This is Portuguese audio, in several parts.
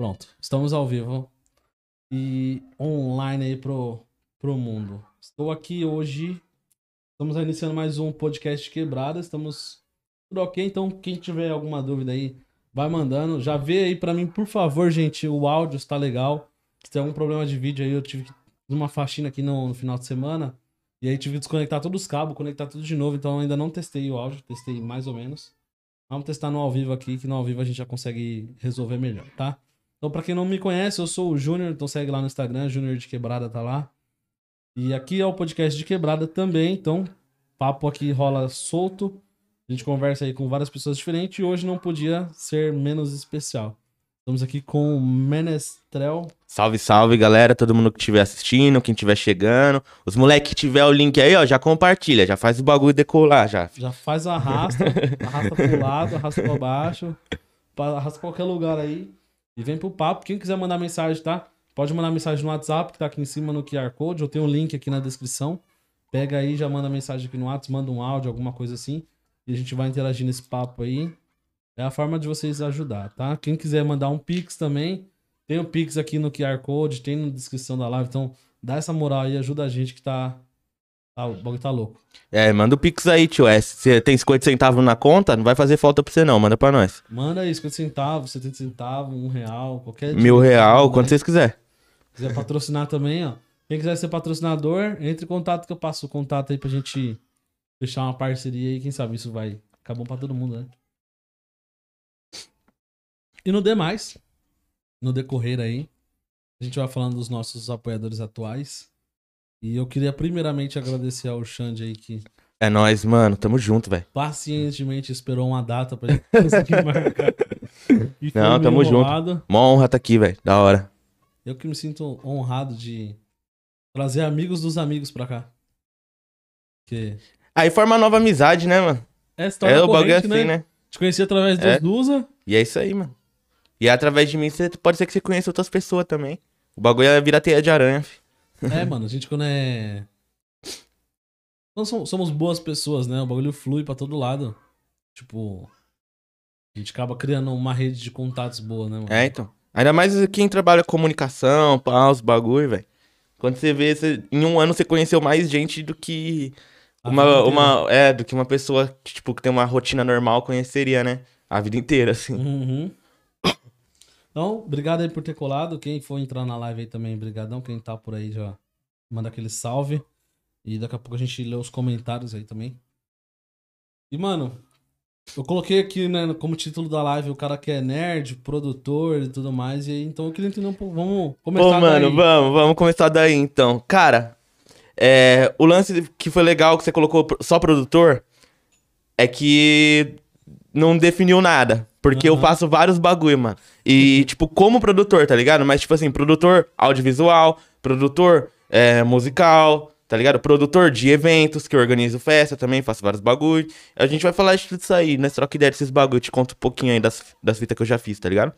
Pronto, estamos ao vivo e online aí pro, pro mundo. Estou aqui hoje, estamos iniciando mais um podcast quebrada, estamos tudo ok, então quem tiver alguma dúvida aí, vai mandando. Já vê aí pra mim, por favor, gente, o áudio está legal. Se tem algum problema de vídeo aí, eu tive uma faxina aqui no, no final de semana. E aí tive que desconectar todos os cabos, conectar tudo de novo, então ainda não testei o áudio, testei mais ou menos. Vamos testar no ao vivo aqui, que no ao vivo a gente já consegue resolver melhor, tá? Então, pra quem não me conhece, eu sou o Júnior, então segue lá no Instagram, Júnior de Quebrada tá lá. E aqui é o podcast de Quebrada também, então papo aqui rola solto. A gente conversa aí com várias pessoas diferentes e hoje não podia ser menos especial. Estamos aqui com o Menestrel. Salve, salve, galera. Todo mundo que estiver assistindo, quem estiver chegando. Os moleques que tiver o link aí, ó, já compartilha, já faz o bagulho decolar, já. Já faz o arrasta, arrasta pro lado, arrasta pra baixo, arrasta qualquer lugar aí e vem pro papo. Quem quiser mandar mensagem, tá? Pode mandar mensagem no WhatsApp, que tá aqui em cima no QR Code. Eu tenho um link aqui na descrição. Pega aí, já manda mensagem aqui no WhatsApp, manda um áudio, alguma coisa assim. E a gente vai interagir nesse papo aí. É a forma de vocês ajudar, tá? Quem quiser mandar um Pix também, tem o Pix aqui no QR Code, tem na descrição da live. Então, dá essa moral aí, ajuda a gente que tá. Tá o bagulho tá louco. É, manda o Pix aí, tio. É, se você tem 50 centavos na conta, não vai fazer falta pra você não, manda pra nós. Manda aí 50 centavos, 70 centavos, um real, qualquer Mil dinheiro, real, né? quanto vocês quiser. quiser patrocinar também, ó. Quem quiser ser patrocinador, entre em contato que eu passo o contato aí pra gente fechar uma parceria aí. Quem sabe isso vai ficar bom pra todo mundo, né? E no demais, no decorrer aí, a gente vai falando dos nossos apoiadores atuais. E eu queria primeiramente agradecer ao Xande aí que É nóis, mano. Tamo junto, velho. pacientemente esperou uma data pra gente conseguir marcar. E Não, tamo junto. enrolado. Mó honra tá aqui, velho. Da hora. Eu que me sinto honrado de trazer amigos dos amigos pra cá. Que Aí forma uma nova amizade, né, mano? é história É o bagulho assim, né? Te conheci através dos É. Dusa. E é isso aí, mano. E através de mim, você pode ser que você conheça outras pessoas também. O bagulho é virar teia de aranha, fi. É, mano, a gente quando é. Nós somos, boas pessoas, né? O bagulho flui pra todo lado. Tipo. A gente acaba criando uma rede de contatos boa, né, mano? É, então. Ainda mais quem trabalha com comunicação, pá, os bagulho, velho. Quando você vê, você- em um ano você conheceu mais gente do que uma, uma, é, do que uma pessoa que, tipo, que tem uma rotina normal conheceria, né? A vida inteira, assim. Uhum. Então, obrigado aí por ter colado. Quem for entrar na live aí também, brigadão. Quem tá por aí já manda aquele salve. E daqui a pouco a gente lê os comentários aí também. E, mano, eu coloquei aqui, né, como título da live, o cara que é nerd, produtor e tudo mais. E aí, então eu queria entender um pouco. Vamos começar Pô, mano, daí. vamos, vamos começar daí então. Cara, é, o lance que foi legal que você colocou só produtor é que não definiu nada. Porque eu Aham. faço vários bagulho, mano. E, tipo, como produtor, tá ligado? Mas, tipo assim, produtor audiovisual, produtor é, musical, tá ligado? Produtor de eventos, que eu organizo festa também, faço vários bagulho. A gente vai falar de tudo isso aí, nós troca ideia desses bagulho. Eu te conto um pouquinho aí das, das fitas que eu já fiz, tá ligado?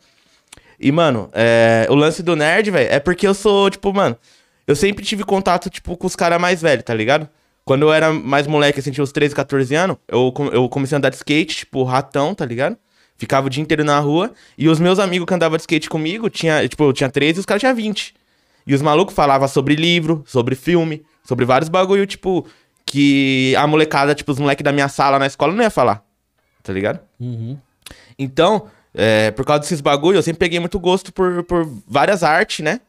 E, mano, é, o lance do nerd, velho, é porque eu sou, tipo, mano, eu sempre tive contato, tipo, com os caras mais velhos, tá ligado? Quando eu era mais moleque, assim, tinha uns 13, 14 anos, eu, eu comecei a andar de skate, tipo, ratão, tá ligado? Ficava o dia inteiro na rua. E os meus amigos que andavam de skate comigo, tinha, tipo, eu tinha 13 e os caras tinham 20. E os malucos falavam sobre livro, sobre filme, sobre vários bagulho, tipo, que a molecada, tipo, os moleques da minha sala na escola não ia falar, tá ligado? Uhum. Então, é, por causa desses bagulho, eu sempre peguei muito gosto por, por várias artes, né?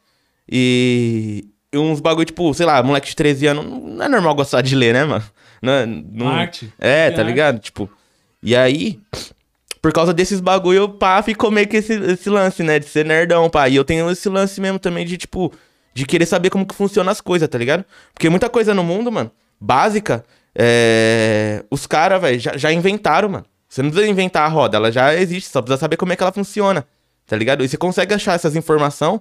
E uns bagulho, tipo, sei lá, moleque de 13 anos, não é normal gostar de ler, né, mano? Não, é- não- Arte. É, tá arte. ligado? Tipo, e aí, por causa desses bagulho, pá, ficou meio que esse, esse lance, né? De ser nerdão, pá. E eu tenho esse lance mesmo também de, tipo, de querer saber como que funciona as coisas, tá ligado? Porque muita coisa no mundo, mano, básica, é... os caras, velho, já, já inventaram, mano. Você não precisa inventar a roda, ela já existe, só precisa saber como é que ela funciona, tá ligado? E você consegue achar essas informações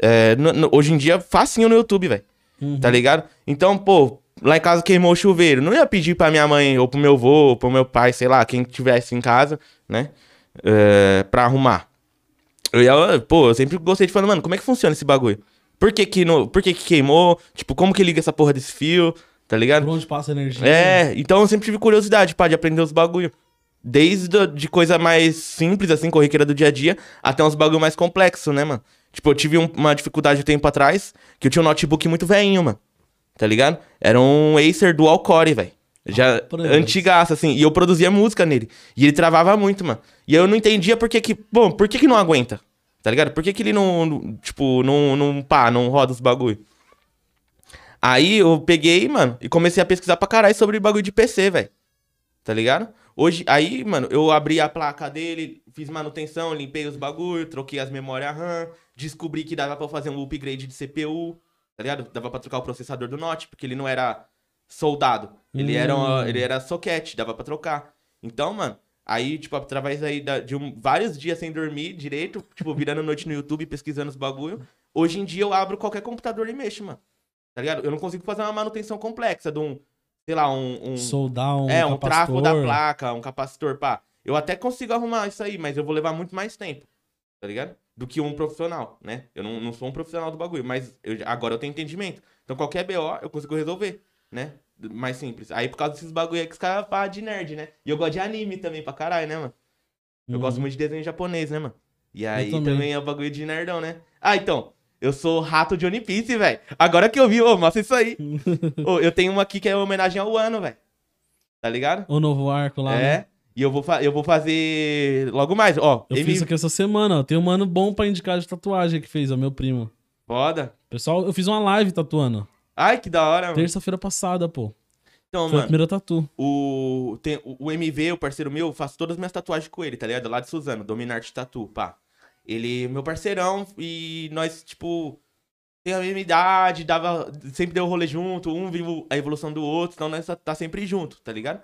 é, no- no- hoje em dia facinho no YouTube, velho Uhum. tá ligado? Então, pô, lá em casa queimou o chuveiro. Não ia pedir pra minha mãe, ou pro meu avô, ou pro meu pai, sei lá, quem tivesse em casa, né? É, pra arrumar. Eu ia, pô, eu sempre gostei de falar, mano, como é que funciona esse bagulho? Por que que, no, por que que queimou? Tipo, como que liga essa porra desse fio? Tá ligado? Por onde passa energia. É, então eu sempre tive curiosidade, pá, de aprender os bagulho. Desde de coisa mais simples, assim, corriqueira do dia a dia, até uns bagulho mais complexo, né, mano? Tipo, eu tive um- uma dificuldade um tempo atrás, que eu tinha um notebook muito velhinho, mano. Tá ligado? Era um Acer Dual Core, velho. Já Parabéns. antigaço, assim. E eu produzia música nele. E ele travava muito, mano. E eu não entendia por que que... Bom, por que que não aguenta? Tá ligado? Por que que ele não, não- tipo, não, não, pá, não roda os bagulho? Aí eu peguei, mano, e comecei a pesquisar pra caralho sobre bagulho de PC, velho. Tá ligado? Hoje, aí, mano, eu abri a placa dele, fiz manutenção, limpei os bagulho, troquei as memórias RAM, descobri que dava pra fazer um upgrade de CPU, tá ligado? Dava pra trocar o processador do Note, porque ele não era soldado. Ele, era, uma- Hum. ele era socket, dava pra trocar. Então, mano, aí, tipo, através aí de um- vários dias sem dormir direito, tipo, virando noite no YouTube, pesquisando os bagulho, hoje em dia eu abro qualquer computador e mexo, mano. Tá ligado? Eu não consigo fazer uma manutenção complexa de um, sei lá, um... um Soldar um é, um capacitor. da placa, um capacitor, pá. Eu até consigo arrumar isso aí, mas eu vou levar muito mais tempo, tá ligado? Do que um profissional, né? Eu não, não sou um profissional do bagulho, mas eu- agora eu tenho entendimento. Então qualquer BO eu consigo resolver, né? Mais simples. Aí por causa desses bagulho aí que os caras falam de nerd, né? E eu gosto de anime também pra caralho, né, mano? Eu Uhum. gosto muito de desenho japonês, né, mano? E aí também. também. é o bagulho de nerdão, né? Ah, então. Eu sou rato de One Piece, velho. Agora que eu vi, ô, mostra isso aí. Ô, eu tenho uma aqui que é homenagem ao ano, velho. Tá ligado? O novo arco lá. é. né? E eu vou, eu vou fazer logo mais. Ó, Eu M- fiz isso aqui essa semana, ó. Tem um mano bom pra indicar de tatuagem que fez, ó, meu primo. Foda. Pessoal, eu fiz uma live tatuando. Ai, que da hora, mano. Terça-feira passada, pô. Então, Foi mano, primeira tatu. o, tem, o, o MV, o parceiro meu, eu faço todas as minhas tatuagens com ele, tá ligado? Lá de Suzano, Dominarte Tatu, pá. Ele é meu parceirão e nós, tipo, tem a mesma idade, dava, sempre deu rolê junto, um viu a evolução do outro, então nós tá- tá sempre junto, tá ligado?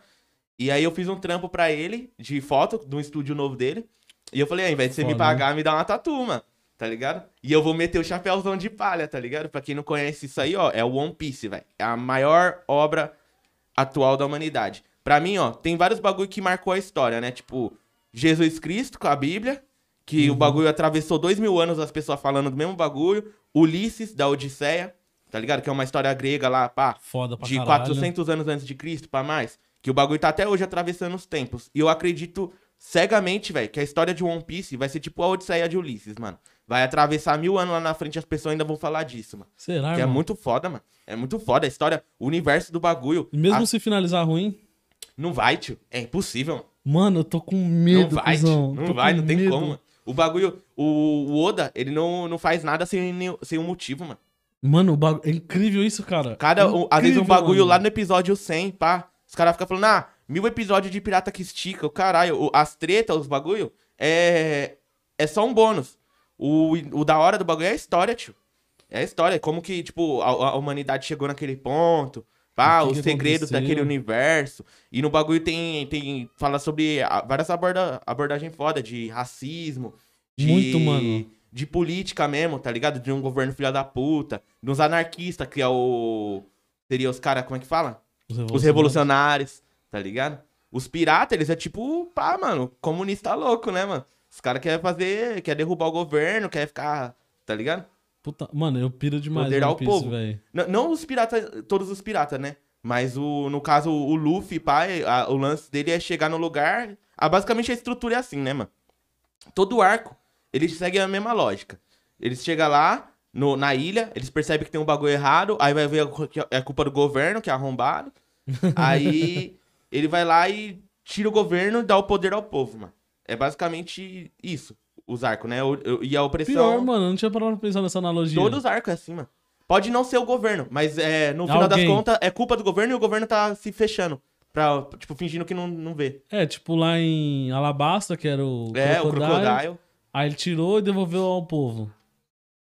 E aí eu fiz um trampo pra ele, de foto, de um estúdio novo dele. E eu falei, ah, ao invés de você me Foda, né? pagar, me dá uma tatu, mano. Tá ligado? E eu vou meter o chapéuzão de palha, tá ligado? Pra quem não conhece isso aí, ó, é o One Piece, velho. É a maior obra atual da humanidade. Pra mim, ó, tem vários bagulho que marcou a história, né? Tipo, Jesus Cristo com a Bíblia, que o Uhum. bagulho atravessou dois mil anos as pessoas falando do mesmo bagulho. Ulisses, da Odisseia, tá ligado? Que é uma história grega lá, pá, Foda pra de caralho. 400 anos antes de Cristo pra mais. Que o bagulho tá até hoje atravessando os tempos. E eu acredito cegamente, velho, que a história de One Piece vai ser tipo a Odisseia de Ulisses, mano. Vai atravessar mil anos lá na frente e as pessoas ainda vão falar disso, mano. Será, Que é irmão? muito foda, mano. É muito foda a história, o universo do bagulho. E mesmo A- se finalizar ruim, Não vai, tio. É impossível, mano. mano, eu tô com medo, Não vai, cuzão. Não vai, não tem medo. como, mano. O bagulho, o, o Oda, ele não, não faz nada sem, nenhum- sem um motivo, mano. Mano, o bagu- é incrível isso, cara. Cada, um- às vezes um incrível, bagulho mano. lá no episódio 100, pá. Os caras ficam falando, ah, mil episódios de Pirata que estica, o caralho. o- As tretas, os bagulho, é, é só um bônus. O, o da hora do bagulho é a história, tio. É a história, como que, tipo, a, a humanidade chegou naquele ponto. Pá, O que os que segredos aconteceu? daquele universo. E no bagulho tem, tem fala sobre várias aborda, abordagens foda de racismo, de, Muito, mano. de política mesmo, tá ligado? De um governo filha da puta, dos anarquistas, que é o. Seria os caras, como é que fala? Os revolucionários, tá ligado? Os piratas, eles é tipo, pá, mano, comunista louco, né, mano? Os caras querem fazer, quer derrubar o governo, quer ficar, tá ligado? Puta, mano, eu piro demais Poder ao povo. velho. N- não os piratas, todos os piratas, né? Mas o, no caso, o Luffy, pai, a- o lance dele é chegar no lugar. Ah, basicamente a estrutura é assim, né, mano? Todo arco, eles seguem a mesma lógica. Eles chegam lá, no- na ilha, eles percebem que tem um bagulho errado, aí vai ver a é culpa do governo, que é arrombado. Aí ele vai lá e tira o governo e dá o poder ao povo, mano. É basicamente isso, os arcos, né? E a opressão. Pior, mano, não tinha parado pra pensar nessa analogia. Todos os arcos é assim, mano. Pode não ser o governo, mas é, no final Alguém. das contas é culpa do governo e o governo tá se fechando. Pra, tipo, fingindo que não, não vê. É, tipo lá em Alabasta, que era o É, o Crocodile, Crocodile. Aí ele tirou e devolveu ao povo.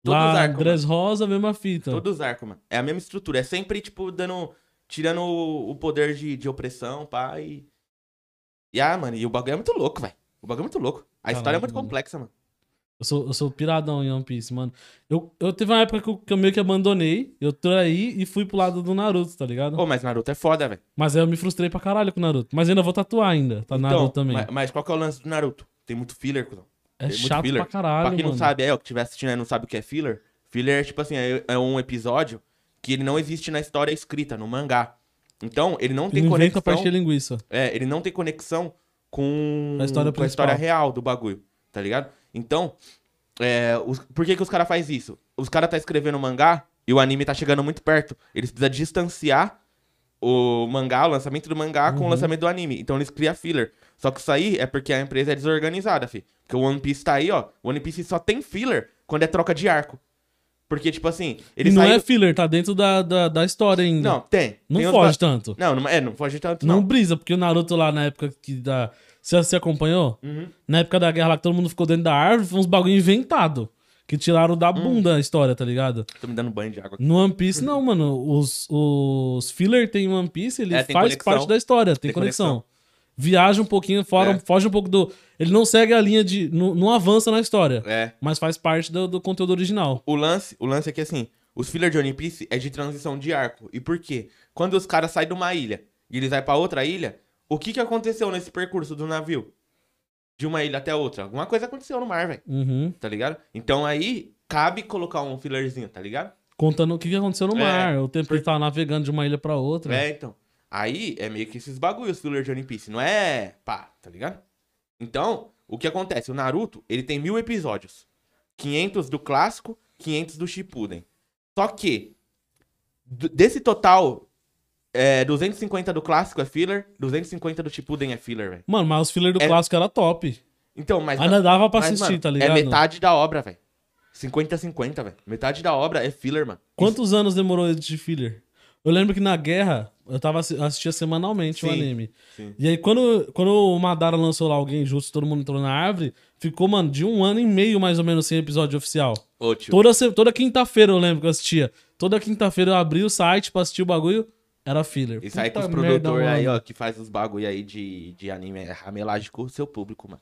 Todos os lá, arcos, Dress Rosa, mesma fita. Todos os arcos, mano. É a mesma estrutura. É sempre, tipo, dando. Tirando o, o poder de, de opressão, pá, e. E ah, mano, e o bagulho é muito louco, velho. O bagulho é muito louco. A história é muito mano. complexa, mano. Eu sou, eu sou piradão em One Piece, mano. Eu, eu teve uma época que eu, que eu meio que abandonei, eu traí e fui pro lado do Naruto, tá ligado? Pô, mas Naruto é foda, velho. Mas aí eu me frustrei pra caralho com o Naruto. Mas ainda vou tatuar ainda, tá Naruto também. Então, Mas, mas qual que é o lance do Naruto? Tem muito filler, cuzão. é tem muito chato filler. pra caralho, Pra quem mano. não sabe, é, ó, que estiver assistindo aí não sabe o que é filler. Filler é tipo assim, é, é um episódio que ele não existe na história escrita, no mangá. Então, ele não tem Ele conexão. parte de linguiça. É, ele não tem conexão com A história com a história real do bagulho, tá ligado? Então, é, os- por que, que os caras fazem isso? Os caras tá escrevendo mangá e o anime tá chegando muito perto. Eles precisam distanciar o mangá, o lançamento do mangá com o Uhum. lançamento do anime. Então eles criam filler. Só que isso aí é porque a empresa é desorganizada, fi. Porque o One Piece tá aí, ó. O One Piece só tem filler quando é troca de arco. Porque, tipo assim, ele E não saiu- é filler, tá dentro da, da, da história ainda. Não, tem. Não Tem foge tanto. Não, não, é, não foge tanto, Não. não. brisa, porque o Naruto lá na época que da. Você, você acompanhou? Uhum. Na época da guerra lá que todo mundo ficou dentro da árvore, foi uns bagulho inventado. Que tiraram Hum. da bunda a história, tá ligado? Tô me dando banho de água aqui. No One Piece, não, mano. Os, os filler tem One Piece, ele É, faz conexão. parte da história, tem, Tem conexão. conexão. Viaja um pouquinho, fora, É. foge um pouco do. Ele não segue a linha de. Não, não avança na história, É. mas faz parte do, do conteúdo original. O lance, o lance é que assim, os fillers de One Piece é de transição de arco. E por quê? Quando os caras saem de uma ilha e eles vão pra outra ilha, o que que aconteceu nesse percurso do navio? De uma ilha até outra. Alguma coisa aconteceu no mar, velho. Uhum. Tá ligado? Então aí cabe colocar um fillerzinho, tá ligado? Contando o que que aconteceu no É, mar, o tempo que ele tava navegando de uma ilha pra outra. É, então. Aí é meio que esses bagulhos, filler de One Piece. Não é pá, tá ligado? Então, o que acontece? O Naruto, ele tem mil episódios. 500 do clássico, 500 do Shippuden. Só que, desse total, é, 250 do clássico é filler, 250 do Shippuden é filler, velho. Mano, mas os filler do É- clássico era top. Então, mas... Ainda dava pra mas, assistir, mano, tá ligado? É metade da obra, velho. 50-50, velho. Metade da obra é filler, mano. Quantos anos demorou de filler? Eu lembro que na guerra, eu tava assistia semanalmente o Sim, anime. sim. E aí, quando, quando o Madara lançou lá alguém justo, todo mundo entrou na árvore, ficou, mano, de um ano e meio mais ou menos sem episódio oficial. Ô. Toda, toda quinta-feira eu lembro que eu assistia. Toda quinta-feira eu abri o site pra assistir o bagulho, era filler. Aí Puta com os produtores aí, ó, que faz os bagulho aí de, de anime, é ramelagem com o seu público, mano.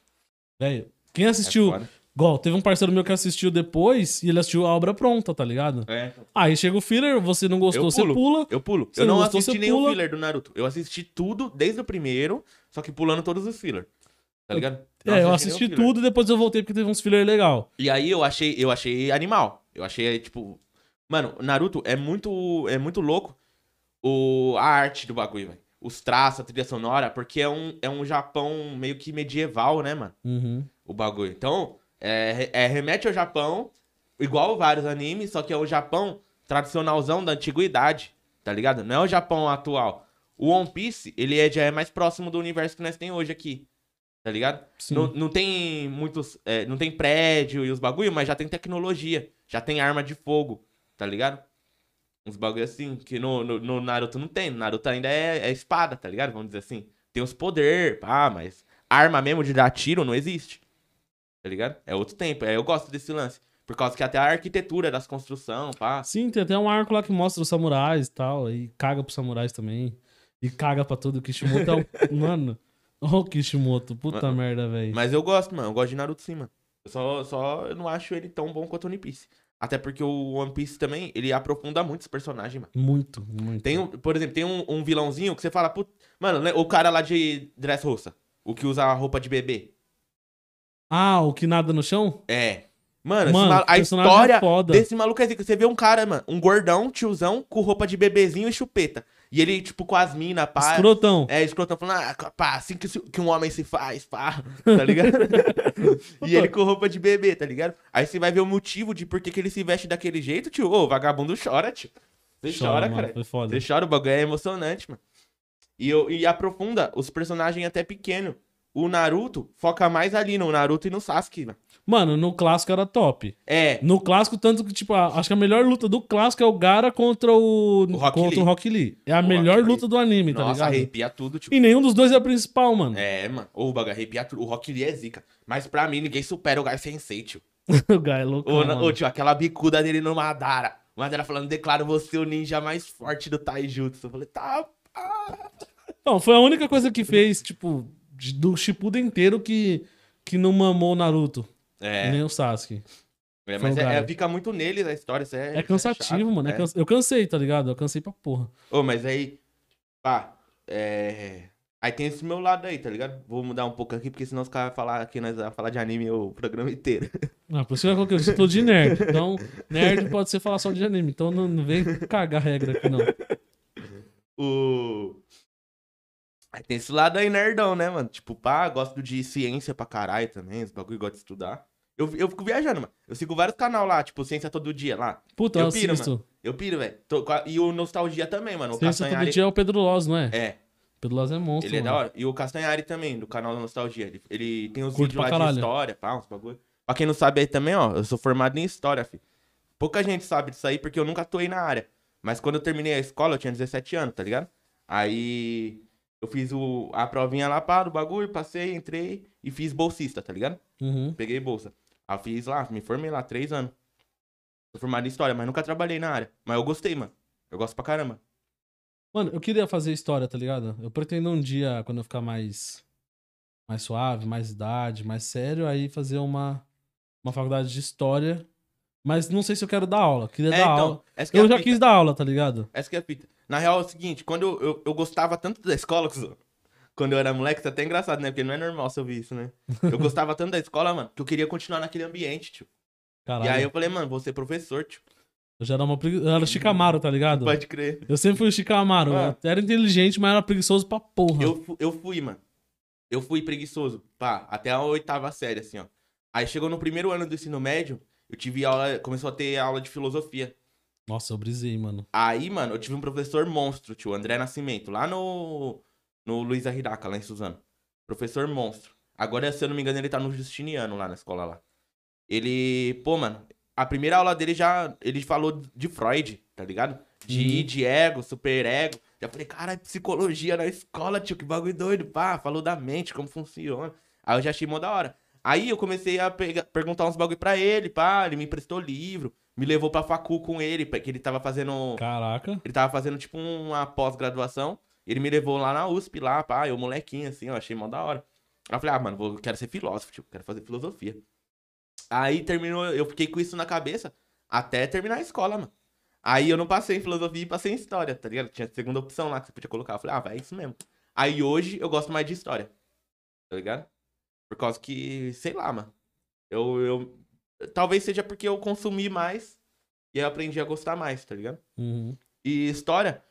Velho, quem É assistiu. foda. Igual, teve um parceiro meu que assistiu depois e ele assistiu a obra pronta, tá ligado? É. Aí chega o filler, você não gostou, Eu você pula. Eu pulo. Eu não não gostou, assisti nenhum pula. filler do Naruto. Eu assisti tudo desde o primeiro, só que pulando todos os fillers. Tá ligado? Não é, eu assisti tudo e depois eu voltei porque teve uns filler legal. E aí eu achei, eu achei animal. Eu achei, tipo. Mano, Naruto é muito. É muito louco o, a arte do bagulho, velho. Os traços, a trilha sonora, porque é um, é um Japão meio que medieval, né, mano? Uhum. o bagulho. Então, é, é- remete ao Japão, igual vários animes, só que é o Japão tradicionalzão da antiguidade, tá ligado? Não é o Japão atual. O One Piece, ele é, já é mais próximo do universo que nós tem hoje aqui, tá ligado? Sim. Não, não tem muitos, é, não tem prédio e os bagulho, mas já tem tecnologia, já tem arma de fogo, tá ligado? Uns bagulho assim, que no, no, no Naruto não tem. No Naruto ainda é, é espada, tá ligado? Vamos dizer assim. Tem os poder, pá, mas arma mesmo de dar tiro não existe. Tá ligado? É outro tempo. É, eu gosto desse lance. Por causa que até a arquitetura das construções, pá. Sim, tem até um arco lá que mostra os samurais e tal. E caga pros samurais também. E caga pra tudo. O Kishimoto é um. Mano. Ó o Kishimoto. Puta Mano, merda, velho. Mas eu gosto, mano. Eu gosto de Naruto sim, mano. Eu só, só eu não acho ele tão bom quanto o One Piece. Até porque o One Piece também, ele aprofunda muito os personagens, mano. Muito, muito. Tem, um, por exemplo, tem um, um vilãozinho que você fala, put... mano, o cara lá de Dressrosa, o que usa a roupa de bebê. Ah, o que nada no chão? É. Mano, Mano, malu- a personagem história foda. desse maluco é zica. Você vê um cara, mano, um gordão, tiozão, com roupa de bebezinho e chupeta. E ele, tipo, com as minas, pá. Escrotão. É, escrotão falando, ah, pá, assim que, que um homem se faz, pá, tá ligado? e ele com roupa de bebê, tá ligado? Aí você vai ver o motivo de por que, que ele se veste daquele jeito, tio. Ô, o vagabundo chora, tio. Você chora, mano, cara. Foi foda. Você chora, o bagulho é emocionante, mano. E, eu, e aprofunda os personagens até pequeno. O Naruto foca mais ali no Naruto e no Sasuke, mano. Mano, no clássico era top. É, No clássico, tanto que, tipo, a- acho que a melhor luta do clássico é o Gara contra o. Rock contra Lee. o Rock Lee. É a O melhor Rock Lee. luta do anime, tá nossa, ligado? arrepia tudo, tio. E nenhum dos dois é a principal, mano. É, mano. O bagulho arrepia tudo. O Rock Lee é zica. Mas pra mim, ninguém supera o Gai Sensei, tio. o Gai é louco. Ô, tio, aquela bicuda dele no Madara. O Madara falando, declaro você o ninja mais forte do Taijutsu. Eu falei, tá... Não, foi a única coisa que fez, tipo, do Shippuden inteiro que, que não mamou o Naruto. É, Nem o Sasuke. é, mas é, é- fica muito neles a história. É, É cansativo, mano. é é. cansa- Eu cansei, tá ligado? Eu cansei pra porra. Ô, mas aí, pá, é... Aí tem esse meu lado aí, tá ligado? Vou mudar um pouco aqui, porque senão os caras vão falar aqui, nós vamos falar de anime o programa inteiro. Ah, por isso que eu coloquei, eu tô de nerd. Então, nerd pode ser falar só de anime. Então não, não vem cagar regra aqui, não. O... Aí tem esse lado aí, nerdão, né, mano? Tipo, pá, gosto de ciência pra caralho também, os bagulho gosto de estudar. Eu, eu fico viajando, mano. Eu sigo vários canal lá, tipo, Ciência Todo Dia lá. Puta, eu, Eu piro, assisto. Eu piro, velho. E o Nostalgia também, mano. O Ciência todo Castanhari. dia é o Pedro Loz, não é? É, Pedro Loz é monstro, ele é da mano. hora. E o Castanhari também, do canal da Nostalgia. Ele, ele tem os Curto vídeos lá caralho. de história, pá, uns bagulho. Pra quem não sabe aí também, ó, eu sou formado em história, fi. Pouca gente sabe disso aí porque eu nunca atuei na área. Mas quando eu terminei a escola, eu tinha 17 anos, tá ligado? Aí eu fiz o, a provinha lá, pá, do bagulho, passei, entrei e fiz bolsista, tá ligado? Uhum. Peguei bolsa. Aí fiz lá, me formei lá, três anos. Sou formado em história, mas nunca trabalhei na área. Mas eu gostei, mano. Eu gosto pra caramba. Mano, eu queria fazer história, tá ligado? Eu pretendo um dia, quando eu ficar mais mais suave, mais idade, mais sério, aí fazer uma, uma faculdade de história. Mas não sei se eu quero dar aula. Queria É, dar então, aula. é Eu a já quis dar aula, tá ligado? Essa que é a fita. Na real é o seguinte, quando eu, eu, eu gostava tanto da escola, quando eu era moleque, isso é até engraçado, né? Porque não é normal você ouvir isso, né? Eu gostava tanto da escola, mano, que eu queria continuar naquele ambiente, tio. Caralho. E aí eu falei, mano, vou ser professor, tio. Eu já era uma pregui... Eu era Chicamaro, tá ligado? Pode crer. Eu sempre fui Chicamaro. Ah. Eu era inteligente, mas era preguiçoso pra porra. Eu, fu- eu fui, mano. Eu fui preguiçoso, pá, até a oitava série, assim, ó. Aí chegou no primeiro ano do ensino médio, eu tive aula, começou a ter aula de filosofia. Nossa, eu brisei, mano. Aí, mano, eu tive um professor monstro, tio, André Nascimento, lá no, no Luiz Arridaca, lá em Suzano. Professor monstro. Agora, se eu não me engano, ele tá no Justiniano, lá na escola lá. Ele, pô, mano, a primeira aula dele já, ele falou de Freud, tá ligado? De Uhum. de ego, superego. Já falei, cara, psicologia na escola, tio, que bagulho doido, pá. Falou da mente, como funciona. Aí eu já achei mó da hora. Aí eu comecei a pega- perguntar uns bagulho pra ele, pá. Ele me emprestou livro, me levou pra facu com ele, que ele tava fazendo Caraca. ele tava fazendo, tipo, uma pós-graduação. Ele me levou lá na USP, lá, pá, eu molequinho, assim, eu achei mó da hora. Aí eu falei, ah, mano, vou, quero ser filósofo, tipo, quero fazer filosofia. Aí terminou, eu fiquei com isso na cabeça até terminar a escola, mano. Aí eu não passei em filosofia e passei em história, tá ligado? Tinha a segunda opção lá que você podia colocar. Eu falei, ah, vai, é isso mesmo. Aí hoje eu gosto mais de história, tá ligado? Por causa que, sei lá, mano. Eu, eu. Talvez seja porque eu consumi mais e eu aprendi a gostar mais, tá ligado? Uhum. E história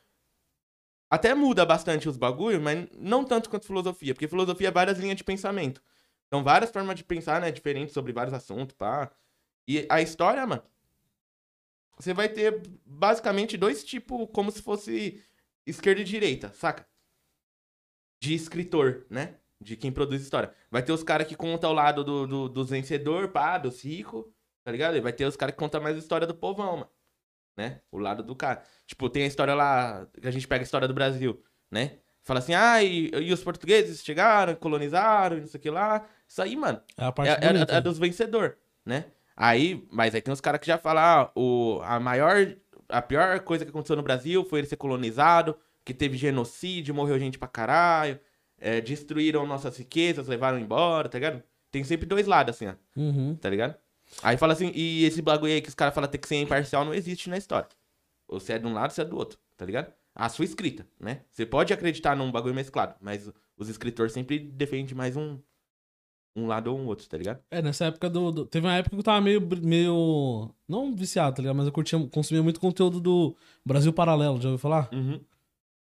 até muda bastante os bagulhos, mas não tanto quanto filosofia, porque filosofia é várias linhas de pensamento. Então, várias formas de pensar, né, diferentes sobre vários assuntos, pá. E a história, mano, você vai ter basicamente dois tipos, como se fosse esquerda e direita, saca? De escritor, né? De quem produz história. Vai ter os caras que contam o lado do, do, dos vencedor, pá, dos ricos, tá ligado? E vai ter os caras que contam mais a história do povão, mano. Né? O lado do cara. Tipo, tem a história lá, que a gente pega a história do Brasil, né? Fala assim, ah, e, e os portugueses chegaram, colonizaram, não sei o que lá. Isso aí, mano, É a parte é, é- bonita. é dos vencedor, né? Aí, mas aí tem os caras que já falam, ah, o, a maior, a pior coisa que aconteceu no Brasil foi ele ser colonizado, que teve genocídio, morreu gente pra caralho, é, destruíram nossas riquezas, levaram embora, tá ligado? Tem sempre dois lados, assim, ó, Uhum. tá ligado? Aí fala assim, e esse bagulho aí que os caras falam ter que ser imparcial não existe na história. Ou você é de um lado, você é do outro, tá ligado? A sua escrita, né? Você pode acreditar num bagulho mesclado, mas os escritores sempre defendem mais um, um lado ou um outro, tá ligado? É, nessa época do, do- Teve uma época que eu tava meio. meio não viciado, tá ligado? Mas eu curtia, consumia muito conteúdo do Brasil Paralelo, já ouviu falar? Uhum.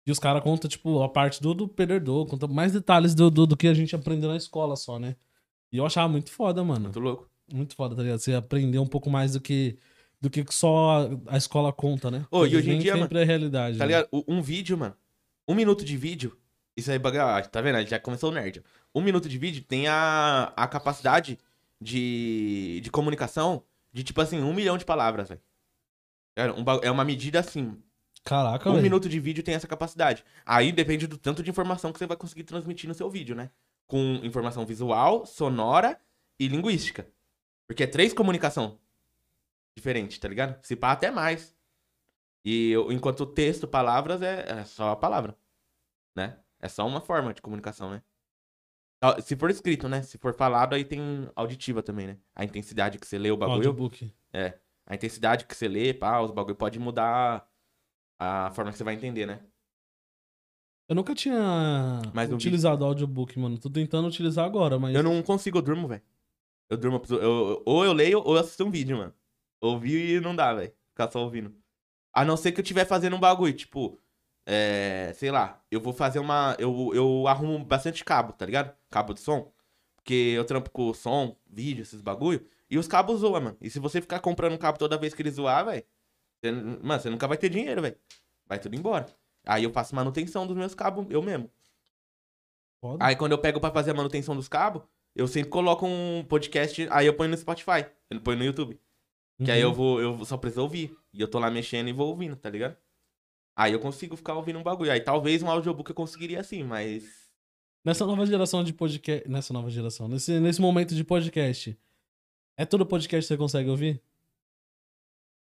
E os caras contam, tipo, a parte do, do perdedor, conta mais detalhes do, do, do que a gente aprendeu na escola só, né? E eu achava muito foda, mano. Muito louco. Muito foda, tá ligado? Você aprender um pouco mais do que. Do que só a, a escola conta, né? Ô, e hoje em dia, sempre é realidade. Tá né? ligado? O- Um vídeo, mano. Um minuto de vídeo. Isso aí, bagulho, ah, tá vendo? Já começou o nerd. Um minuto de vídeo tem a, a capacidade de, de comunicação de, tipo assim, um milhão de palavras, velho. É, é uma medida assim. Caraca, Um velho. minuto de vídeo tem essa capacidade. Aí depende do tanto de informação que você vai conseguir transmitir no seu vídeo, né? Com informação visual, sonora e linguística. Porque é três comunicação diferentes, tá ligado? Se pá até mais. E eu- enquanto o texto, palavras, é, é só a palavra. Né? É só uma forma de comunicação, né? Se for escrito, né? Se for falado, aí tem auditiva também, né? A intensidade que você lê o bagulho. Audiobook. É. A intensidade que você lê, pá, os bagulho pode mudar a forma que você vai entender, né? Eu nunca tinha Mas utilizado audiobook, mano. Tô tentando utilizar agora, mas. Eu não consigo, eu durmo, velho. Eu durmo. eu- eu- ou eu leio ou eu assisto um vídeo, mano. Ouvir e não dá, velho. Ficar só ouvindo. A não ser que eu estiver fazendo um bagulho, tipo, é, sei lá, eu vou fazer uma. Eu, eu arrumo bastante cabo, tá ligado? Cabo de som. Porque eu trampo com som, vídeo, esses bagulho. E os cabos zoam, mano. E se você ficar comprando cabo toda vez que ele zoar, velho. Mano, você nunca vai ter dinheiro, velho. Vai tudo embora. Aí eu faço manutenção dos meus cabos, eu mesmo. Foda. Aí quando eu pego pra fazer a manutenção dos cabos, eu sempre coloco um podcast, aí eu ponho no Spotify. Eu ponho no YouTube. Que aí eu Uhum. vou, eu só preciso ouvir. E eu tô lá mexendo e vou ouvindo, tá ligado? Aí eu consigo ficar ouvindo um bagulho. Aí talvez um audiobook eu conseguiria assim, mas. Nessa nova geração de podcast. Nessa nova geração. Nesse, nesse momento de podcast. É todo podcast que você consegue ouvir?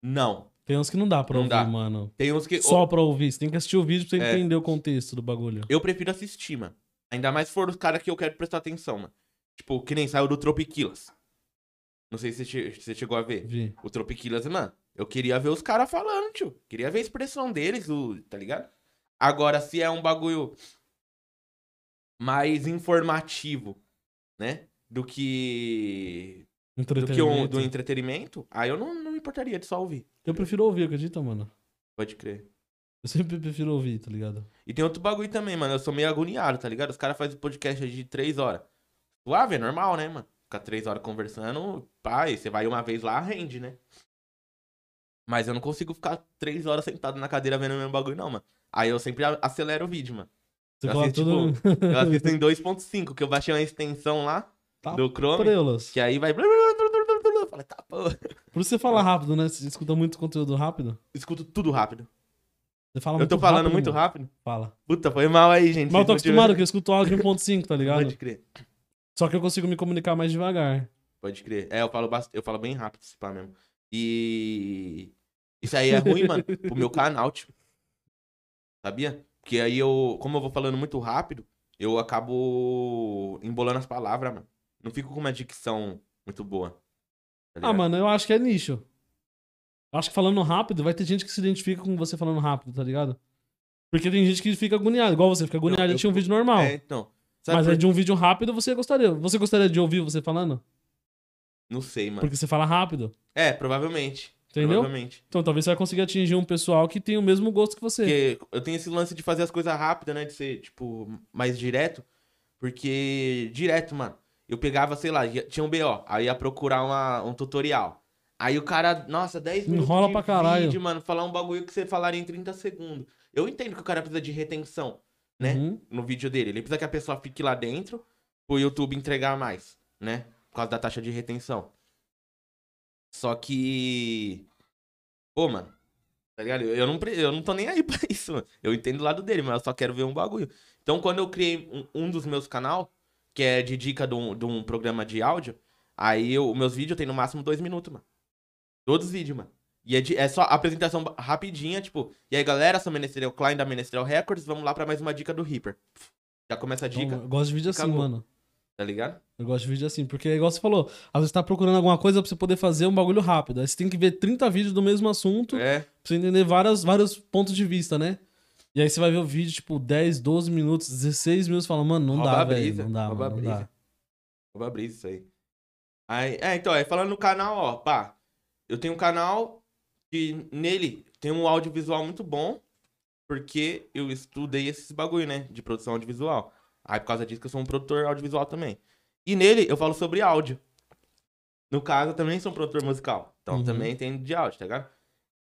Não. Tem uns que não dá pra Não ouvir, dá. mano. Tem uns que. Só pra ouvir. Você tem que assistir o vídeo pra você É. entender o contexto do bagulho. Eu prefiro assistir, mano. Ainda mais se for os caras que eu quero prestar atenção, mano. Tipo, que nem saiu do Tropiquilas. Não sei se você che- você chegou a ver. Vi. O Tropiquilas, mano. Eu queria ver os caras falando, tio. Queria ver a expressão deles, o, tá ligado? Agora, se é um bagulho mais informativo, né? Do que. Do que um, do entretenimento, aí eu não, não me importaria de só ouvir. Eu prefiro ouvir, acredita, mano? Pode crer. Eu sempre prefiro ouvir, tá ligado? E tem outro bagulho também, mano. Eu sou meio agoniado, tá ligado? Os caras fazem podcast de três horas. Suave, é normal, né, mano? Ficar três horas conversando, pai, você vai uma vez lá, rende, né? Mas eu não consigo ficar três horas sentado na cadeira vendo o mesmo bagulho, não, mano. Aí eu sempre acelero o vídeo, mano. Você Eu assisto, tudo. Eu assisto em 2.5, que eu baixei uma extensão lá Tá do Chrome, Prelas. que aí vai... Falei, tá, pô. Por isso você fala rápido, né? Você escuta muito conteúdo rápido. Escuto tudo rápido. Você fala Eu muito tô falando rápido, muito mano. rápido? Fala. Puta, foi mal aí, gente. Mas eu tô acostumado, que eu escuto áudio 1.5, tá ligado? Pode crer. Só que eu consigo me comunicar mais devagar. Pode crer. É, eu falo, bast... eu falo bem rápido esse pá mesmo. E. Isso aí é ruim, mano, pro meu canal, tio. Sabia? Porque aí eu, como eu vou falando muito rápido, eu acabo embolando as palavras, mano. Não fico com uma dicção muito boa. Tá Ah, mano, eu acho que é nicho. Eu acho que falando rápido, vai ter gente que se identifica com você falando rápido, tá ligado? Porque tem gente que fica agoniado, igual você fica agoniado de tinha um vídeo normal. É, então. Sabe Mas por- é de um vídeo rápido, você gostaria. Você gostaria de ouvir você falando? Não sei, mano. Porque você fala rápido. É, provavelmente. Entendeu? Provavelmente. Então talvez você vai conseguir atingir um pessoal que tem o mesmo gosto que você. Porque eu tenho esse lance de fazer as coisas rápidas, né? De ser, tipo, mais direto. Porque, direto, mano. Eu pegava, sei lá, tinha um BO. Aí ia procurar uma, um tutorial. Aí o cara, nossa, 10 minutos Enrola de pra caralho. vídeo, mano. Falar um bagulho que você falaria em 30 segundos. Eu entendo que o cara precisa de retenção, né? Uhum. No vídeo dele. Ele precisa que a pessoa fique lá dentro pro YouTube entregar mais, né? Por causa da taxa de retenção. Só que... Pô, mano. Tá ligado? Eu não, eu não tô nem aí pra isso, mano. Eu entendo o lado dele, mas eu só quero ver um bagulho. Então, quando eu criei um, um dos meus canal, que é de dica de um, de um programa de áudio, aí eu, os meus vídeos tem no máximo dois minutos, mano. Todos os vídeos, mano. E é, de- é só apresentação rapidinha, tipo... E aí, galera, sou Menestrel Klein da Menestrel Records, vamos lá pra mais uma dica do Reaper. Já começa a dica, Então, eu gosto de vídeo assim, acabou. mano. tá ligado? Eu gosto de vídeo assim, porque é igual você falou, às vezes tá procurando alguma coisa pra você poder fazer um bagulho rápido. Aí você tem que ver 30 vídeos do mesmo assunto É, pra você entender várias, vários pontos de vista, né? E aí você vai ver o vídeo, tipo, 10, 12 minutos, 16 minutos, e fala, mano, não Rouba dá, velho. brisa, Não dá, rouba mano, a não brisa. dá. Vou abrir isso aí. aí. É, então, aí falando no canal, ó, pá. Eu tenho um canal que nele tem um audiovisual muito bom, porque eu estudei esses bagulho, né? De produção audiovisual. Aí por causa disso que eu sou um produtor audiovisual também. E nele eu falo sobre áudio. No caso, eu também sou um produtor musical. Então Uhum. também tem de áudio, tá ligado?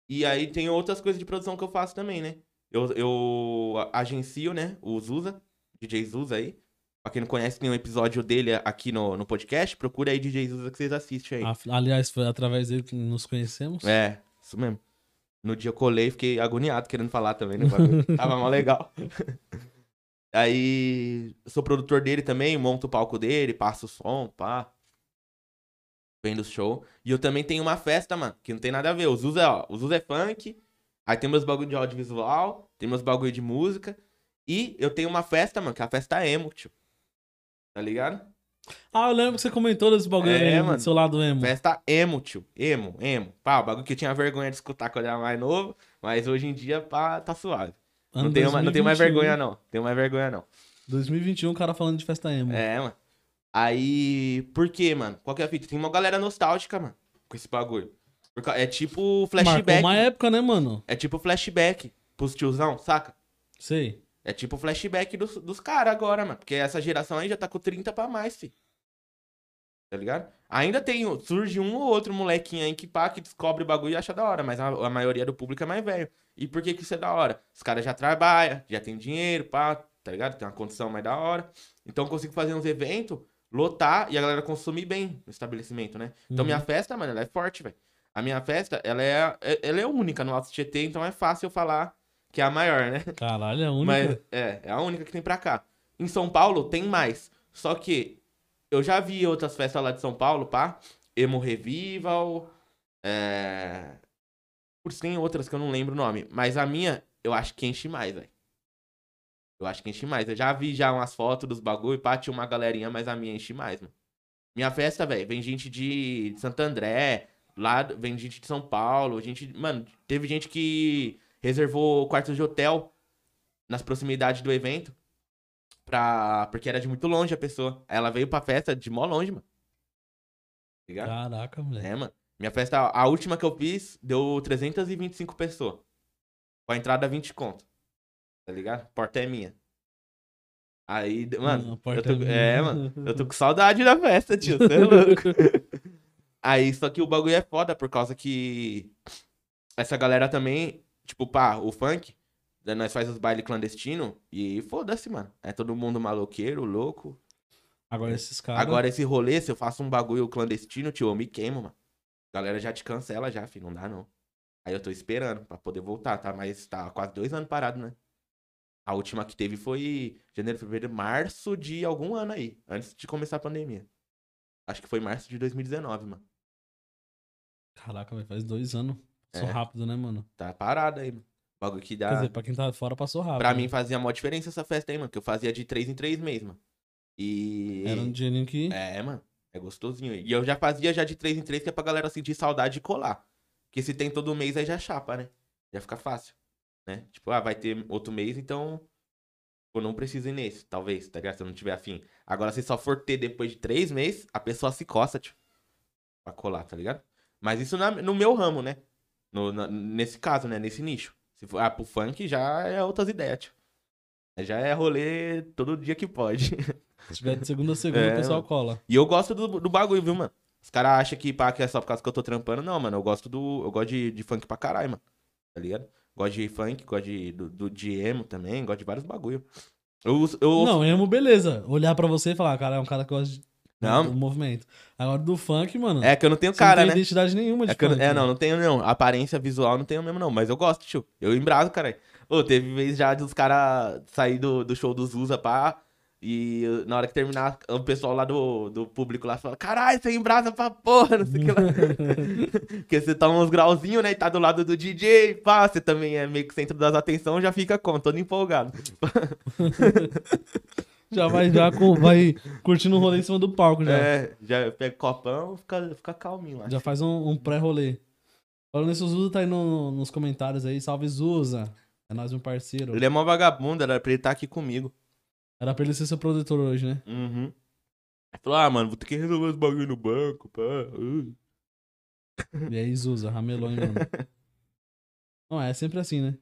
E aí tem outras coisas de produção que eu faço também, né? Eu, eu agencio, né? O Zusa, DJ Zusa aí. Pra quem não conhece, tem um episódio dele aqui no, no podcast. Procura aí DJ Zusa que vocês assistem aí. Aliás, foi através dele que nos conhecemos. É, isso mesmo. No dia eu colei, fiquei agoniado querendo falar também, né? Tava mal legal. Aí, sou produtor dele também, monto o palco dele, passo o som, pá. Vendo o show. E eu também tenho uma festa, mano, que não tem nada a ver. O Zuz é, ó, o Zuz é funk, aí tem meus bagulho de audiovisual, tem meus bagulho de música. E eu tenho uma festa, mano, que é a festa emo, tio. Tá ligado? Ah, eu lembro que você comentou desse bagulho É, aí mano. do seu lado emo. Festa emo, tio. Emo, emo. Pá, o bagulho que eu tinha vergonha de escutar quando era mais novo, mas hoje em dia, pá, tá suave. Não Ano tenho, mais, não tenho mais 2021. vergonha, não. Tenho mais vergonha, não. 2021, o cara falando de festa emo. É, mano. Aí, por quê, mano? Qual que é a fita? Tem uma galera nostálgica, mano, com esse bagulho. É tipo Marcou flashback. uma época, né, mano? É tipo flashback pros tiozão, saca? Sei. É tipo flashback dos, dos caras agora, mano. Porque essa geração aí já tá com 30 pra mais, fi. Tá ligado? Ainda tem, surge um ou outro molequinho aí que pá, que descobre o bagulho e acha da hora, mas a, a maioria do público é mais velho. E por que que isso é da hora? Os caras já trabalham, já tem dinheiro, pá, tá ligado? Tem uma condição mais da hora. Então eu consigo fazer uns eventos, lotar e a galera consumir bem no estabelecimento, né? Então Uhum. minha festa, mano, ela é forte, velho. A minha festa, ela é, ela é única no Alto Tietê, então é fácil eu falar que é a maior, né? Caralho, é a única. Mas é, é a única que tem pra cá. Em São Paulo tem mais. Só que eu já vi outras festas lá de São Paulo, pá. Emo Revival. É. Putz, tem outras que eu não lembro o nome. Mas a minha, eu acho que enche mais, velho. Eu acho que enche mais. Eu já vi já umas fotos dos bagulho, pá, tinha uma galerinha, mas a minha enche mais, mano. Minha festa, velho, vem gente de de Santo André, lá vem gente de São Paulo, gente, mano, teve gente que reservou quartos de hotel nas proximidades do evento pra, porque era de muito longe a pessoa. Ela veio pra festa de mó longe, mano. Tá Ligado? Caraca, moleque. É, mano. Minha festa, a última que eu fiz, deu 325 pessoas. Com a entrada 20 conto. Tá ligado? Porta é minha. Aí, mano, a eu tô, é é, mano, eu tô com saudade da festa, tio, você é louco. Aí, só que o bagulho é foda por causa que essa galera também, tipo, pá, o funk, né, nós faz os bailes clandestinos e foda-se, mano. É todo mundo maloqueiro, louco. Agora esses caras. Agora esse rolê, se eu faço um bagulho clandestino, tio, eu me queimo, mano. A galera já te cancela já, filho, não dá não. Aí eu tô esperando pra poder voltar, tá? Mas tá quase dois anos parado, né? A última que teve foi janeiro, fevereiro, março de algum ano aí, antes de começar a pandemia. Acho que foi março de 2019, mano. Caraca, velho, faz dois anos. Passou É. rápido, né, mano? Tá parado aí, mano. Bagulho que dá. Quer dizer, pra quem tá fora, passou rápido. pra né? mim fazia mó diferença essa festa aí, mano. Que eu fazia de três em três meses, mano. E. Era um dinheirinho que. É, mano. É gostosinho. E eu já fazia já de 3 em 3, que é pra galera sentir saudade de colar. Porque se tem todo mês, aí já chapa, né? Já fica fácil. Né? Tipo, ah, vai ter outro mês, então. Eu não preciso ir nesse, talvez, tá ligado? Se eu não tiver afim. Agora, se só for ter depois de 3 meses, a pessoa se coça, tipo. Pra colar, tá ligado? Mas isso na- no meu ramo, né? No, na- nesse caso, né? Nesse nicho. Se for, ah, pro funk já é outras ideias, tipo. Já é rolê todo dia que pode. Se tiver de segunda a segunda, É, o pessoal cola. E eu gosto do, do bagulho, viu, mano? Os caras acham que pá, que é só por causa que eu tô trampando. Não, mano, eu gosto do. Eu gosto de, de funk pra caralho, mano. Tá ligado? Gosto de funk, gosto de, do, do, de emo também, gosto de vários bagulho. Eu, eu Não, emo, beleza. Olhar pra você e falar, cara, é um cara que gosta de... Não. do movimento. Agora do funk, mano. É que eu não tenho cara, não tem né? identidade nenhuma de É, que eu- funk. é, não, não tenho não. Aparência visual não tenho mesmo, não. Mas eu gosto, tio. Eu embraso, caralho. Ô, teve vez já dos caras sair do, do show dos Usa, pá. E na hora que terminar, o pessoal lá do, do público lá fala: Caralho, você embrasa pra porra, não sei o que lá. Porque você toma uns grauzinhos, né? E tá do lado do DJ, pá. Você também é meio que centro das atenções, já fica como? Todo empolgado. Já vai, já com- vai curtindo um rolê em cima do palco já. É, já pega copão, fica, fica calminho lá. Já faz um, um pré-rolê. Falando nisso, o Zuza tá aí no- nos comentários aí. Salve, Zuza. É nós um parceiro. Ele é mó vagabundo, era pra ele estar aqui comigo. Era pra ele ser seu produtor hoje, né? Uhum. Aí falou, ah, mano, vou ter que resolver os bagulho no banco, pá. uh." E aí, Zuza, ramelou, hein, mano? Não, é sempre assim, né?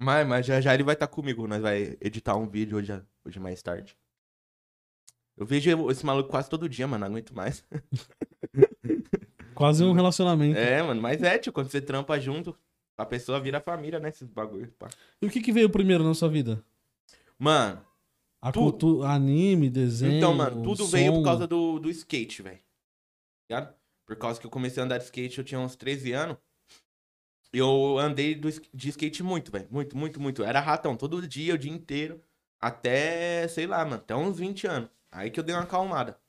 Mas, mas já já ele vai estar comigo, nós vai editar um vídeo hoje, hoje mais tarde. Eu vejo esse maluco quase todo dia, mano, não aguento mais. Quase um relacionamento. É, mano, mas é, tio, quando você trampa junto, a pessoa vira família, né, esses bagulho, pá. E o que que veio primeiro na sua vida? Mano, A Tu- cultura, anime, desenho, então, mano, tudo veio por som? causa do, do skate, velho. Ligado? Por causa que eu comecei a andar de skate, eu tinha uns 13 anos. E eu andei do sk- de skate muito, velho. Muito, muito, muito. Era ratão, todo dia, o dia inteiro. Até, sei lá, mano, até uns 20 anos. Aí que eu dei uma acalmada.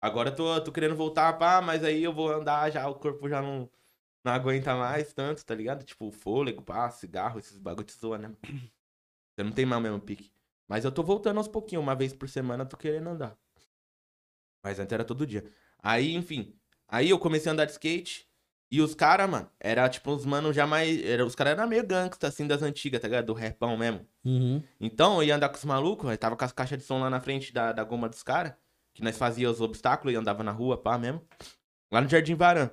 Agora eu tô, tô querendo voltar, pá, mas aí eu vou andar já, o corpo já não, não aguenta mais tanto, tá ligado? Tipo, fôlego, pá, cigarro, esses bagulho te zoa, né? Você não tem mais o mesmo pique. Mas eu tô voltando aos pouquinhos, uma vez por semana eu tô querendo andar. Mas antes era todo dia. Aí, enfim. Aí eu comecei a andar de skate. E os caras, mano, era tipo uns mano já mais. Era, os caras eram meio gangsta, assim, das antigas, tá ligado? Do repão mesmo. Uhum. Então, eu ia andar com os malucos, aí tava com as caixas de som lá na frente da, da goma dos caras, que nós fazia os obstáculos e andava na rua, pá, mesmo. Lá no Jardim Varan.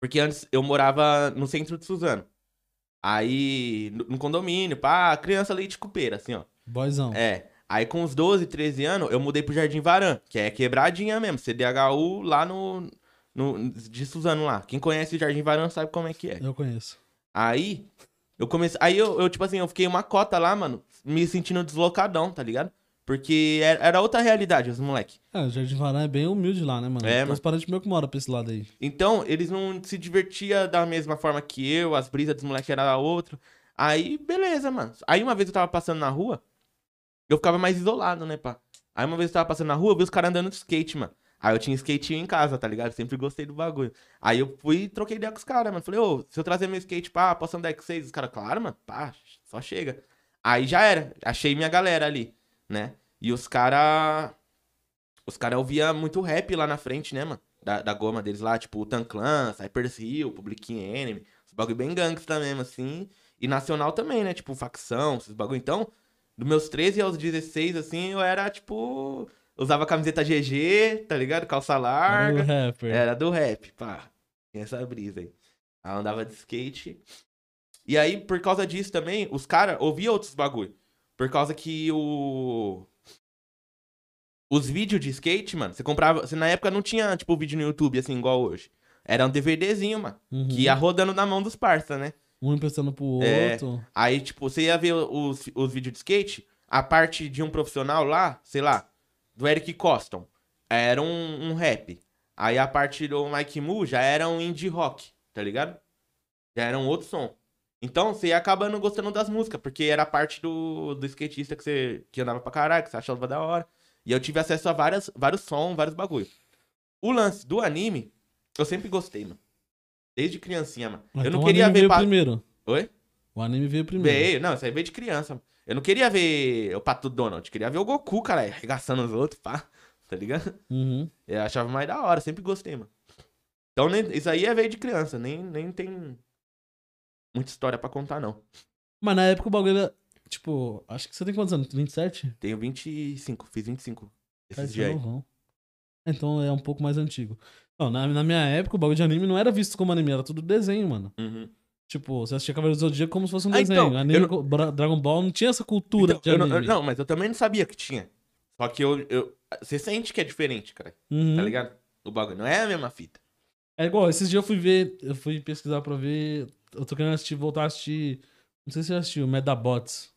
Porque antes eu morava no centro de Suzano. Aí, no no condomínio, pá, criança leite cupeira, assim, ó. Boyzão. É. Aí com uns 12, 13 anos, eu mudei pro Jardim Varan, que é quebradinha mesmo, CDHU lá no, no de Suzano lá. Quem conhece o Jardim Varan sabe como é que é. Eu conheço. Aí, eu comecei, aí eu, eu, tipo assim, eu fiquei uma cota lá, mano, me sentindo deslocadão, tá ligado? Porque era, era outra realidade, os moleque. É, o Jardim Varã é bem humilde lá, né, mano? É, Tem uns parentes meus que moram pra esse lado aí. Então, eles não se divertiam da mesma forma que eu, as brisas dos moleques eram outra. Aí, beleza, mano. Aí uma vez eu tava passando na rua, eu ficava mais isolado, né, pá? Aí uma vez eu tava passando na rua, eu vi os caras andando de skate, mano. Aí eu tinha skatinho em casa, tá ligado? Sempre gostei do bagulho. Aí eu fui e troquei ideia com os caras, mano. Falei, ô, se eu trazer meu skate, pá, posso andar com vocês? Os caras, claro, mano, pá, só chega. Aí já era. Achei minha galera ali, né? E os caras. Os caras ouviam muito rap lá na frente, né, mano? Da, da goma deles lá, tipo o Tanclan, Cypress Hill, Public Enemy. Os bagulho bem gangsta mesmo, assim. E nacional também, né? Tipo, facção, esses bagulho. Então, dos meus 13 aos 16, assim, eu era, tipo. Usava camiseta GG, tá ligado? Calça Era o larga. rapper. Era do rap, pá. Tinha essa brisa aí. Eu andava de skate. E aí, por causa disso também, os caras ouviam outros bagulho. Por causa que o. Os vídeos de skate, mano, você comprava. Você na época não tinha, tipo, vídeo no YouTube assim, igual hoje. Era um DVDzinho, mano. Uhum. Que ia rodando na mão dos parça, né? Um emprestando pro É. outro. Aí, tipo, você ia ver os, os vídeos de skate, a parte de um profissional lá, sei lá, do Eric Coston, era um, um rap. Aí a parte do Mike Mu já era um indie rock, tá ligado? Já era um outro som. Então você ia acabando gostando das músicas, porque era a parte do, do skatista que você que andava pra caralho, que você achava da hora. E eu tive acesso a várias, vários sons, vários bagulho. O lance do anime, eu sempre gostei, mano. Desde criancinha, mano. Mas eu não então o queria anime ver. veio Pa... primeiro. Oi? O anime veio primeiro. Veio, não, isso aí veio de criança. Eu não queria ver o Pato Donald, queria ver o Goku, cara, arregaçando os outros, pá. Tá ligado? Uhum. Eu achava mais da hora, sempre gostei, mano. Então, nem- isso aí é veio de criança, nem, nem tem muita história pra contar, não. Mas na época o bagulho era. Tipo, acho que você tem quantos anos? 27? Tenho 25, fiz 25 Cara, esses é dias aí. novão. Então é um pouco mais antigo. Não, na, na minha época, o bagulho de anime não era visto como anime, era tudo desenho, mano. Uhum. Tipo, você assistia Cavaleiros do Zodíaco como se fosse um Ah, desenho. então, anime, eu Bra- Dragon Ball não tinha essa cultura Então, de eu não, anime. eu- não, mas eu também não sabia que tinha. Só que eu, eu. Você sente que é diferente, cara. Uhum. Tá ligado? O bagulho não é a mesma fita. É igual, esses dias eu fui ver, eu fui pesquisar pra ver. Eu tô querendo assistir, voltar a assistir. Não sei se você assistiu, Medabots,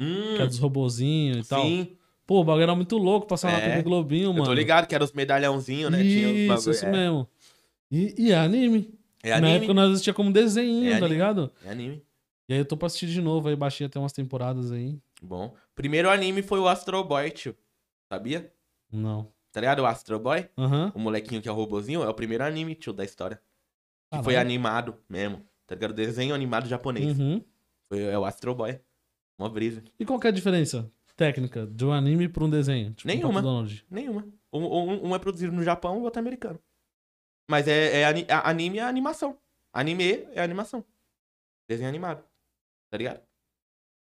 Hum, que é dos robozinhos e tal. sim. Pô, o bagulho era muito louco, passar na É, TV Globinho, Eu mano. tô ligado que eram os medalhãozinhos, né? Tinha os Isso, bagulho. isso é, mesmo. E, e é anime. Na época nós assistia como desenho, É tá ligado? É anime. E aí eu tô pra assistir de novo, aí baixei até umas temporadas aí. Bom. Primeiro anime foi o Astro Boy, tio. Sabia? Não. Tá ligado? O Astro Boy, Aham. o molequinho que é o robozinho, é o primeiro anime, tio, da história. Que foi Caralho. animado mesmo. Tá ligado? Desenho animado japonês. Uhum. Foi, é o Astro Boy. Uma brisa. E qual que é a diferença técnica de um anime pra um desenho? Tipo, Nenhuma. Donald? Nenhuma. Um, um- um é produzido no Japão, o outro é americano. Mas é, é anime é animação. Anime é animação. Desenho animado. Tá ligado?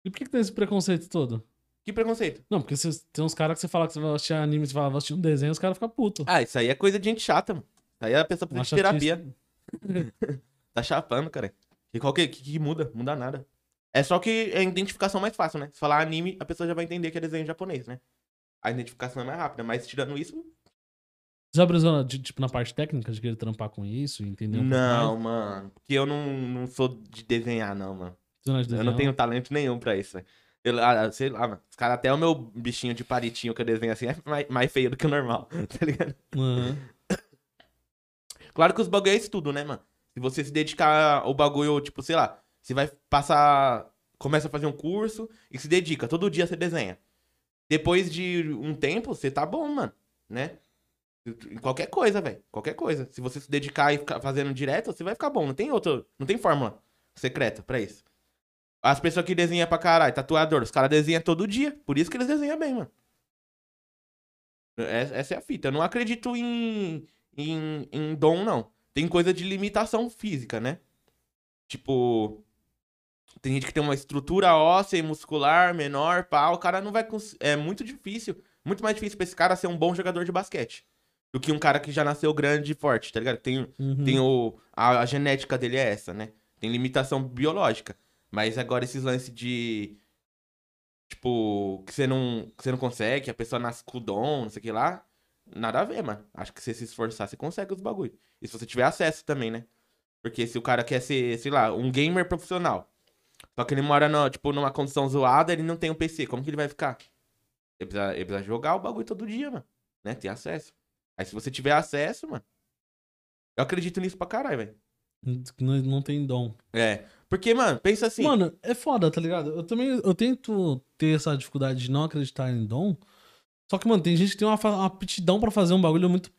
E por que, que tem esse preconceito todo? Que preconceito. Não, porque cê- tem uns caras que você fala que você vai assistir anime, você fala, vai assistir um desenho, os caras ficam putos. Ah, isso aí é coisa de gente chata, mano. Isso aí a pessoa precisa de terapia. Tá chapando, cara. E qual que, que, que muda? Muda nada. É só que é a identificação mais fácil, né? Se falar anime, a pessoa já vai entender que é desenho japonês, né? A identificação é mais rápida, mas tirando isso. Já brisou, na- de- tipo, na parte técnica de querer trampar com isso, entender pouco não, mais? mano. Porque eu não, não sou de desenhar, não, mano. Não é de Eu não desenhar? tenho talento nenhum pra isso, velho. Eu, ah, sei lá, mano. Os caras, até o meu bichinho de palitinho que eu desenho assim é mais, mais feio do que o normal, tá ligado? Aham. Claro que os bagulho é estudo, né, mano? Se você se dedicar ao bagulho, tipo, sei lá, você vai passar. Começa a fazer um curso e se dedica. Todo dia você desenha. Depois de um tempo, você tá bom, mano. Né? Em qualquer coisa, velho. Qualquer coisa. Se você se dedicar e ficar fazendo direto, você vai ficar bom. Não tem outro. Não tem fórmula secreta pra isso. As pessoas que desenham pra caralho, tatuador, os caras desenham todo dia. Por isso que eles desenham bem, mano. Essa é a fita. Eu não acredito em, em, em dom, não. Tem coisa de limitação física, né? Tipo. Tem gente que tem uma estrutura óssea e muscular menor, pá. O cara não vai. É muito difícil. Muito mais difícil pra esse cara ser um bom jogador de basquete. Do que um cara que já nasceu grande e forte, tá ligado? Tem, Uhum. tem o. A, a genética dele é essa, né? Tem limitação biológica. Mas agora esses lances de. Tipo, que você não, que você não consegue, a pessoa nasce com o dom, não sei o que lá. Nada a ver, mano. Acho que se você se esforçar, você consegue os bagulho. E se você tiver acesso também, né? Porque se o cara quer ser, sei lá, um gamer profissional. Só que ele mora, no, tipo, numa condição zoada, ele não tem um PC. Como que ele vai ficar? Ele precisa, ele precisa jogar o bagulho todo dia, mano. Né? Ter acesso. Aí se você tiver acesso, mano. Eu acredito nisso pra caralho, velho. Não, não tem dom. É. Porque, mano, pensa assim. Mano, é foda, tá ligado? Eu também eu tento ter essa dificuldade de não acreditar em dom. Só que, mano, tem gente que tem uma, uma aptidão pra fazer um bagulho muito,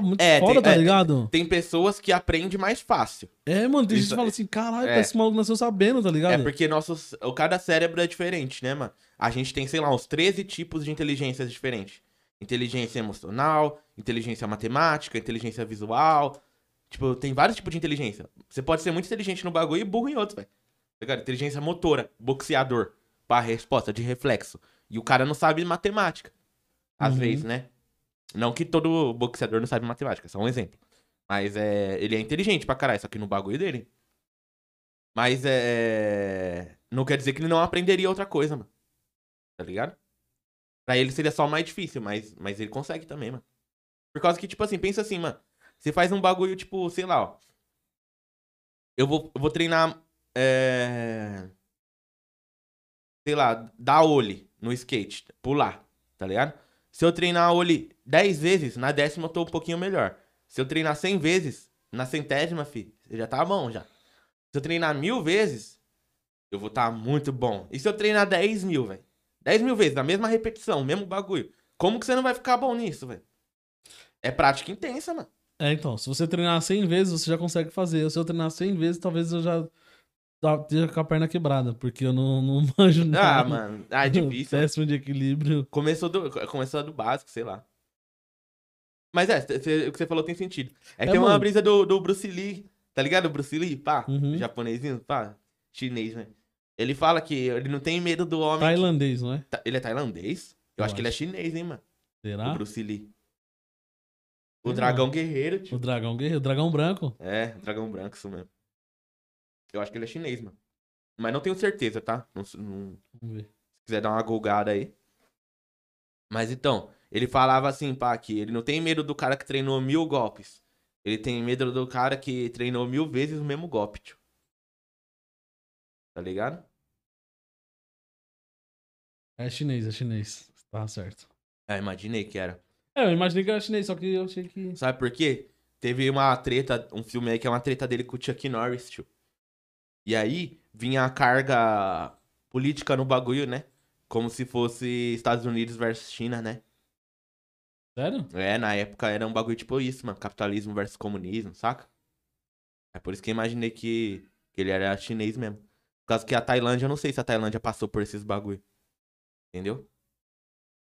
muito É, foda, tem- tá é, ligado? Tem pessoas que aprendem mais fácil. É, mano, tem gente Isso- que fala assim, caralho, é. esse maluco nasceu sabendo, tá ligado? É porque nossos, cada cérebro é diferente, né, mano? A gente tem, sei lá, uns 13 tipos de inteligências diferentes. Inteligência emocional, inteligência matemática, inteligência visual. Tipo, tem vários tipos de inteligência. Você pode ser muito inteligente no bagulho e burro em outros, velho. Tá ligado? Inteligência motora, boxeador, para resposta de reflexo. E o cara não sabe matemática. Às Uhum. vezes, né? Não que todo boxeador não sabe matemática, só um exemplo. Mas é, ele é inteligente pra caralho, só que no bagulho dele. Mas é. Não quer dizer que ele não aprenderia outra coisa, mano. Tá ligado? Pra ele seria só mais difícil, mas, mas ele consegue também, mano. Por causa que, tipo assim, pensa assim, mano. Você faz um bagulho, tipo, sei lá, ó. Eu vou, eu vou treinar. É. Sei lá, dar olho no skate, pular, tá ligado? Se eu treinar olho 10 vezes, na décima eu tô um pouquinho melhor. Se eu treinar 100 vezes, na centésima, fi, já tá bom já. Se eu treinar mil vezes, eu vou estar muito bom. E se eu treinar 10 mil, velho? 10 mil vezes, na mesma repetição, mesmo bagulho. Como que você não vai ficar bom nisso, velho? É prática intensa, mano. É, então, se você treinar 100 vezes, você já consegue fazer. Se eu treinar 100 vezes, talvez eu já esteja com a perna quebrada, porque eu não, não manjo nada. Ah, mano. Ah, é difícil. Péssimo de equilíbrio. Começou do, começou do básico, sei lá. Mas é, cê- o que você falou tem sentido. É, É, uma brisa do, do Bruce Lee, tá ligado? Bruce Lee, pá, Uhum. japonesinho, pá, chinês, né? Ele fala que ele não tem medo do homem. que- Tailandês, não é? Ele é tailandês? Eu, Eu acho que ele é acho. chinês, hein, mano? O Será? Bruce Lee. O Sei dragão não. guerreiro, O tio. dragão guerreiro, o dragão branco. É, dragão branco, isso mesmo. Eu acho que ele é chinês, mano. Mas não tenho certeza, tá? Não, não, Vamos ver. Se quiser dar uma golgada aí. Mas então, ele falava assim, pá, que ele não tem medo do cara que treinou mil golpes. Ele tem medo do cara que treinou mil vezes o mesmo golpe, tio. Tá ligado? É chinês, é chinês. Tá certo. É, imaginei que era. É, eu imaginei que era chinês, só que eu achei que. Sabe por quê? Teve uma treta, um filme aí que é uma treta dele com o Chuck Norris, tio. E aí, vinha a carga política no bagulho, né? Como se fosse Estados Unidos versus China, né? Sério? É, na época era um bagulho tipo isso, mano. Capitalismo versus comunismo, saca? É por isso que eu imaginei que, que ele era chinês mesmo. Por causa que a Tailândia, eu não sei se a Tailândia passou por esses bagulho. Entendeu?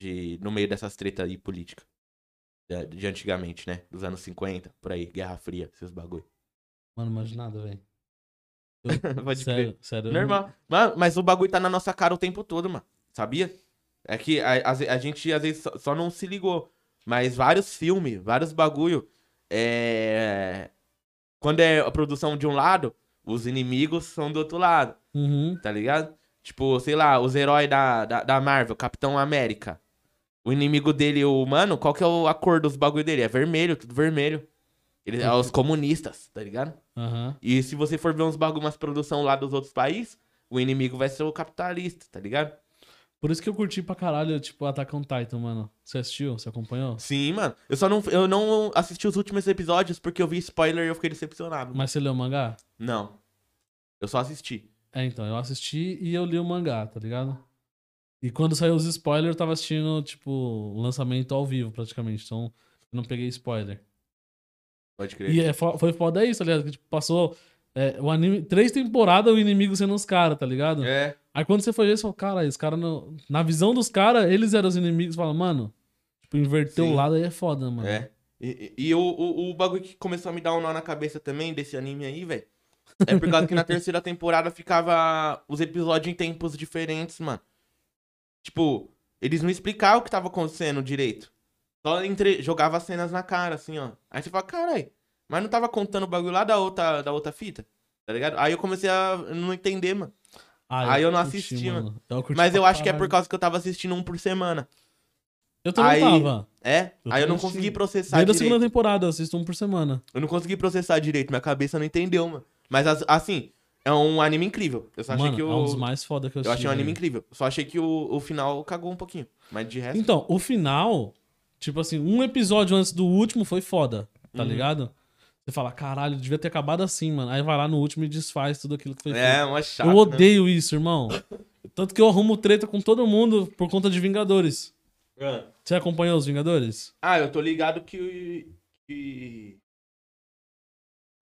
De, no meio dessas tretas aí políticas. De, de antigamente, né? Dos anos 50, por aí, Guerra Fria, esses bagulho. Mano, imagino nada, velho. Pode sério, crer. sério. Normal. Mas, mas o bagulho tá na nossa cara o tempo todo, mano. Sabia? É que a, a, a gente às vezes só, só não se ligou. Mas vários filmes, vários bagulho. É. Quando é a produção de um lado, os inimigos são do outro lado, Uhum. tá ligado? Tipo, sei lá, os heróis da, da, da Marvel, Capitão América. O inimigo dele, o mano, qual que é o- a cor dos bagulho dele? É vermelho, tudo vermelho. Ele é os comunistas, tá ligado? Aham. E se você for ver uns bagulho, umas produção lá dos outros países, o inimigo vai ser o capitalista, tá ligado? Por isso que eu curti pra caralho, tipo, Attack on Titan, mano. Você assistiu? Você acompanhou? Sim, mano. Eu só não, eu não assisti os últimos episódios porque eu vi spoiler e eu fiquei decepcionado. Mas você leu o mangá? Não. Eu só assisti. É, então, eu assisti e eu li o mangá, tá ligado? E quando saiu os spoilers, eu tava assistindo, tipo, o lançamento ao vivo, praticamente. Então, eu não peguei spoiler. Pode crer. E é, fo- foi foda isso, tá ligado? Que, tipo, passou é, o anime, três temporadas o inimigo sendo os caras, tá ligado? É. Aí quando você foi ver, você falou, cara, esse cara, não... na visão dos caras, eles eram os inimigos. Fala, mano, tipo, inverter Sim. o lado aí é foda, mano. É. E, e, e o, o, o bagulho que começou a me dar um nó na cabeça também desse anime aí, velho. É por causa que na terceira temporada ficava os episódios em tempos diferentes, mano. Tipo, eles não explicavam o que tava acontecendo direito. Só entre... jogava cenas na cara, assim, ó. Aí você fala, carai, mas não tava contando o bagulho lá da outra, da outra fita? Tá ligado? Aí eu comecei a não entender, mano. Ah, Aí eu não curti, assisti, mano. Eu curti Mas eu acho que é por caralho. causa que eu tava assistindo um por semana. Eu também Aí- tava. É? Eu aí eu não consegui processar Desde a direito. segunda temporada, eu assisto um por semana. Eu não consegui processar direito. Minha cabeça não entendeu, mano. Mas as- assim, é um anime incrível. Eu só achei Mano, que o. é um dos mais foda que eu Eu assisti. achei um anime incrível. Só achei que o, o final cagou um pouquinho. Mas de resto. Então, o final, tipo assim, um episódio antes do último foi foda, tá Uhum. ligado? Você fala, caralho, devia ter acabado assim, mano. Aí vai lá no último e desfaz tudo aquilo que foi feito. É, uma chata. eu odeio isso, irmão. Tanto que eu arrumo treta com todo mundo por conta de Vingadores. né? Você acompanhou os Vingadores? Ah, eu tô ligado que. que...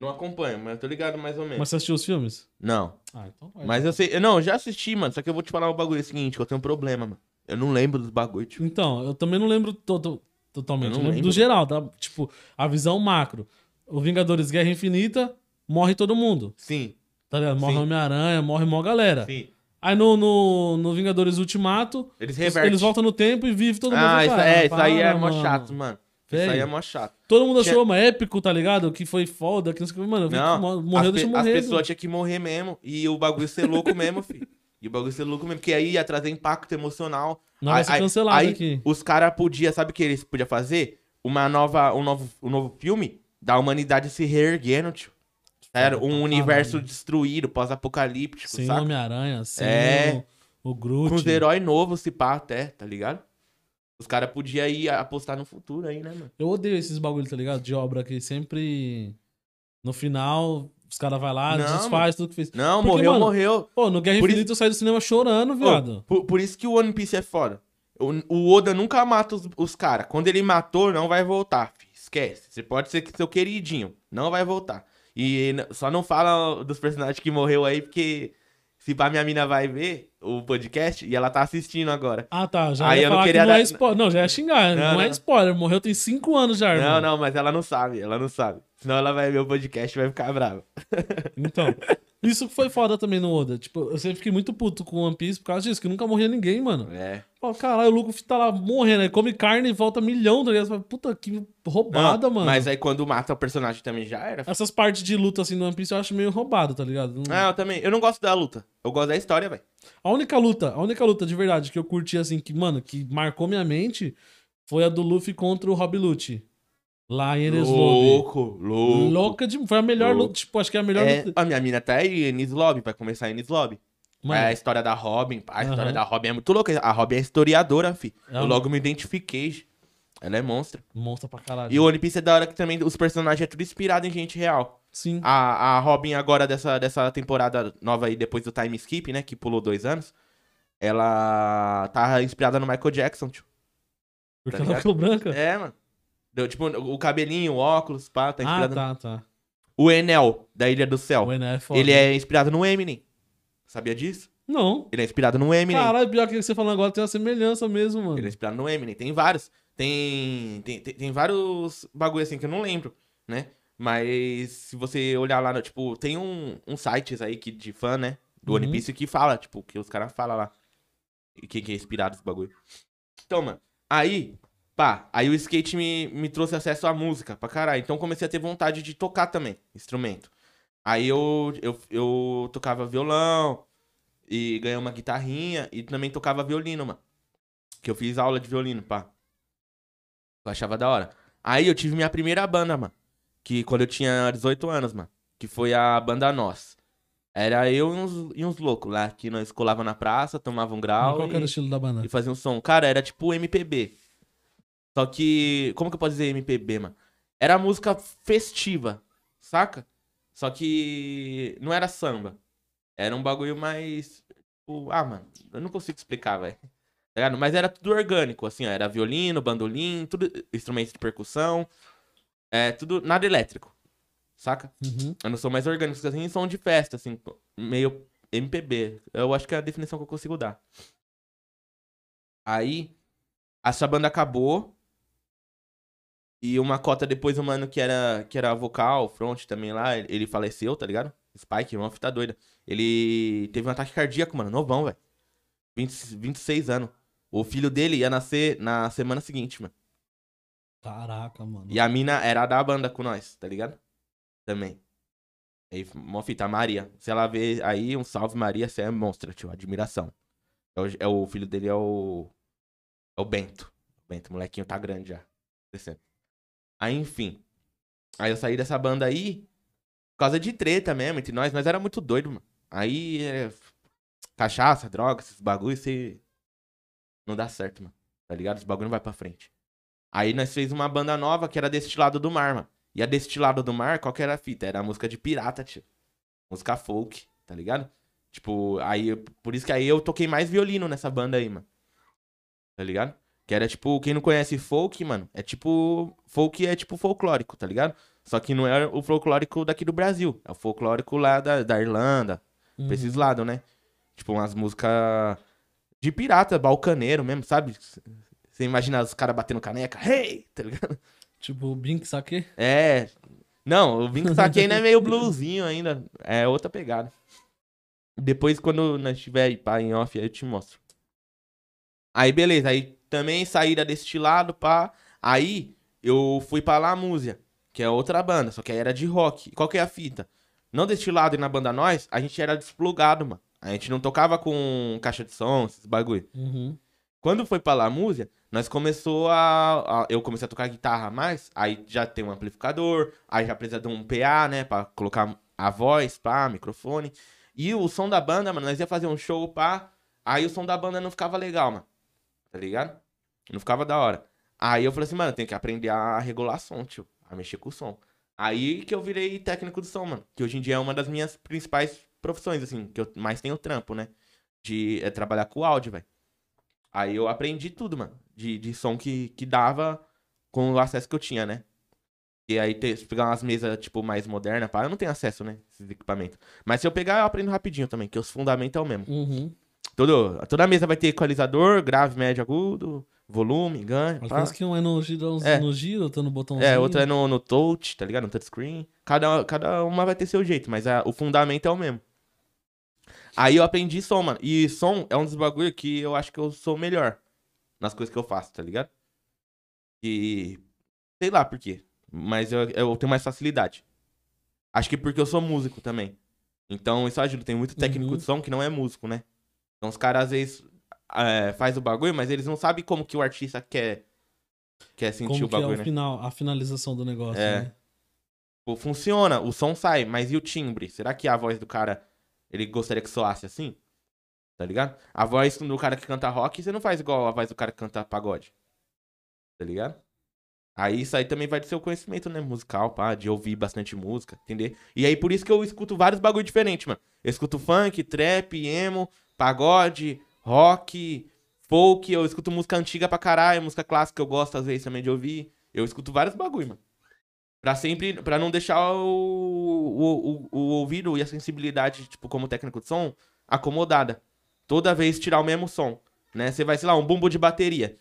Não acompanho, mas eu tô ligado mais ou menos. Mas você assistiu os filmes? Não. Ah, então vai. Mas eu sei. Não, eu já assisti, mano. Só que eu vou te falar um bagulho seguinte, que eu tenho um problema, mano. Eu não lembro dos bagulho, tipo. Então, eu também não lembro to- to- totalmente. Eu Eu, não lembro lembro. do geral, tá? Tipo, a visão macro. O Vingadores Guerra Infinita, morre todo mundo. Sim, Tá ligado? Morre. Homem-Aranha, morre mó galera. sim. Aí no, no, no Vingadores Ultimato, Eles revertem. eles voltam no tempo e vivem todo mundo. Ah, isso, é, isso aí é mó chato, mano. Isso aí é mó chato. Todo mundo achou uma épico, tá ligado? Que foi foda, que não sei o que. Mano, Não, mo- morreu, as, deixa eu as morrer. pessoas tinham que morrer mesmo. E o bagulho ser louco mesmo, filho. E o bagulho ser louco mesmo. Porque aí ia trazer impacto emocional. Não aí, ser cancelado aí aqui. Os caras podiam, sabe o que eles podiam fazer? Uma nova, um, novo, um novo filme da humanidade se reerguendo, tio. Era Foda um universo destruído, pós-apocalíptico, Sem? Homem-Aranha, sem É. o, o Groot. Com os heróis novos, se pá, até, tá ligado? Os caras podiam ir apostar no futuro aí, né, mano? Eu odeio esses bagulho, tá ligado? De obra que sempre. No final, os caras vão lá, Não, desfaz tudo que fez. Não, Porque, morreu, mano, morreu. Pô, no Guerra Por Infinita eu saí do cinema chorando, viado. por, por isso que o One Piece é foda. O, o Oda nunca mata os, os caras. Quando ele matou, não vai voltar, fi. Esquece. Você pode ser seu queridinho. Não vai voltar. E só não fala dos personagens que morreu aí, porque se pá, minha mina vai ver o podcast e ela tá assistindo agora. Ah, tá. Já Aí ia eu não queria que não dar- é spoiler. Não, já ia xingar. Não, Não, é não. spoiler. Morreu tem 5 anos já, irmão. Não, não, mas ela não sabe. Ela não sabe. Senão ela vai ver o podcast e vai ficar brava. Então, isso que foi foda também no Oda. Tipo, eu sempre fiquei muito puto com One Piece por causa disso, que nunca morria ninguém, mano. É. Pô, caralho, o Luffy tá lá morrendo, aí come carne e volta milhão, tá ligado? Puta, que roubada, Não, mano. Mas aí quando mata o personagem também já era. Essas partes de luta assim no One Piece eu acho meio roubado, tá ligado? Não- Ah, eu também. Eu não gosto da luta. Eu gosto da história, velho. A única luta, a única luta de verdade que eu curti assim, que, mano, que marcou minha mente foi a do Luffy contra o Rob Lute. Lá em Enes Lobby. Louco, louco. Louca de. Foi a melhor Louco. luta. Tipo, acho que é a melhor É, luta. a minha mina tá aí, Enis Lobby, vai começar Enis Lobby. Mano, É a história da Robin, a história Aham. da Robin é muito louca. A Robin é historiadora, fi. É Eu logo me identifiquei. Ela é monstra. monstro pra caralho. E o One Piece é da hora que também os personagens é tudo inspirado em gente real. Sim. A, a Robin agora dessa, dessa temporada nova aí, depois do time skip, né, que pulou dois anos, ela tá inspirada no Michael Jackson, tio. porque tá ela ficou branca. É, mano. Deu, tipo, o cabelinho, o óculos, pá, tá ah, inspirado. tá, tá. O Enel, da Ilha do Céu, O Ené é foda. ele é inspirado no Eminem. Sabia disso? Não. Ele é inspirado no Eminem. Caralho, pior que você falando agora tem uma semelhança mesmo, mano. Ele é inspirado no Eminem. Tem vários. Tem, tem, tem, tem vários bagulho assim que eu não lembro, né? Mas se você olhar lá, no- tipo, tem um, uns sites aí que, de fã, né? Do One Uhum. Piece que fala, tipo, que os caras falam lá. E que, que é inspirado esse bagulho. Então, mano, aí, pá, aí o skate me, me trouxe acesso à música pra caralho. Então comecei a ter vontade de tocar também, instrumento. Aí eu, eu, eu tocava violão e ganhei uma guitarrinha e também tocava violino, mano. Que eu fiz aula de violino, pá. Eu achava da hora. Aí eu tive minha primeira banda, mano. Que quando eu tinha 18 anos, mano. Que foi a banda Nós. Era eu e uns, e uns loucos lá, que nós colava na praça, tomava um grau Qual que era o e, estilo da banda? e fazia um som. Cara, era tipo MPB. Só que. Como que eu posso dizer MPB, mano? Era música festiva, saca? Só que. Não era samba. Era um bagulho mais. Tipo, ah, mano, eu não consigo explicar, velho. Tá? Mas era tudo orgânico, assim, ó. Era violino, bandolim, tudo instrumentos de percussão. É, tudo. Nada elétrico. Saca? Uhum. Eu não sou mais orgânico, assim, som de festa, assim, meio MPB. Eu acho que é a definição que eu consigo dar. Aí, essa banda acabou. E uma cota depois, o mano que era, que era vocal, front também lá, ele faleceu, tá ligado? Spike, uma fita doida. Ele teve um ataque cardíaco, mano, novão, velho. 20 26 anos. O filho dele ia nascer na semana seguinte, mano. Caraca, mano. E a mina era da banda com nós, tá ligado? Também. Aí, mó fita, a Maria. Se ela vê aí, um salve, Maria, você é monstro, tio. Admiração. É o, é o filho dele é o. É o Bento. O Bento, o molequinho tá grande já. Descendo. Aí, enfim. Aí eu saí dessa banda aí. Por causa de treta mesmo entre nós. Nós era muito doido, mano. Aí. É, cachaça, droga, esses bagulhos, você. Não dá certo, mano. Tá ligado? Os bagulho não vai pra frente. Aí nós fez uma banda nova que era Destilado do Mar, mano. E a Destilado do Mar, qual que era a fita? Era a música de pirata, tio. Música folk, tá ligado? Tipo, aí, por isso que aí eu toquei mais violino nessa banda aí, mano. Tá ligado? Que era tipo, quem não conhece folk, mano, é tipo. Folk é tipo folclórico, tá ligado? Só que não é o folclórico daqui do Brasil. É o folclórico lá da, da Irlanda, Uhum. pra esses lados, né? Tipo, umas músicas de pirata, balcaneiro mesmo, sabe? Você imagina os caras batendo caneca, hey! Tá ligado? Tipo, Blink, saque? É. Não, o Vink Saque ainda é meio bluesinho ainda. É outra pegada. Depois, quando nós tiver em off, aí eu te mostro. Aí, beleza. Aí também saí da Destilado, pá. Aí eu fui pra La Músia, que é outra banda, só que aí era de rock. E qual que é a fita? Não Destilado e na banda Nós, a gente era desplugado, mano. A gente não tocava com caixa de som, esses bagulho. Uhum. Quando foi pra La Músia, nós começou a, a- Eu comecei a tocar guitarra mais, aí já tem um amplificador, aí já precisa de um PA, né? Pra colocar a voz, pá, microfone. E o som da banda, mano, nós ia fazer um show, pá. Aí o som da banda não ficava legal, mano. Tá ligado? Não ficava da hora. Aí eu falei assim, mano, tem que aprender a regular som, tio. A mexer com o som. Aí que eu virei técnico de som, mano. Que hoje em dia é uma das minhas principais profissões, assim, que eu mais tenho trampo, né? De é, trabalhar com áudio, velho. Aí eu aprendi tudo, mano. De, de som que, que dava com o acesso que eu tinha, né? E aí, ter, se pegar umas mesas, tipo, mais modernas, pá, eu não tenho acesso, né? Esses equipamentos. Mas se eu pegar, eu aprendo rapidinho também, que os fundamentos é o mesmo. Uhum. Todo, toda mesa vai ter equalizador, grave, médio, agudo, volume, ganho, pá. Parece que um é no giro, É. no giro outro no botãozinho. É, outra é no, no touch, tá ligado? No touchscreen. Cada, cada uma vai ter seu jeito, mas a- o fundamento é o mesmo. Aí eu aprendi som, mano. E som é um dos bagulho que eu acho que eu sou melhor nas coisas que eu faço, tá ligado? E. Sei lá por quê. Mas eu, eu tenho mais facilidade. Acho que porque eu sou músico também. Então isso ajuda. Tem muito técnico Uhum. de som que não é músico, né? Então os caras às vezes é, faz o bagulho, mas eles não sabem como que o artista quer, quer sentir Como o que é bagulho, o né? final, a finalização do negócio, É. né? Pô, funciona, o som sai, mas e o timbre? Será que a voz do cara, ele gostaria que soasse assim? Tá ligado? A voz do cara que canta rock, você não faz igual a voz do cara que canta pagode. Tá ligado? Aí isso aí também vai do seu conhecimento, né? Musical, pá, de ouvir bastante música, entender? E aí por isso que eu escuto vários bagulho diferentes, mano. Eu escuto funk, trap, emo, pagode, rock, folk, eu escuto música antiga pra caralho, música clássica eu gosto às vezes também de ouvir. Eu escuto vários bagulho, mano. Pra sempre, pra não deixar o, o, o, o ouvido e a sensibilidade, tipo, como técnico de som, acomodada. Toda vez tirar o mesmo som, né? Você vai, sei lá, um bumbo de bateria.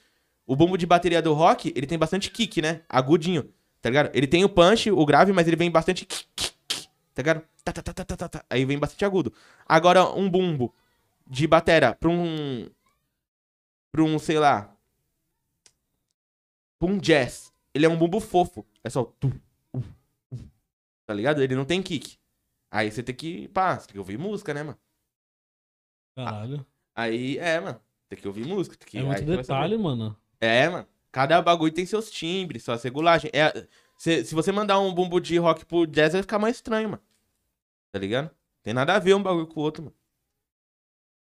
O bumbo de bateria do rock, ele tem bastante kick, né? Agudinho, tá ligado? Ele tem o punch, o grave, mas ele vem bastante kick, kick, kick, tá ligado? Tá, tá, tá, tá, tá, tá, tá. Aí vem bastante agudo. Agora, um bumbo de batera pra um... Pra um, sei lá... Pra um jazz. Ele é um bumbo fofo. É só... tum, um, um, Tá ligado? Ele não tem kick. Aí você tem que... Pá, você tem que ouvir música, né, mano? Caralho. Aí, é, mano. Tem que ouvir música. Tem que, é muito detalhe, mano. É, mano. Cada bagulho tem seus timbres, suas regulagens. É, se, se você mandar um bumbo de rock pro jazz, vai ficar mais estranho, mano. Tá ligado? Tem nada a ver um bagulho com o outro, mano.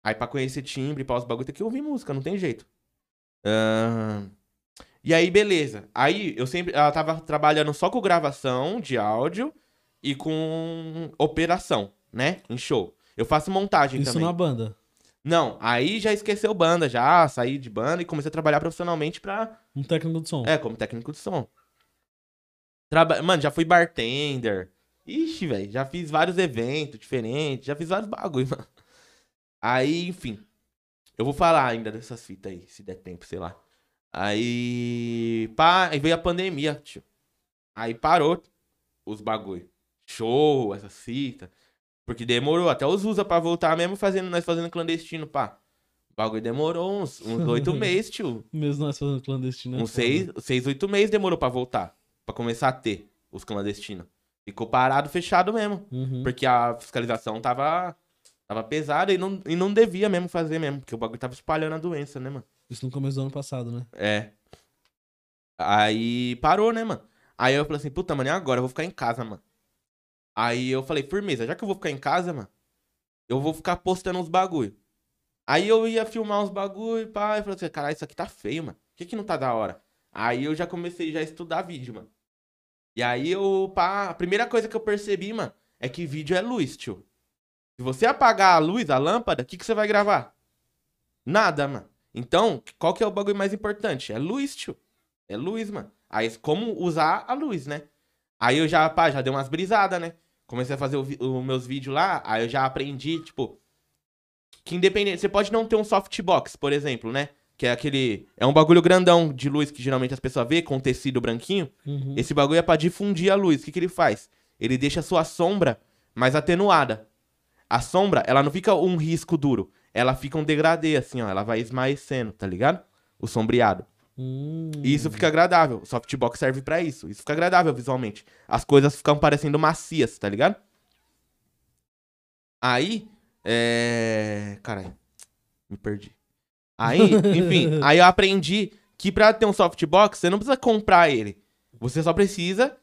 Aí pra conhecer timbre, pra os bagulho, tem que ouvir música, não tem jeito. Ahn, E aí, beleza. Aí eu sempre. Ela tava trabalhando só com gravação de áudio e com operação, né? Em show. Eu faço montagem Isso também. na banda. Não, aí já esqueceu banda, já saí de banda e comecei a trabalhar profissionalmente pra. Um técnico de som. É, como técnico de som. Traba... Mano, já fui bartender. Ixi, velho, já fiz vários eventos diferentes, já fiz vários bagulho, mano. Aí, enfim. Eu vou falar ainda dessas fitas aí, se der tempo, sei lá. Aí. Pá, aí veio a pandemia, tio. Aí parou os bagulho. Show, essas fitas. Porque demorou, até os usa pra voltar mesmo fazendo, nós fazendo clandestino, pá. O bagulho demorou uns uns oito meses, tio. Mesmo nós fazendo clandestino. é Uns seis, seis, oito meses demorou pra voltar. Pra começar a ter os clandestinos. Ficou parado, fechado mesmo. Uhum. Porque a fiscalização tava, tava pesada e não, e não devia mesmo fazer mesmo. Porque o bagulho tava espalhando a doença, né, mano? Isso no começo do ano passado, né? É. Aí parou, né, mano? Aí eu falei assim, puta, mano, e agora? Eu vou ficar em casa, mano. Aí eu falei, firmeza, já que eu vou ficar em casa, mano, eu vou ficar postando uns bagulho. Aí eu ia filmar uns bagulho, pá, e falei assim, caralho, isso aqui tá feio, mano. Por que que não tá da hora? Aí eu já comecei já a estudar vídeo, mano. E aí eu, pá, a primeira coisa que eu percebi, mano, é que vídeo é luz, tio. Se você apagar a luz, a lâmpada, o que que você vai gravar? Nada, mano. Então, qual que é o bagulho mais importante? É luz, tio. É luz, mano. Aí, como usar a luz, né? Aí eu já, pá, já dei umas brisadas, né? Comecei a fazer os meus vídeos lá, aí eu já aprendi, tipo, que independente, você pode não ter um softbox, por exemplo, né? Que é aquele, é um bagulho grandão de luz que geralmente as pessoas vê com tecido branquinho. Uhum. Esse bagulho é pra difundir a luz. O que, que ele faz? Ele deixa a sua sombra mais atenuada. A sombra, ela não fica um risco duro. Ela fica um degradê, assim, ó. Ela vai esmaecendo, tá ligado? O sombreado. Hum. E isso fica agradável. O softbox serve pra isso. Isso fica agradável visualmente. As coisas ficam parecendo macias, tá ligado? Aí, é. Caralho, me perdi. Aí, enfim, aí eu aprendi que pra ter um softbox, você não precisa comprar ele. Você só precisa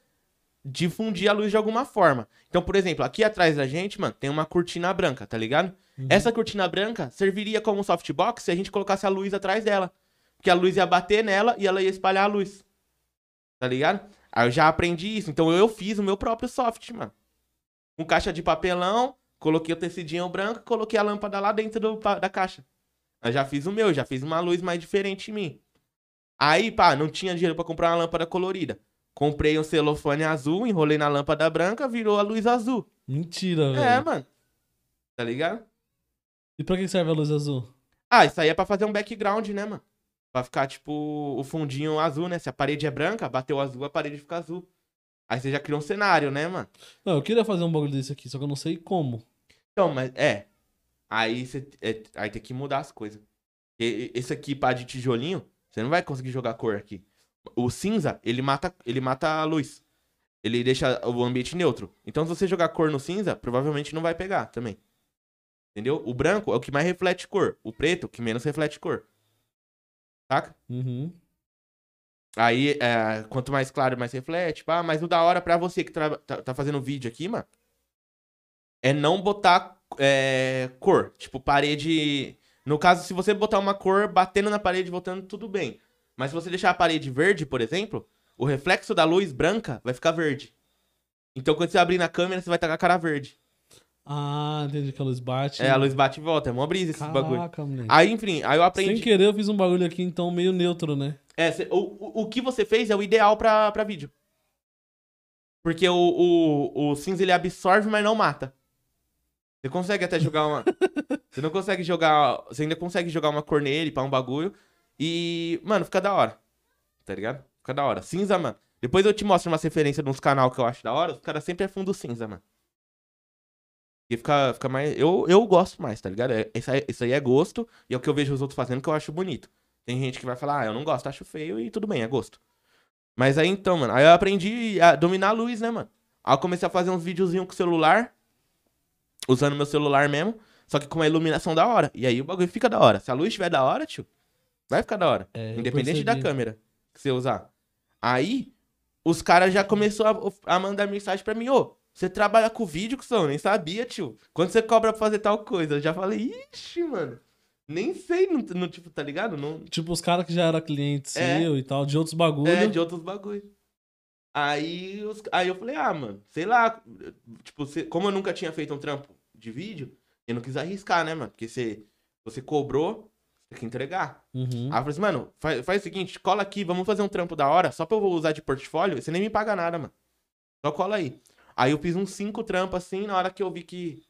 difundir a luz de alguma forma. Então, por exemplo, aqui atrás da gente, mano, tem uma cortina branca, tá ligado? Uhum. Essa cortina branca serviria como um softbox se a gente colocasse a luz atrás dela. Porque a luz ia bater nela e ela ia espalhar a luz. Tá ligado? Aí eu já aprendi isso. Então eu fiz o meu próprio soft, mano. Com caixa de papelão, coloquei o tecidinho branco, coloquei a lâmpada lá dentro do da caixa. Eu já fiz o meu, já fiz uma luz mais diferente em mim. Aí, pá, não tinha dinheiro pra comprar uma lâmpada colorida. Comprei um celofane azul, enrolei na lâmpada branca, virou a luz azul. Mentira, velho. É, mano. Tá ligado? E pra que serve a luz azul? Ah, isso aí é pra fazer um background, né, mano? Pra ficar, tipo, o fundinho azul, né? Se a parede é branca, bateu azul, a parede fica azul. Aí você já criou um cenário, né, mano? Não, eu queria fazer um bagulho desse aqui, só que eu não sei como. Então, mas é. Aí você é, aí tem que mudar as coisas. E- e- Esse aqui, pá, de tijolinho, você não vai conseguir jogar cor aqui. O cinza, ele mata, ele mata a luz. Ele deixa o ambiente neutro. Então, se você jogar cor no cinza, provavelmente não vai pegar também. Entendeu? O branco é o que mais reflete cor. O preto, que menos reflete cor. Saca? Uhum. Aí, é, quanto mais claro, mais reflete. Pá, mas o da hora pra você que tá, tá fazendo vídeo aqui, mano, é não botar é, cor. Tipo, parede. No caso, se você botar uma cor batendo na parede, voltando, tudo bem. Mas se você deixar a parede verde, por exemplo, o reflexo da luz branca vai ficar verde. Então, quando você abrir na câmera, você vai estar com a cara verde. Ah, entendi que a luz bate. É, a luz bate e volta. É mó brisa esse bagulho. Caraca, moleque. Aí, enfim, aí eu aprendi. Sem querer eu fiz um bagulho aqui, então, meio neutro, né? É, cê- o, o, o que você fez é o ideal pra, pra vídeo. Porque o, o, o cinza ele absorve, mas não mata. Você consegue até jogar uma. você não consegue jogar. Você ainda consegue jogar uma cor nele pra um bagulho. E, mano, fica da hora. Tá ligado? Fica da hora. Cinza, mano. Depois eu te mostro umas referências nos canal que eu acho da hora. Os caras sempre é fundo cinza, mano. E fica, fica mais. Eu, eu gosto mais, tá ligado? É- Isso aí, isso aí é gosto. E é o que eu vejo os outros fazendo que eu acho bonito. Tem gente que vai falar, ah, eu não gosto, acho feio e tudo bem, é gosto. Mas aí então, mano, aí eu aprendi a dominar a luz, né, mano? Aí eu comecei a fazer uns videozinhos com o celular, usando meu celular mesmo, só que com uma iluminação da hora. E aí o bagulho fica da hora. Se a luz estiver da hora, tio, vai ficar da hora. É, Independente da câmera que você usar. Aí, os caras já começaram a, a mandar mensagem pra mim, ô, você trabalha com vídeo, que eu nem sabia, tio. Quando você cobra pra fazer tal coisa? Eu já falei, ixi, mano. Nem sei, não, não, tipo, tá ligado? Não, Tipo, os caras que já era cliente É. seu e tal, de outros bagulho. É, de outros bagulho. Aí, os- aí eu falei, ah, mano, sei lá. Tipo, você- como eu nunca tinha feito um trampo de vídeo, eu não quis arriscar, né, mano? Porque você, você cobrou, você tem que entregar. Uhum. Aí eu falei assim, mano, faz, faz o seguinte, cola aqui, vamos fazer um trampo da hora, só pra eu usar de portfólio, você nem me paga nada, mano. Só cola aí. Aí eu fiz uns cinco trampos assim, na hora que eu vi que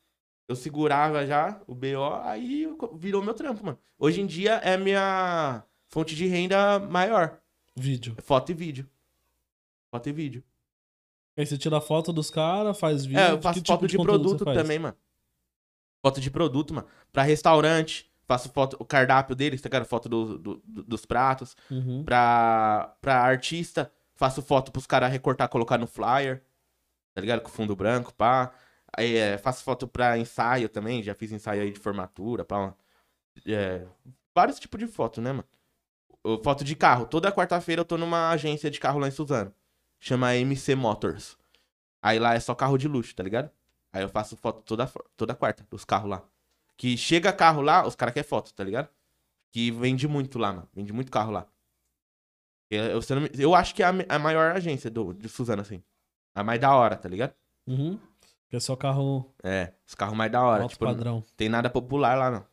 eu segurava já o BO, aí virou meu trampo, mano. Hoje em dia é minha fonte de renda maior. Vídeo. Foto e vídeo. Foto e vídeo. Aí você tira foto dos caras, faz vídeo. É, eu que faço tipo foto de, conteúdo produto também, mano. Foto de produto, mano. Pra restaurante, faço foto, o cardápio deles, tá ligado? Foto do, do- do- dos pratos. Uhum. Pra, pra artista, faço foto pros caras recortar, colocar no flyer. tá ligado? Com fundo branco, pá. Aí, é, faço foto pra ensaio também, já fiz ensaio aí de formatura, pá. É, vários tipos de foto, né, mano? Foto de carro. Toda quarta-feira eu tô numa agência de carro lá em Suzano. Chama MC Motors. Aí lá é só carro de luxo, tá ligado? Aí eu faço foto toda, toda quarta dos carros lá. Que chega carro lá, os caras querem foto, tá ligado? Que vende muito lá, mano. Vende muito carro lá. Eu, eu, eu não me- eu acho que é a, a maior agência do, de Suzano, assim. A mais da hora, tá ligado? Uhum. Que é só carro É, os carros mais da hora. alto tipo, padrão. tem nada popular lá, não.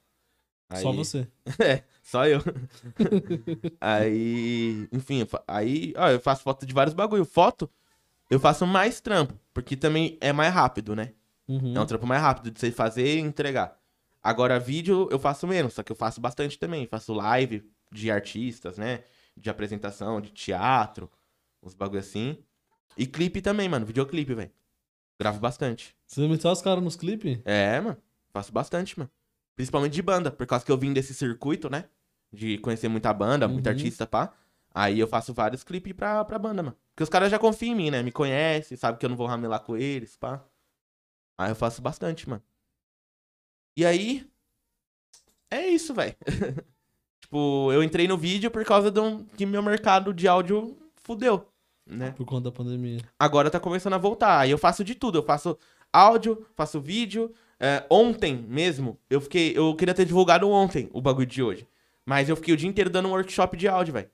Só Aí- você. É, só eu. aí, enfim, aí, ó, eu faço foto de vários bagulho. Foto, eu faço mais trampo, porque também é mais rápido, né? Uhum. É um trampo mais rápido de você fazer e entregar. Agora, vídeo eu faço menos, só que eu faço bastante também. Faço live de artistas, né? De apresentação, de teatro, uns bagulho assim. E clipe também, mano. Videoclipe, velho. Gravo bastante. Você imitar os caras nos clipes? É, mano. Faço bastante, mano. Principalmente de banda, por causa que eu vim desse circuito, né? De conhecer muita banda, Uhum. artista, pá. Aí eu faço vários clipes pra, pra banda, mano. Porque os caras já confiam em mim, né? Me conhecem, sabem que eu não vou ramelar com eles, pá. Aí eu faço bastante, mano. E aí. É isso, velho. tipo, eu entrei no vídeo por causa de um, que meu mercado de áudio fudeu, né? Por conta da pandemia. agora tá começando a voltar. Aí eu faço de tudo. Eu faço áudio, faço vídeo. É, ontem mesmo, eu fiquei. Eu queria ter divulgado ontem o bagulho de hoje. Mas eu fiquei o dia inteiro dando um workshop de áudio, velho.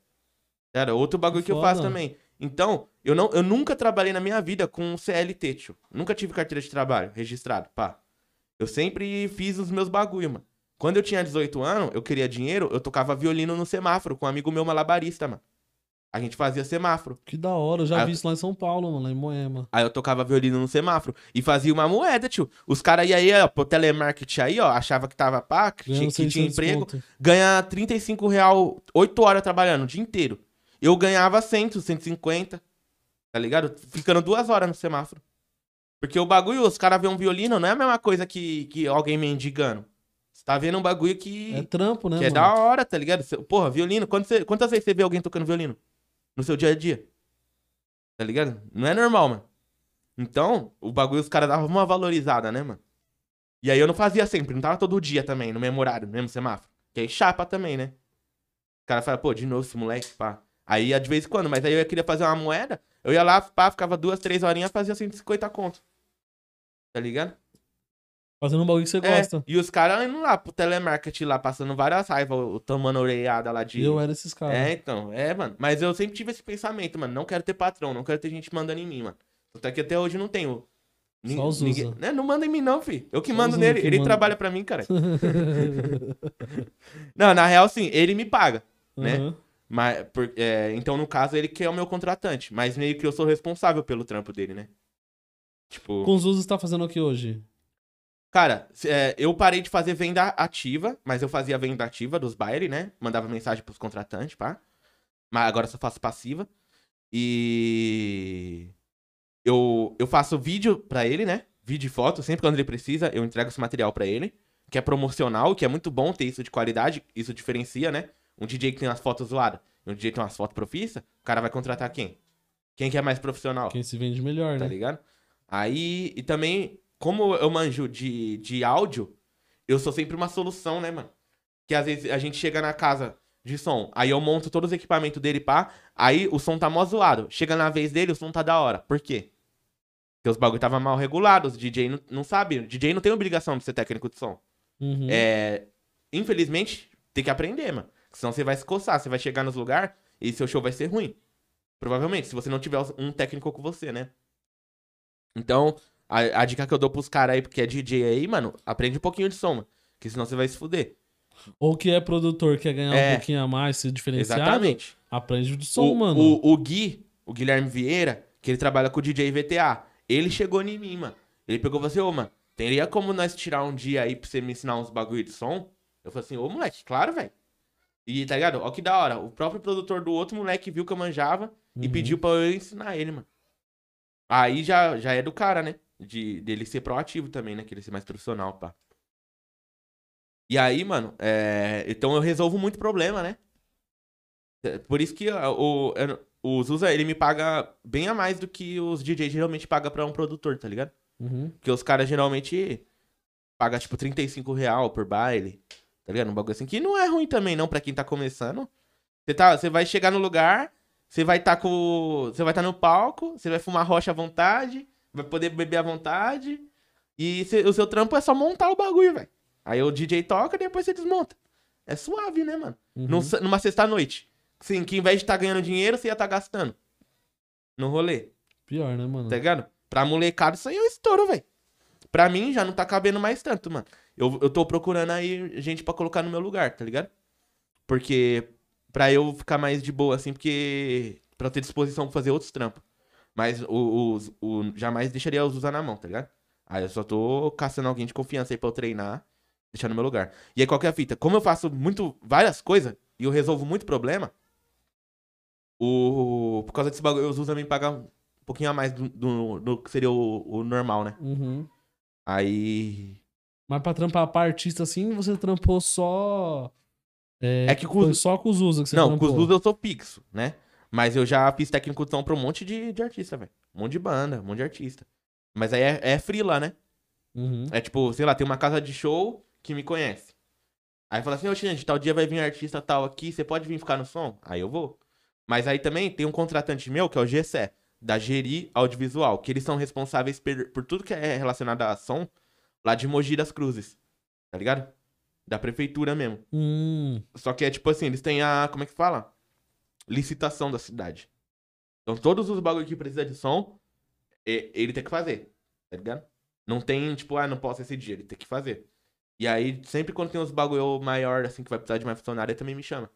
Era outro bagulho que eu faço também. Então, eu, não, eu nunca trabalhei na minha vida com CLT, tio. Nunca tive carteira de trabalho registrado, pá. Eu sempre fiz os meus bagulho, mano. Quando eu tinha 18 anos, eu queria dinheiro, eu tocava violino no semáforo com um amigo meu malabarista, mano. A gente fazia semáforo. Que da hora, eu já Ah, vi isso lá em São Paulo, mano, lá em Moema. Aí eu tocava violino no semáforo e fazia uma moeda, tio. Os caras iam aí, ó, pro telemarketing aí, ó, achava que tava pá, que tinha, que tinha 600 emprego, conto. ganha 35 real, 8 horas trabalhando o dia inteiro. Eu ganhava 100, 150, tá ligado? Ficando duas horas no semáforo. Porque o bagulho, os caras vêem um violino, não é a mesma coisa que, que alguém mendigando. Você tá vendo um bagulho que É trampo, né, que é mano? da hora, tá ligado? Porra, violino, você- quantas vezes você vê alguém tocando violino? No seu dia a dia? Tá ligado? Não é normal, mano. Então, o bagulho os caras davam uma valorizada, né, mano? E aí eu não fazia sempre, não tava todo dia também, no mesmo horário, no mesmo semáforo. Que aí chapa também, né? O cara fala, pô, de novo esse moleque, pá. Aí ia de vez em quando, mas aí eu queria fazer uma moeda, eu ia lá, pá, ficava duas, três horinhas, fazia 150 conto. Tá ligado? Fazendo um bagulho que você É, gosta. e os caras indo lá pro telemarketing lá, passando várias raivas, o- tomando orelhada lá de. Eu era esses caras. É, então, é, mano. Mas eu sempre tive esse pensamento, mano. Não quero ter patrão, não quero ter gente mandando em mim, mano. Até que até hoje não tenho. Nin- Só os ninguém- né, Não manda em mim, não, filho. Eu que Só mando nele. que Ele manda. trabalha pra mim, cara. não, na real, sim, ele me paga. Né? Aham. Mas, por- é, então, no caso, ele que é o meu contratante. Mas meio que eu sou responsável pelo trampo dele, né? Tipo. Com os usos você tá fazendo aqui hoje? Cara, é, eu parei de fazer venda ativa, mas eu fazia venda ativa dos bailes, né? Mandava mensagem pros contratantes, pá. Mas agora só faço passiva. E eu, eu faço vídeo pra ele, né? Vídeo e foto, sempre quando ele precisa, eu entrego esse material pra ele, que é promocional, que é muito bom ter isso de qualidade, isso diferencia, né? Um DJ que tem umas fotos zoadas e um DJ que tem umas fotos profissa, o cara vai contratar quem? Quem que é mais profissional? Quem se vende melhor, tá né? ligado? Aí, e também, como eu manjo de, de áudio, eu sou sempre uma solução, né, mano? Que às vezes a gente chega na casa de som, aí eu monto todos os equipamentos dele, pá, aí o som tá mó zoado. Chega na vez dele, o som tá da hora. Por quê? Porque os bagulho tava mal regulados, o DJ não, não sabe, o DJ não tem obrigação de ser técnico de som. Uhum. É, infelizmente, tem que aprender, mano. Senão você vai se coçar, você vai chegar nos lugares e seu show vai ser ruim. Provavelmente, se você não tiver um técnico com você, né? Então, a, a dica que eu dou pros caras aí, porque é DJ aí, mano, aprende um pouquinho de som, mano. Que senão você vai se fuder. Ou que é produtor, quer ganhar É. um pouquinho a mais, ser diferenciado. Exatamente. Aprende de som, o, mano. O, o Gui, o Guilherme Vieira, que ele trabalha com o DJ VTA, ele chegou em mim, mano. Ele pegou e falou assim, ô, mano, teria como nós tirar um dia aí pra você me ensinar uns bagulho de som? Eu falei assim, ô, moleque, claro, velho. E tá ligado? Ó que da hora. O próprio produtor do outro moleque viu que eu manjava e Uhum. pediu pra eu ensinar ele, mano. Aí já, já é do cara, né? De, dele ser proativo também, né? Que ele ser mais profissional, pá. E aí, mano, é... então eu resolvo muito problema, né? É, Por isso que o, não- o Zusa, ele me paga bem a mais do que os DJs geralmente pagam pra um produtor, tá ligado? Uhum. Porque os caras geralmente pagam, tipo, 35 real por baile, tá ligado? Um bagulho assim, que não é ruim também, não, pra quem tá começando. Você tá, você vai chegar no lugar, você vai estar tá com... Você vai estar tá no palco, você vai fumar rocha à vontade, vai poder beber à vontade, e cê- o seu trampo é só montar o bagulho, velho. Aí o DJ toca e depois você desmonta. É suave, né, mano? Uhum. Num numa sexta-noite. Sim, que em vez de estar ganhando dinheiro, você ia estar gastando. No rolê, Pior, né, mano? tá ligado? Pra molecada, isso aí é um estouro, velho. Pra mim, já não tá cabendo mais tanto, mano. Eu, eu tô procurando aí gente pra colocar no meu lugar, tá ligado? Porque. Pra eu ficar mais de boa, assim, porque. Pra eu ter disposição pra fazer outros trampos. Mas o, os- o, jamais deixaria os usar na mão, tá ligado? Aí eu só tô caçando alguém de confiança aí pra eu treinar, deixar no meu lugar. E aí, qual que é a fita? Como eu faço muito, várias coisas e eu resolvo muito problema, o, por causa desse bagulho, os usa me pagam um pouquinho a mais do, do, do que seria o, o normal, né? Uhum. Aí. Mas pra trampar pra artista assim, você trampou só. É, É que com os- só com os usos que você Não, com os Luz eu sou fixo, né? Mas eu já fiz técnico de som pra um monte de, de artista, velho. Um monte de banda, um monte de artista. Mas aí é, é frila, né? Uhum. É tipo, sei lá, tem uma casa de show que me conhece. Aí fala assim, ô gente, tal dia vai vir artista tal aqui, você pode vir ficar no som? Aí eu vou. Mas aí também tem um contratante meu, que é o GCE, da Geri Audiovisual, que eles são responsáveis per- por tudo que é relacionado a som lá de Mogi das Cruzes. Tá ligado? Da prefeitura mesmo. Hum, Só que é tipo assim, eles têm a. Como é que fala? Licitação da cidade. Então todos os bagulho que precisa de som, ele tem que fazer. Tá ligado? Não tem, tipo, ah, não posso esse dia, ele tem que fazer. E aí, sempre quando tem uns bagulho maior, assim, que vai precisar de mais funcionário, ele também me chama.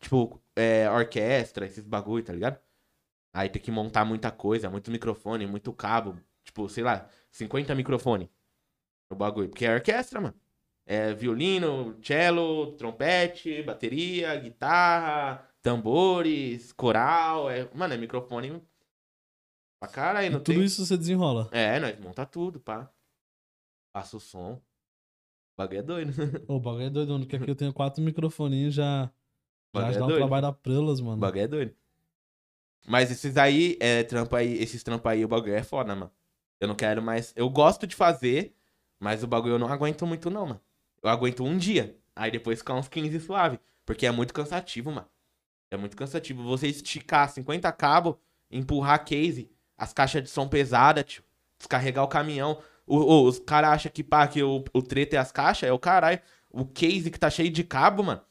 Tipo, é, orquestra, esses bagulho, tá ligado? Aí tem que montar muita coisa, muito microfone, muito cabo. Tipo, sei lá, 50 microfone. O bagulho. Porque é orquestra, mano. É violino, cello, trompete, bateria, guitarra, tambores, coral. É... Mano, é microfone pra caralho. Não tudo tem... isso você desenrola. É, nós monta tudo, pá. Passa o som. O bagulho é doido. O bagulho é doido, mano, porque aqui eu tenho quatro microfoninhos já. O Já é dá um doido. trabalho da prelas, O mano. bagulho é doido. Mas esses aí, é, trampo aí, esses trampos aí, o bagulho é foda, mano. Eu não quero mais. Eu gosto de fazer, mas o bagulho eu não aguento muito, não, mano. Eu aguento um dia. Aí depois ficar uns 15 suave. Porque é muito cansativo, mano. É muito cansativo. Você esticar 50 cabos, empurrar case, as caixas de som pesada, tio. Descarregar o caminhão. O- o- os caras acham que, pá, que o, o treta é as caixas, é o caralho. O case que tá cheio de cabo, mano.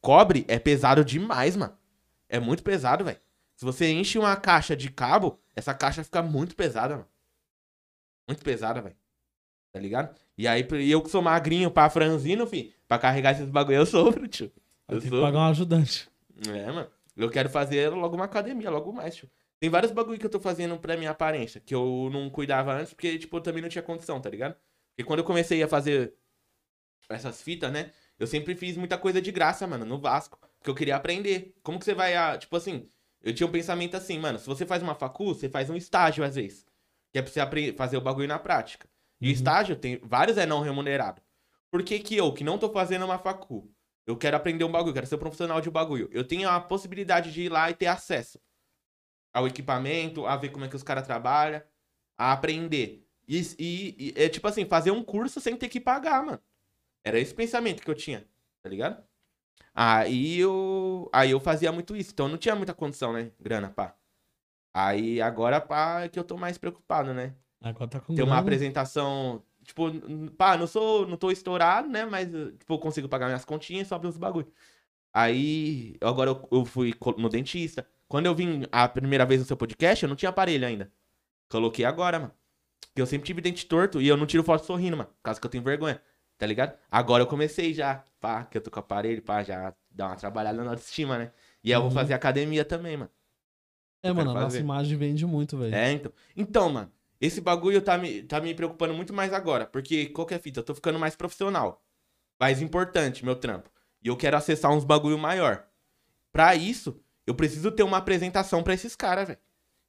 Cobre é pesado demais, mano. É muito pesado, velho. Se você enche uma caixa de cabo, essa caixa fica muito pesada, mano. Muito pesada, velho. Tá ligado? E aí, eu que sou magrinho pra franzino, fi, pra carregar esses bagulho eu sofro, tio. Aí Eu tem que pagar um ajudante. É, mano. Eu quero fazer logo uma academia, logo mais, tio. Tem vários bagulho que eu tô fazendo pra minha aparência, que eu não cuidava antes, porque, tipo, eu também não tinha condição, tá ligado? Porque quando eu comecei a fazer essas fitas, né? Eu sempre fiz muita coisa de graça, mano, no Vasco. Porque eu queria aprender. Como que você vai, a, tipo assim, eu tinha um pensamento assim, mano, se você faz uma facu, você faz um estágio às vezes. Que é pra você apre- fazer o bagulho na prática. E Uhum. estágio, tem vários é não remunerado. Por que que eu, que não tô fazendo uma facu, eu quero aprender um bagulho, quero ser um profissional de um bagulho, eu tenho a possibilidade de ir lá e ter acesso ao equipamento, a ver como é que os caras trabalham, a aprender. E, e- e é tipo assim, fazer um curso sem ter que pagar, mano. Era esse pensamento que eu tinha, tá ligado? Aí eu, aí eu fazia muito isso, então eu não tinha muita condição, né? Grana, pá. Aí agora, pá, é que eu tô mais preocupado, né? Agora tá com ter uma grana. apresentação. Tipo, pá, não sou. Não tô estourado, né? Mas, eh, tipo, eu consigo pagar minhas continhas e sobra uns bagulho. Aí, agora eu, eu fui no dentista. Quando eu vim a primeira vez no seu podcast, eu não tinha aparelho ainda. Coloquei agora, mano. Porque eu sempre tive dente torto e eu não tiro foto sorrindo, mano. Por causa que eu tenho vergonha. Tá ligado? Agora eu comecei já. Pá, que eu tô com aparelho, pá, já dá uma trabalhada na autoestima, né? E aí eu vou Uhum. fazer academia também, mano. É, eu mano, a nossa imagem vende muito, velho. É, então. Então, mano, esse bagulho tá me, tá me preocupando muito mais agora. Porque, qualquer fita, eu tô ficando mais profissional. Mais importante, meu trampo. E eu quero acessar uns bagulho maior. Pra isso, eu preciso ter uma apresentação pra esses caras, velho.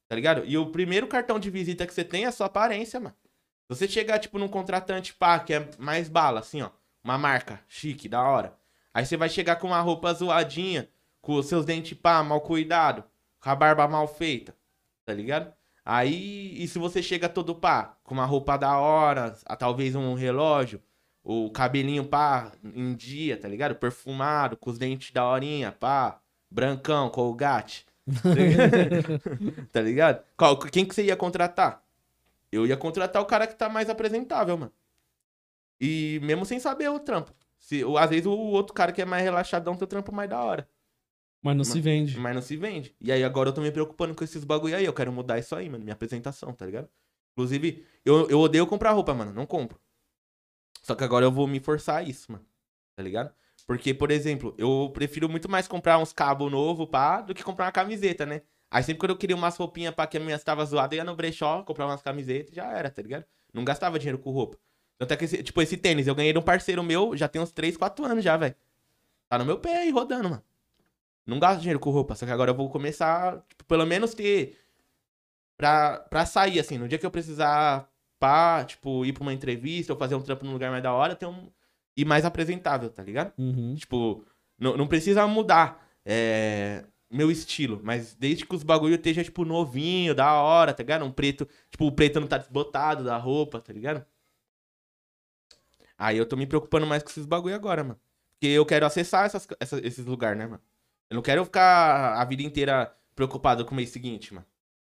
Tá ligado? E o primeiro cartão de visita que você tem é a sua aparência, mano. Você chegar, tipo, num contratante, pá, que é mais bala, assim, ó. Uma marca chique, da hora. Aí você vai chegar com uma roupa zoadinha, com os seus dentes, pá, mal cuidado. com a barba mal feita, tá ligado? Aí, e se você chega todo pá, com uma roupa da hora, a, talvez um relógio, o cabelinho pá, em dia, tá ligado? Perfumado, com os dentes da horinha, pá, brancão, colgate. tá ligado? Qual, quem que você ia contratar? Eu ia contratar o cara que tá mais apresentável, mano. E mesmo sem saber o trampo. Se, ou, às vezes o outro cara que é mais relaxadão tem o trampo mais da hora. Mas não se vende. Mas não se vende. E aí agora eu tô me preocupando com esses bagulho aí. Eu quero mudar isso aí, mano. Minha apresentação, tá ligado? Inclusive, eu, eu odeio comprar roupa, mano. Não compro. Só que agora eu vou me forçar a isso, mano. Tá ligado? Porque, por exemplo, eu prefiro muito mais comprar uns cabos novos, pá, do que comprar uma camiseta, né? Aí sempre quando eu queria umas roupinhas pra que a minha estava zoada, eu ia no brechó, comprava umas camisetas e já era, tá ligado? Não gastava dinheiro com roupa. Tanto é que, esse, tipo, esse tênis, eu ganhei de um parceiro meu, já tem uns 3, 4 anos já, velho. Tá no meu pé aí, rodando, mano. Não gasto dinheiro com roupa, só que agora eu vou começar, tipo, pelo menos ter... Pra, pra sair, assim, no dia que eu precisar, pá, tipo, ir pra uma entrevista ou fazer um trampo num lugar mais da hora, ter um e mais apresentável, tá ligado? Uhum. Tipo, não, não precisa mudar é, meu estilo, mas desde que os bagulho esteja, tipo, novinho, da hora, tá ligado? Um preto, tipo, o preto não tá desbotado da roupa, tá ligado? Aí eu tô me preocupando mais com esses bagulho agora, mano. Porque eu quero acessar essas, essas, esses lugares, né, mano? Eu não quero ficar a vida inteira preocupado com o mês seguinte, mano.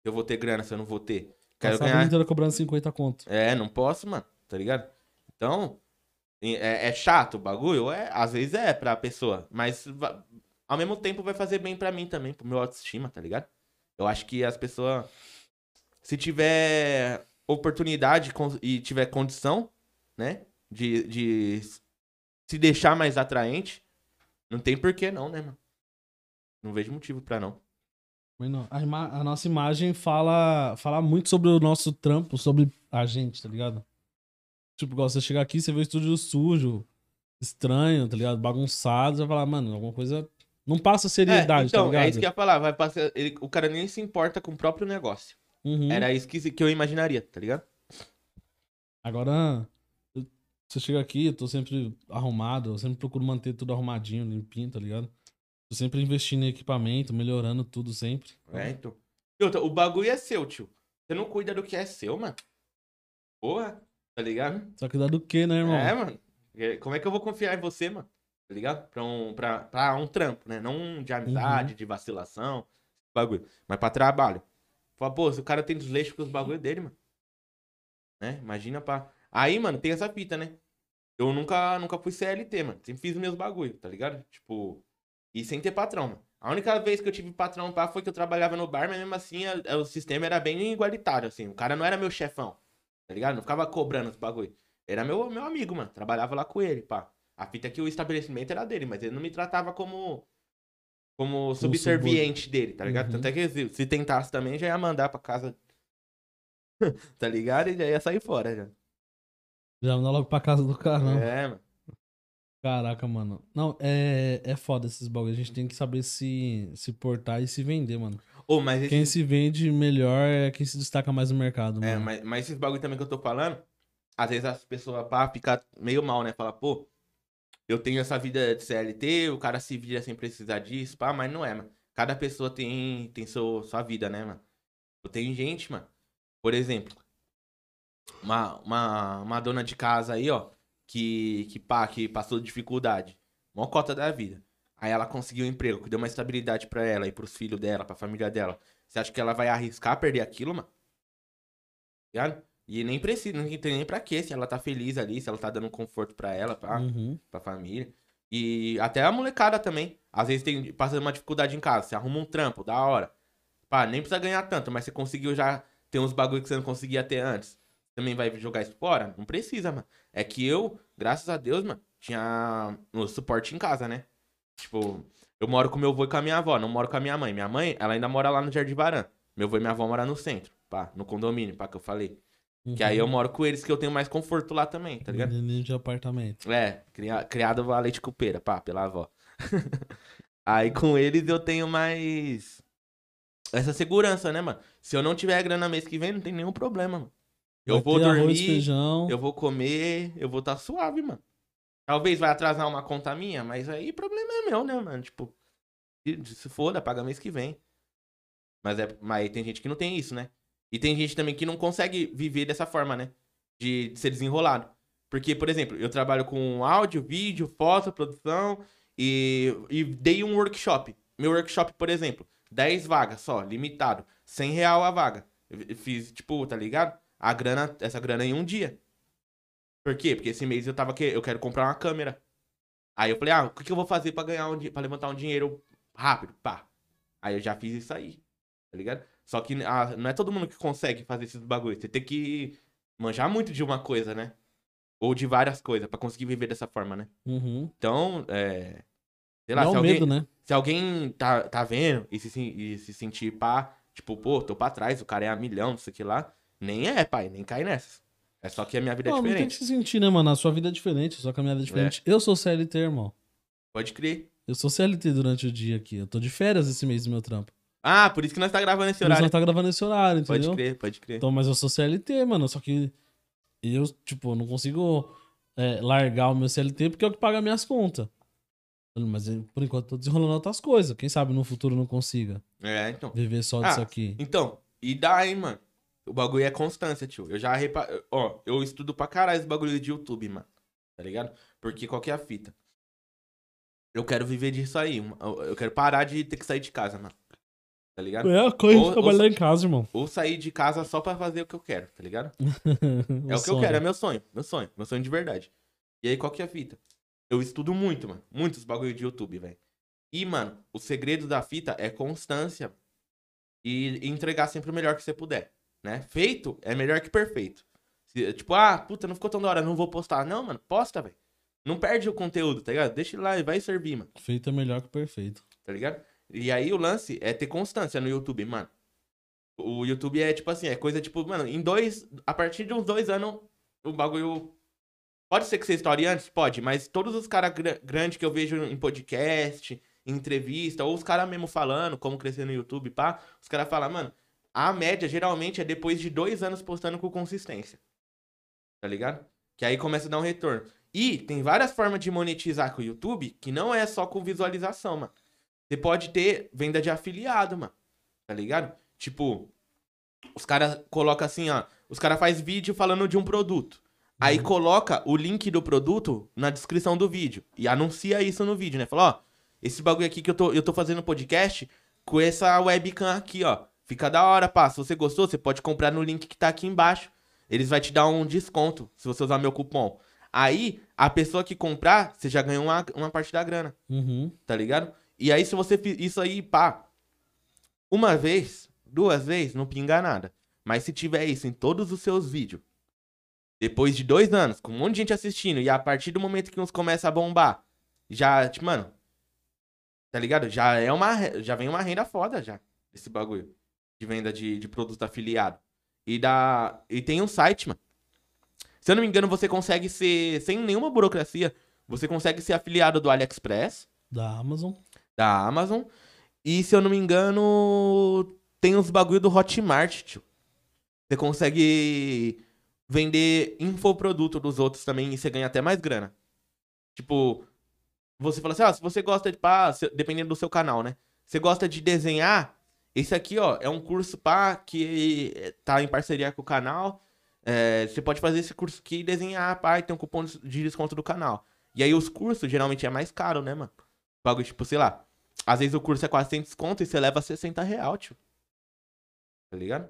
Eu vou ter grana se eu não vou ter. Quero Passar a vida ganhar. inteira cobrando 50 conto. É, não posso, mano, tá ligado? Então, é, é chato o bagulho? É, às vezes é pra pessoa, mas ao mesmo tempo vai fazer bem pra mim também, pro meu autoestima, tá ligado? Eu acho que as pessoas, se tiver oportunidade e tiver condição, né, de, de se deixar mais atraente, não tem porquê não, né, mano? Não vejo motivo pra não. A, nossa imagem fala, fala muito sobre o nosso trampo, sobre a gente, tá ligado? Tipo, igual você chegar aqui, você vê o estúdio sujo, estranho, tá ligado? Bagunçado, você vai falar, mano, alguma coisa. Não passa seriedade, É, então, tá ligado? é isso que eu ia falar, vai passar, ele- o cara nem se importa com o próprio negócio. Uhum. Era isso que, que eu imaginaria, tá ligado? Agora, você chega aqui, eu tô sempre arrumado, eu sempre procuro manter tudo arrumadinho, limpinho, tá ligado? Tô sempre investindo em equipamento, melhorando tudo sempre. É, então. E outra, o bagulho é seu, tio. Você não cuida do que é seu, mano. Porra, tá ligado? Só que dá do que, né, irmão? É, mano. É, Como é que eu vou confiar em você, mano? Tá ligado? Pra um, pra, pra um trampo, né? Não de amizade, de vacilação, bagulho. Mas pra trabalho. Fala, pô, se o cara tem desleixo com os bagulhos dele, mano. Né? Imagina pra. Aí, mano, tem essa fita, né? Eu nunca, nunca fui CLT, mano. Sempre fiz meus bagulho, tá ligado? Tipo. E sem ter patrão, mano. A única vez que eu tive patrão pá foi que eu trabalhava no bar, mas mesmo assim a- a- o sistema era bem igualitário, assim. O cara não era meu chefão, tá ligado? Não ficava cobrando os bagulho. Era meu, meu amigo, mano. Trabalhava lá com ele, pá. A fita é que o estabelecimento era dele, mas ele não me tratava como. Como subserviente dele, tá ligado? Uhum. Tanto é que se, se tentasse também, já ia mandar pra casa. tá ligado? E já ia sair fora, já. Já manda logo pra casa do caramba. É, mano. Caraca, mano. Não, é, é foda esses bagulhos. A gente tem que saber se, se portar e se vender, mano. Ô, mas Quem esse, se vende melhor é quem se destaca mais no mercado, mano. é, mas, mas esses bagulho também que eu tô falando, às vezes as pessoas, pá, ficam meio mal, né? Fala, pô, eu tenho essa vida de CLT, o cara se vira sem precisar disso, pá, mas não é, mano. Cada pessoa tem, tem seu, sua vida, né, mano? Tem gente, mano. Por exemplo, uma, uma, uma dona de casa aí, ó, que, que pá, que passou dificuldade. Mó cota da vida. Aí ela conseguiu um emprego, que deu uma estabilidade pra ela e pros filhos dela, pra família dela. Você acha que ela vai arriscar perder aquilo, mano? Ligado? E nem precisa, não tem nem pra quê, se ela tá feliz ali, se ela tá dando conforto pra ela, pá, Uhum. pra família. E até a molecada também. Às vezes tem, passa uma dificuldade em casa, você arruma um trampo, da hora. Pá, nem precisa ganhar tanto, mas você conseguiu já ter uns bagulho que você não conseguia ter antes. Também vai jogar isso fora? Não precisa, mano. É que eu, graças a Deus, mano, tinha o suporte em casa, né? Tipo, eu moro com meu avô e com a minha avó, não moro com a minha mãe. Minha mãe, ela ainda mora lá no Jardim Baran. Meu avô e minha avó moram no centro, pá, no condomínio, pá, que eu falei. Que aí eu moro com eles, que eu tenho mais conforto lá também, tá ligado? Menininho de apartamento. É, cria- criado a leite cupeira, pá, pela avó. Aí com eles eu tenho mais. Essa segurança, né, mano? Se eu não tiver grana mês que vem, não tem nenhum problema, mano. Eu Vai vou ter arroz, dormir, feijão. eu vou comer, eu vou estar suave, mano. Talvez vai atrasar uma conta minha, mas aí o problema é meu, né, mano? Tipo, se se foda, paga mês que vem. Mas, é, mas tem gente que não tem isso, né? E tem gente também que não consegue viver dessa forma, né? De, de ser desenrolado. Porque, por exemplo, eu trabalho com áudio, vídeo, foto, produção e, e dei um workshop. Meu workshop, por exemplo, 10 vagas só, limitado. 100 real a vaga. Eu fiz, tipo, tá ligado? A grana, essa grana em um dia. Por quê? Porque esse mês eu tava que eu quero comprar uma câmera. Aí eu falei, ah, o que, que eu vou fazer pra ganhar um para levantar um dinheiro rápido? Pá. Aí eu já fiz isso aí. Tá ligado? Só que ah, não é todo mundo que consegue fazer esses bagulhos. Você tem que manjar muito de uma coisa, né? Ou de várias coisas pra conseguir viver dessa forma, né? Uhum. Então, é. Sei lá, Não se é o alguém, medo, né? se alguém tá, tá vendo e se, e se sentir pá, tipo, pô, tô pra trás, o cara é a milhão, não sei o que lá. Nem é, pai, nem cai nessas. É só que a minha vida é Não, não tem que diferente. se sentir, né, mano? A sua vida é diferente, a sua caminhada é diferente. Eu sou CLT, irmão. Pode crer. Eu sou CLT durante o dia aqui. Eu tô de férias esse mês do meu trampo. Ah, por isso que nós tá gravando esse Por isso horário. nós tá gravando esse horário, Pode entendeu? crer, pode crer. Então, mas eu sou CLT, mano. Só que eu, tipo, não consigo é, largar o meu CLT porque é o que paga minhas contas. Mas eu, por enquanto tô desenrolando outras coisas. Quem sabe no futuro não consiga É, então. viver só Ah, disso aqui. Então, e dá, hein, mano. O bagulho é constância, tio. Eu já reparei. Ó, eu estudo pra caralho esse bagulho de YouTube, mano. Tá ligado? Porque qual que é a fita? Eu quero viver disso aí. Eu quero parar de ter que sair de casa, mano. Tá ligado? É a coisa Ou- de trabalhar em casa, irmão. Ou sair de casa só pra fazer o que eu quero, tá ligado? É o que eu sonho. quero, é meu sonho. Meu sonho. Meu sonho de verdade. E aí, qual que é a fita? Eu estudo muito, mano. Muitos bagulho de YouTube, velho. E, mano, o segredo da fita é constância. E entregar sempre o melhor que você puder, né? Feito é melhor que perfeito. Se- tipo, ah, puta, não ficou tão da hora, não vou postar. Não, mano, posta, velho. Não perde o conteúdo, tá ligado? Deixa ele lá e vai servir, mano. Feito é melhor que perfeito. Tá ligado? E aí o lance é ter constância no YouTube, mano. O YouTube é tipo assim, é coisa tipo, mano, em dois. A partir de uns dois anos, o bagulho. Pode ser que você estoure antes? Pode, mas todos os caras grandes que eu vejo em podcast, em entrevista, ou os caras mesmo falando como crescer no YouTube, pá, os caras falam, mano, a média geralmente é depois de dois anos postando com consistência. Tá ligado? Que aí começa a dar um retorno. E tem várias formas de monetizar com o YouTube que não é só com visualização, mano. Você pode ter venda de afiliado, mano. Tá ligado? Tipo, os caras colocam assim, ó. Os caras faz vídeo falando de um produto. Aí coloca o link do produto na descrição do vídeo. E anuncia isso no vídeo, né? Fala, ó, esse bagulho aqui que eu tô, eu tô fazendo podcast com essa webcam aqui, ó. Fica da hora, pá. Se você gostou, você pode comprar no link que tá aqui embaixo. Eles vão te dar um desconto se você usar meu cupom. Aí, a pessoa que comprar, você já ganhou uma, uma parte da grana Uhum. tá ligado? E aí, se você isso aí, pá, uma vez, duas vezes, não pinga nada. Mas se tiver isso em todos os seus vídeos, depois de dois anos, com um monte de gente assistindo, e a partir do momento que uns começa a bombar, já, tipo, mano, tá ligado? Já é uma, já vem uma renda foda já, esse bagulho de venda de, de produto afiliado. E dá, e tem um site, mano. Se eu não me engano, você consegue ser, sem nenhuma burocracia, você consegue ser afiliado do AliExpress, Da Amazon. da Amazon. E se eu não me engano, tem uns bagulho do Hotmart, tio. Você consegue vender infoproduto dos outros também e você ganha até mais grana. Tipo, você fala assim, ah, se você gosta de, pá, dependendo do seu canal, né? Você gosta de desenhar, esse aqui, ó, é um curso, pá, que eh, tá em parceria com o canal. É, você pode fazer esse curso aqui e desenhar, pá, e tem um cupom de desconto do canal. E aí os cursos geralmente é mais caro, né, mano? Bagulho, tipo, sei lá. Às vezes o curso é 400 conto e você leva 60 real, tio. Tá ligado?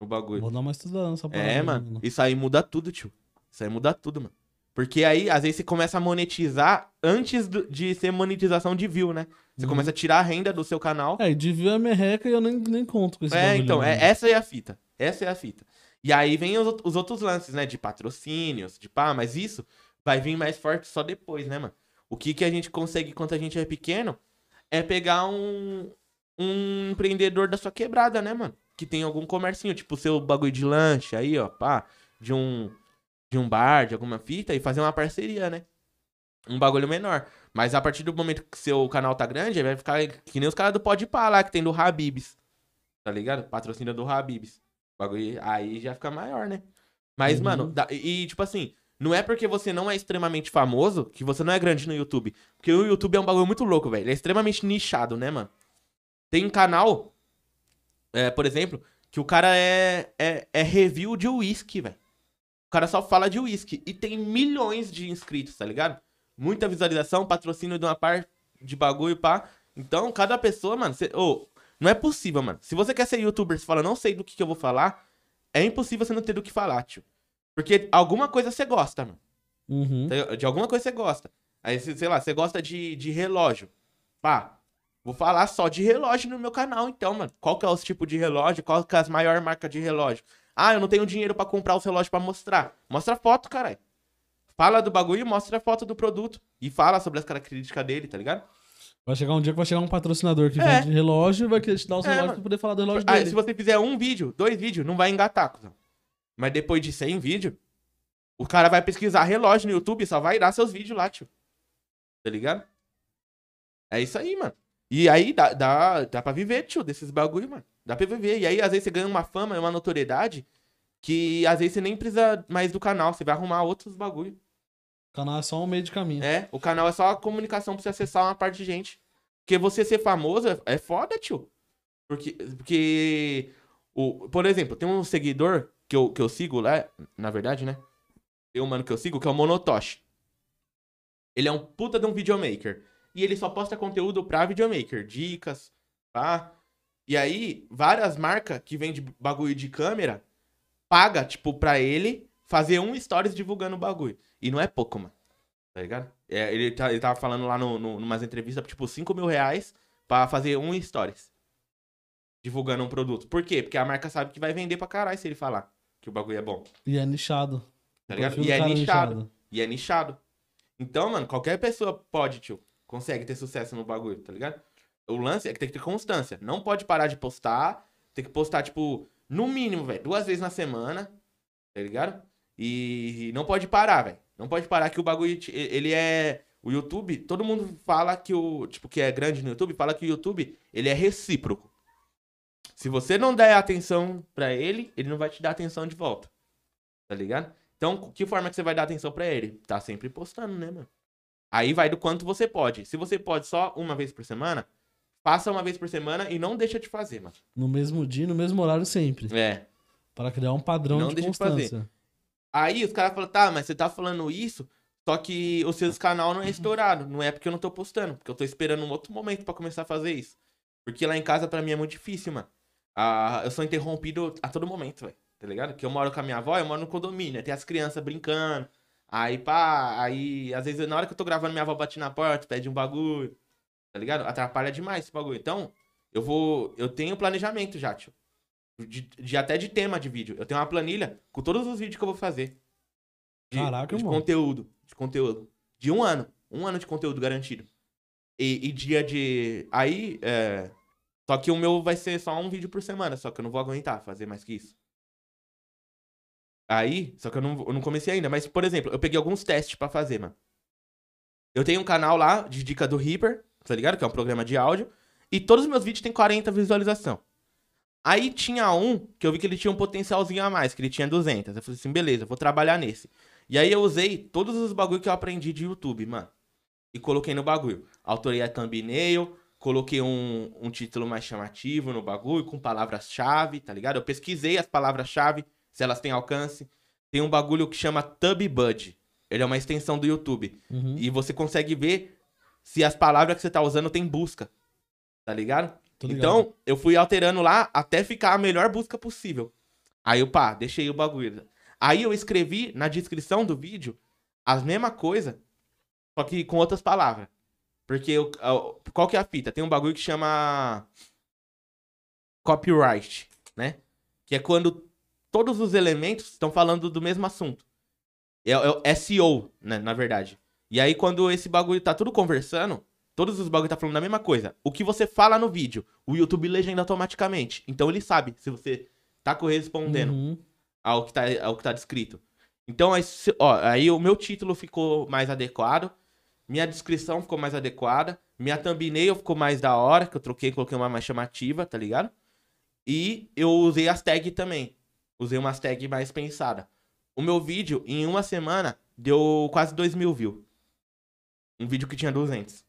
O bagulho. Vou dar uma estudada nessa parada. É, aí, mano. Isso aí muda tudo, tio. Isso aí muda tudo, mano. Porque aí, às vezes, você começa a monetizar antes de ser monetização de view, né? Você Uhum. começa a tirar a renda do seu canal. É, e de view é merreca e eu nem, nem conto com esse É, então, né, é, essa é a fita. Essa é a fita. E aí vem os, os outros lances, né? De patrocínios, de pá, mas isso vai vir mais forte só depois, né, mano? O que, que a gente consegue quando a gente é pequeno é pegar um, um empreendedor da sua quebrada, né, mano? Que tem algum comercinho, tipo o seu bagulho de lanche aí, ó, pá, de um, de um bar, de alguma fita, e fazer uma parceria, né? Um bagulho menor. Mas a partir do momento que seu canal tá grande, vai ficar que nem os caras do Pode Pá lá, que tem do Habibs. Tá ligado? Patrocínio do Habibs. Bagulho, aí já fica maior, né? Mas, Uhum. mano, dá- e tipo assim, não é porque você não é extremamente famoso que você não é grande no YouTube. Porque o YouTube é um bagulho muito louco, velho. Ele é extremamente nichado, né, mano? Tem canal é, por exemplo, que o cara é, é, é review de uísque, velho. O cara só fala de uísque. E tem milhões de inscritos, tá ligado? Muita visualização, patrocínio de uma parte de bagulho, pá. Então, cada pessoa, mano. Cê, oh, não é possível, mano. Se você quer ser youtuber, você fala, não sei do que, que eu vou falar, é impossível você não ter do que falar, tio. Porque alguma coisa você gosta, mano. Uhum. De alguma coisa você gosta. Aí, sei lá, você gosta de, de relógio. Pá, vou falar só de relógio no meu canal, então, mano. Qual que é os tipos de relógio? Qual que é as maiores marcas de relógio? Ah, eu não tenho dinheiro para comprar os relógios para mostrar. Mostra foto, caralho. Fala do bagulho e mostra a foto do produto. E fala sobre as características dele, tá ligado? Vai chegar um dia que vai chegar um patrocinador que É. vende relógio e vai querer te dar os É, relógios mano. pra poder falar do relógio Aí, dele. se você fizer um vídeo, dois vídeos, não vai engatar, cuzão. Mas depois de 100 vídeos, o cara vai pesquisar relógio no YouTube e só vai dar seus vídeos lá, tio. Tá ligado? É isso aí, mano. E aí dá, dá, dá pra viver, tio, desses bagulho, mano. Dá pra viver. E aí, às vezes, você ganha uma fama, uma notoriedade, que às vezes você nem precisa mais do canal. Você vai arrumar outros bagulho. O canal é só um meio de caminho. É, o canal é só a comunicação pra você acessar uma parte de gente. Porque você ser famoso é- é foda, tio. Porque, porque o, por exemplo, tem um seguidor que eu, que eu sigo lá, na verdade, né? Tem um mano que eu sigo que é o Monotoshi. Ele é um puta de um videomaker. E ele só posta conteúdo pra videomaker. Dicas, tá? E aí, várias marcas que vendem bagulho de câmera paga, tipo, pra ele fazer um stories divulgando o bagulho. E não é pouco, mano. Tá ligado? É, ele, tá- ele tava falando lá no, no, numas entrevistas, tipo, 5 mil reais pra fazer um stories. Divulgando um produto. Por quê? Porque a marca sabe que vai vender pra caralho se ele falar que o bagulho é bom. E é nichado. Tá ligado? E é cara nichado. E é nichado. Então, mano, qualquer pessoa pode, tio. Consegue ter sucesso no bagulho, tá ligado? O lance é que tem que ter constância. Não pode parar de postar. Tem que postar, tipo, no mínimo, velho, duas vezes na semana. Tá ligado? E não pode parar, velho. Não pode parar que o bagulho, ele é... O YouTube, todo mundo fala que o... Tipo, que é grande no YouTube, fala que o YouTube, ele é recíproco. Se você não der atenção pra ele, ele não vai te dar atenção de volta. Tá ligado? Então, que forma que você vai dar atenção pra ele? Tá sempre postando, né, mano? Aí vai do quanto você pode. Se você pode só uma vez por semana, faça uma vez por semana e não deixa de fazer, mano. No mesmo dia, no mesmo horário sempre. É. Para criar um padrão Não de deixa de fazer. Aí os caras falam, tá, mas você tá falando isso, só que o seu canal não é estourado. Não é porque eu não tô postando, porque eu tô esperando um outro momento pra começar a fazer isso. Porque lá em casa, pra mim, é muito difícil, mano. Ah, eu sou interrompido a todo momento, velho. Tá ligado? Que eu moro com a minha avó, eu moro no condomínio. Tem as crianças brincando. Aí, pá, aí, às vezes, na hora que eu tô gravando, minha avó bate na porta, pede um bagulho. Tá ligado? Atrapalha demais esse bagulho. Então, eu vou. Eu tenho planejamento já, tio. De, de- até de tema de vídeo. Eu tenho uma planilha com todos os vídeos que eu vou fazer. De, Caraca, de mano. conteúdo. De conteúdo. De um ano. Um ano de conteúdo garantido. E, e dia de. Aí, é. Só que o meu vai ser só um vídeo por semana. Só que eu não vou aguentar fazer mais que isso. Aí, só que eu não, eu não comecei ainda. Mas, por exemplo, eu peguei alguns testes pra fazer, mano. Eu tenho um canal lá de dica do Reaper, tá ligado? Que é um programa de áudio. E todos os meus vídeos têm 40 visualização. Aí tinha um que eu vi que ele tinha um potencialzinho a mais, que ele tinha 200. Eu falei assim, beleza, vou trabalhar nesse. E aí eu usei todos os bagulho que eu aprendi de YouTube, mano. E coloquei no bagulho. Autorei a thumbnail, coloquei um, um título mais chamativo no bagulho, com palavras-chave, tá ligado? Eu pesquisei as palavras-chave, se elas têm alcance. Tem um bagulho que chama TubBud. Ele é uma extensão do YouTube. Uhum. E você consegue ver se as palavras que você tá usando tem busca. Tá ligado? Então, eu fui alterando lá até ficar a melhor busca possível. Aí eu, pá, deixei o bagulho. Aí eu escrevi na descrição do vídeo as mesma coisa, só que com outras palavras. Porque eu, qual que é a fita? Tem um bagulho que chama copyright, né? Que é quando todos os elementos estão falando do mesmo assunto. É, é o SEO, né, na verdade. E aí quando esse bagulho tá tudo conversando, todos os bagulho tá falando da mesma coisa. O que você fala no vídeo, o YouTube legenda automaticamente. Então ele sabe se você tá correspondendo Uhum. ao que tá, ao que tá descrito. Então, aí, ó, aí o meu título ficou mais adequado, minha descrição ficou mais adequada, minha thumbnail ficou mais da hora, que eu troquei, coloquei uma mais chamativa, tá ligado? E eu usei as tags também. Usei umas tags mais pensadas. O meu vídeo, em uma semana, deu quase 2 mil views. Um vídeo que tinha 200.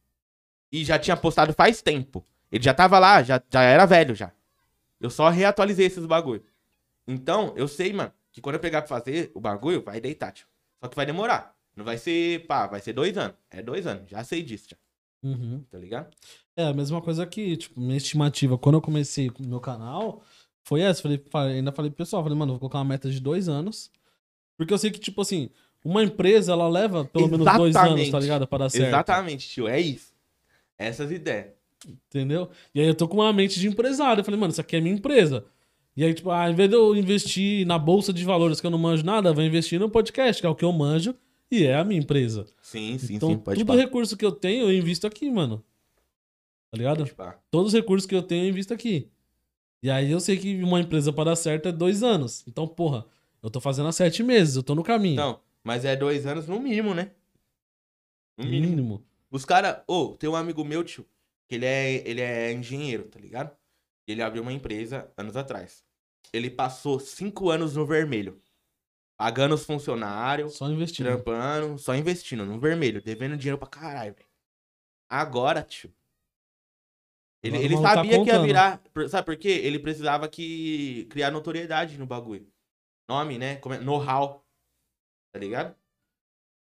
E já tinha postado faz tempo. Ele já tava lá, já, já era velho já. Eu só reatualizei esses bagulho. Então, eu sei, mano, que quando eu pegar pra fazer o bagulho, vai deitar, tio. Só que vai demorar. Não vai ser, pá, vai ser dois anos. É dois anos, já sei disso, tio. Uhum. Tá ligado? É, a mesma coisa que, tipo, minha estimativa, quando eu comecei o meu canal, foi essa. Falei, ainda falei pro pessoal, falei, mano, vou colocar uma meta de dois anos. Porque eu sei que, tipo assim, uma empresa, ela leva pelo menos dois anos, Exatamente. tá ligado? Para dar certo. Exatamente, tio. É isso. Essas ideias. Entendeu? E aí eu tô com uma mente de empresário. Eu falei, mano, isso aqui é minha empresa. E aí, tipo, ah, ao invés de eu investir na bolsa de valores que eu não manjo nada, eu vou investir no podcast, que é o que eu manjo, e é a minha empresa. Sim, sim, então, sim. Pode todo recurso que eu tenho, eu invisto aqui, mano. Tá ligado? Todos os recursos que eu tenho, eu invisto aqui. E aí eu sei que uma empresa para dar certo é dois anos. Então, porra, eu tô fazendo há sete meses, eu tô no caminho. Não, mas é dois anos no mínimo, né? No mínimo. mínimo. Os caras. Ô, tem um amigo meu, tio, que ele é, ele é engenheiro, tá ligado? Ele abriu uma empresa anos atrás. Ele passou cinco anos no vermelho. Pagando os funcionários, Só investindo. trampando, só investindo no vermelho, devendo dinheiro pra caralho, velho. Agora, tio. Ele, ele tá sabia que ia virar. Sabe por quê? Ele precisava que criar notoriedade no bagulho. Nome, né? É? Know-how. Tá ligado?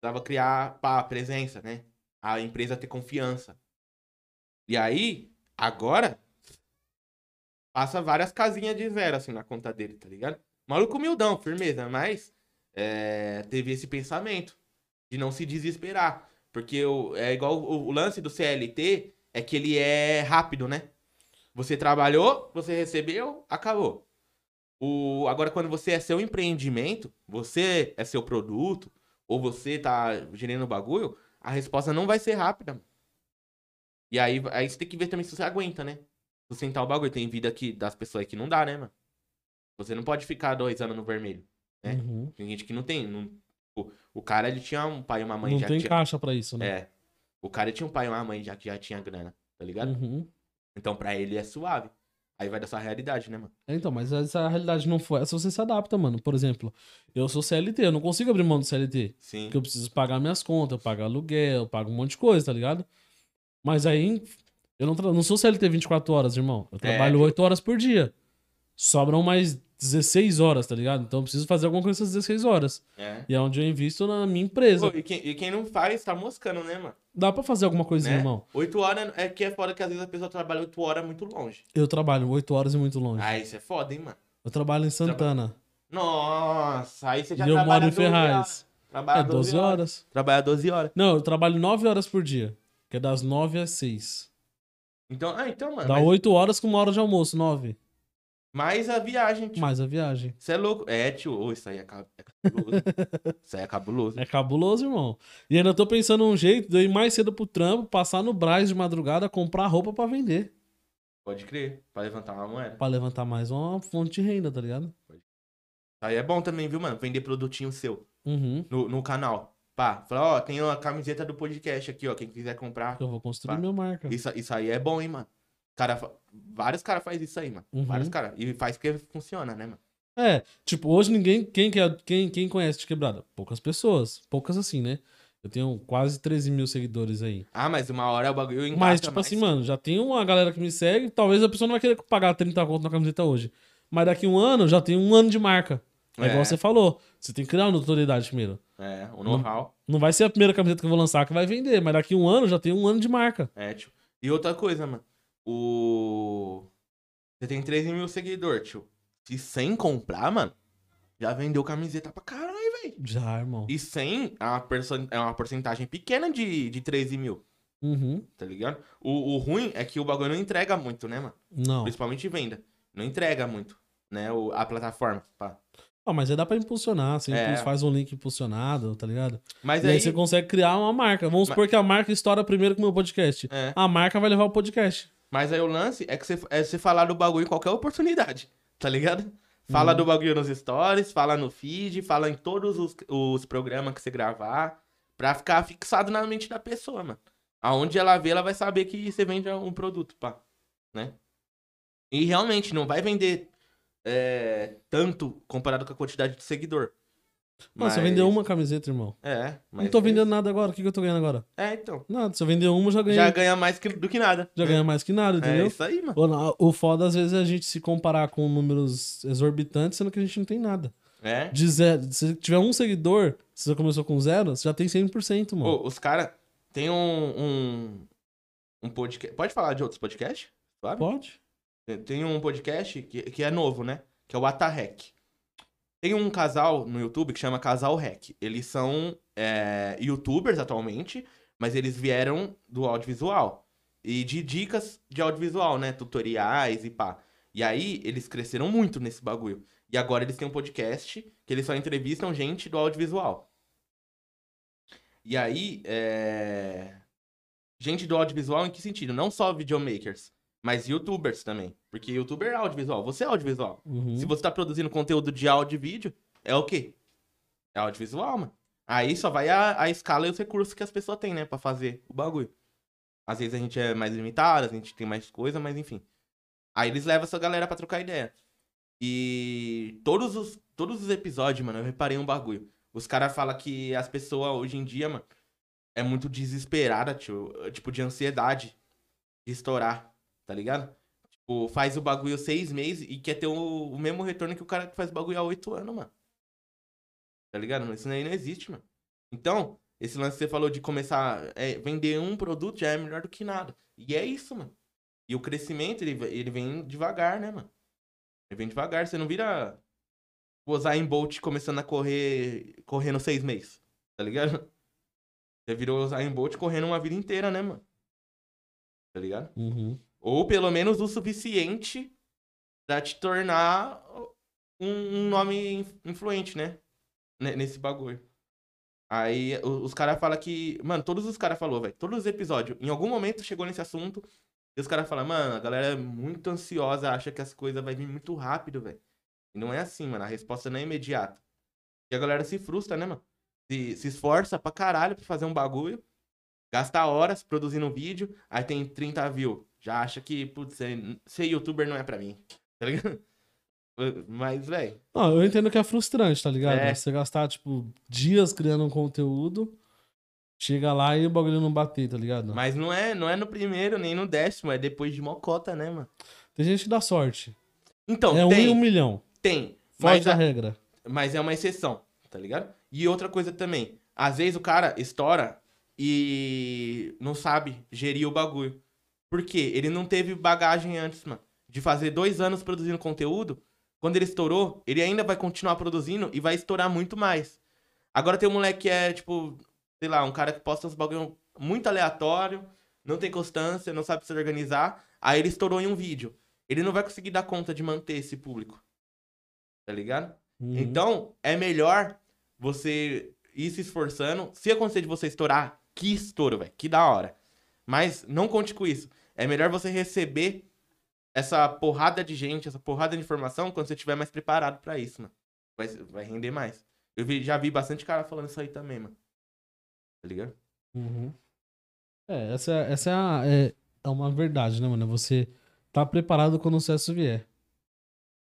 Precisava criar pá, presença, né? A empresa ter confiança. E aí, agora, passa várias casinhas de zero, assim, na conta dele, tá ligado? Maluco humildão, firmeza, mas é, teve esse pensamento de não se desesperar. Porque o, é igual o, o lance do CLT é que ele é rápido, né? Você trabalhou, você recebeu, acabou. O, agora, quando você é seu empreendimento, você é seu produto, ou você tá gerando bagulho, a resposta não vai ser rápida. E aí, aí você tem que ver também se você aguenta, né? Sustentar o bagulho. Tem vida que, das pessoas que não dá, né, mano? Você não pode ficar dois anos no vermelho. né? Uhum. Tem gente que não tem. Não, o, o cara, ele tinha um pai e uma mãe Não já tem que tinha, caixa pra isso, né? É. O cara tinha um pai e uma mãe já que já tinha grana, tá ligado? Uhum. Então pra ele é suave. Aí vai da sua realidade, né, mano? É, Então, mas se a realidade não for essa, você se adapta, mano. Por exemplo, eu sou CLT, eu não consigo abrir mão do CLT. Sim. Porque eu preciso pagar minhas contas, eu pago aluguel, eu pago um monte de coisa, tá ligado? Mas aí, eu não, não sou CLT 24 horas, irmão. Eu trabalho tipo- 8 horas por dia. Sobram mais 16 horas, tá ligado? Então eu preciso fazer alguma coisa nessas 16 horas. É. E é onde eu invisto na minha empresa. Pô, e, quem, e quem não faz, tá moscando, né, mano? Dá pra fazer alguma coisinha, Né? irmão. Oito horas é que é foda que às vezes a pessoa trabalha oito horas muito longe. Eu trabalho 8 horas e muito longe. Aí isso é foda, hein, mano? Eu trabalho em Santana. Nossa, aí você já e eu trabalha moro em 12 horas. Ferraz. Trabalha É 12 horas. Trabalha 12 horas. Não, eu trabalho 9 horas por dia. Que é das 9 às 6. Então, ah, então, mano. Dá mas, 8 horas com uma hora de almoço, 9. Mais a viagem, tio. Mais a viagem. Você é louco. É, tio. Ô, isso aí é, é cabuloso. isso aí é cabuloso. É cabuloso, irmão. E ainda tô pensando um jeito de eu ir mais cedo pro trampo, passar no Braz de madrugada, comprar roupa pra vender. Pode crer. Pra levantar uma moeda. Pra levantar mais uma fonte de renda, tá ligado? Aí é bom também, viu, mano? Vender produtinho seu Uhum. no, no canal. Pá, fala, ó, tem a camiseta do podcast aqui, ó. Quem quiser comprar. Eu vou construir Pá. minha marca. Isso, isso aí é bom, hein, mano? Cara, vários caras fazem isso aí, mano. Uhum. Vários caras. E faz porque funciona, né, mano? É, tipo, hoje ninguém. Quem, quer, quem, quem conhece de quebrada? Poucas pessoas. Poucas assim, né? Eu tenho quase 13 mil seguidores aí. Ah, mas uma hora o bagulho engata Mas, tipo mais. assim, mano, já tem uma galera que me segue. Talvez a pessoa não vai querer pagar 30 conto na camiseta hoje. Mas daqui um ano já tem um ano de marca. É, É. igual você falou. Você tem que criar uma notoriedade primeiro. É, o know-how. Não vai ser a primeira camiseta que eu vou lançar que vai vender, mas daqui um ano já tem um ano de marca. É, tio. E outra coisa, mano. O. Você tem 13 mil seguidores, tio. Se 100 comprar, mano, já vendeu camiseta pra caralho, velho. Já, irmão. E 100 é uma, é uma porcentagem pequena de, de 13 mil, Uhum. tá ligado? O, o ruim é que o bagulho não entrega muito, né, mano? Não. Principalmente venda. Não entrega muito, né? O, a plataforma. Pá. Ah, mas aí dá pra impulsionar. Você É. impulsa- faz um link impulsionado, tá ligado? Mas e aí, aí. você consegue criar uma marca. Vamos Mas- supor que a marca estoura primeiro com o meu podcast. É. A marca vai levar o podcast. Mas aí o lance é que você, é você falar do bagulho em qualquer oportunidade, tá ligado? Fala Uhum. do bagulho nos stories, fala no feed, fala em todos os, os programas que você gravar, pra ficar fixado na mente da pessoa, mano. Aonde ela vê, ela vai saber que você vende um produto, pá, né? E realmente, não vai vender é, tanto comparado com a quantidade de seguidor. Não, se eu vender uma camiseta, irmão. É, mas. Não tô vendendo nada agora. O que, que eu tô ganhando agora? É, então. Nada. Se eu vender uma, já ganhei. Já Já, ganha mais que- do que nada. ganha mais que nada, É entendeu? isso aí, mano. O foda, às vezes, é a gente se comparar com números exorbitantes, sendo que a gente não tem nada. É. De zero, se tiver um seguidor, se você começou com zero, você já tem 100%, mano. Os caras. Tem um, um. Um podcast. Pode falar de outros podcasts? Sabe? Pode? Tem- Tem um podcast que, que é novo, né? Que é o Atarrec. Tem um casal no YouTube que chama Casal Rec. Eles são é, youtubers atualmente, mas eles vieram do audiovisual. E de dicas de audiovisual, né? Tutoriais e pá. E aí, eles cresceram muito nesse bagulho. E agora eles têm um podcast que eles só entrevistam gente do audiovisual. E aí, é... Gente do audiovisual em que sentido? Não só videomakers, mas youtubers também. Porque youtuber é audiovisual. Você é audiovisual. Uhum. Se você tá produzindo conteúdo de áudio e vídeo, é o quê? É audiovisual, mano. Aí só vai a, a escala e os recursos que as pessoas têm, né? Pra fazer o bagulho. Às vezes a gente é mais limitado, a gente tem mais coisa, mas enfim. Aí eles levam essa galera pra trocar ideia. E todos os, todos os episódios, mano, eu reparei um bagulho. Os caras falam que as pessoas hoje em dia, mano, é muito desesperada, tio. Tipo, de ansiedade de estourar, tá ligado? Tipo, faz o bagulho seis meses e quer ter o, o mesmo retorno que o cara que faz bagulho há oito anos, mano. Tá ligado? Isso aí não existe, mano. Então, esse lance que você falou de começar a vender um produto já é melhor do que nada. E é isso, mano. E o crescimento, ele, ele vem devagar, né, mano? Ele vem devagar. Você não vira o Usain Bolt começando a correr, correndo seis meses, tá ligado? Você virou o Usain Bolt correndo uma vida inteira, né, mano? Tá ligado? Uhum. Ou pelo menos o suficiente pra te tornar um, nome in- influente, né? Nesse bagulho. Aí os caras falam que. Mano, todos os caras falaram, velho. Todos os episódios. Em algum momento chegou nesse assunto. E os caras falam, mano, a galera é muito ansiosa, acha que as coisas vai vir muito rápido, velho. E não é assim, mano. A resposta não é imediata. E a galera se frustra, né, mano? Se, se esforça pra caralho pra fazer um bagulho. Gasta horas produzindo um vídeo. Aí tem 30 views. Já acha que, putz, ser, ser youtuber não é pra mim. Tá ligado? Mas, velho. Não, eu entendo que é frustrante, tá ligado? É. Você gastar, tipo, dias criando um conteúdo, chega lá e o bagulho não bater, tá ligado? Mas não é, não é no primeiro nem no décimo, é depois de mocota, né, mano? Tem gente que dá sorte. Então, é um tem, em um milhão. tem. Foge da a- regra. mas é uma exceção, tá ligado? E outra coisa também. Às vezes o cara estoura e não sabe gerir o bagulho. Por quê? Ele não teve bagagem antes, mano. De fazer dois anos produzindo conteúdo. Quando ele estourou, ele ainda vai continuar produzindo e vai estourar muito mais. Agora tem um moleque que é, tipo, sei lá, um cara que posta uns bagulho muito aleatório, não tem constância, não sabe se organizar. Aí ele estourou em um vídeo. Ele não vai conseguir dar conta de manter esse público. Tá ligado? Uhum. Então, é melhor você ir se esforçando. Se acontecer de você estourar, que estouro, velho. Que da hora. Mas não conte com isso. É melhor você receber essa porrada de gente, essa porrada de informação, quando você estiver mais preparado pra isso, mano. Vai, vai render mais. Eu vi- já vi bastante cara falando isso aí também, mano. Tá ligado? Uhum. É, essa, essa é, a- é, é uma verdade, né, mano? É Você tá preparado quando o sucesso vier.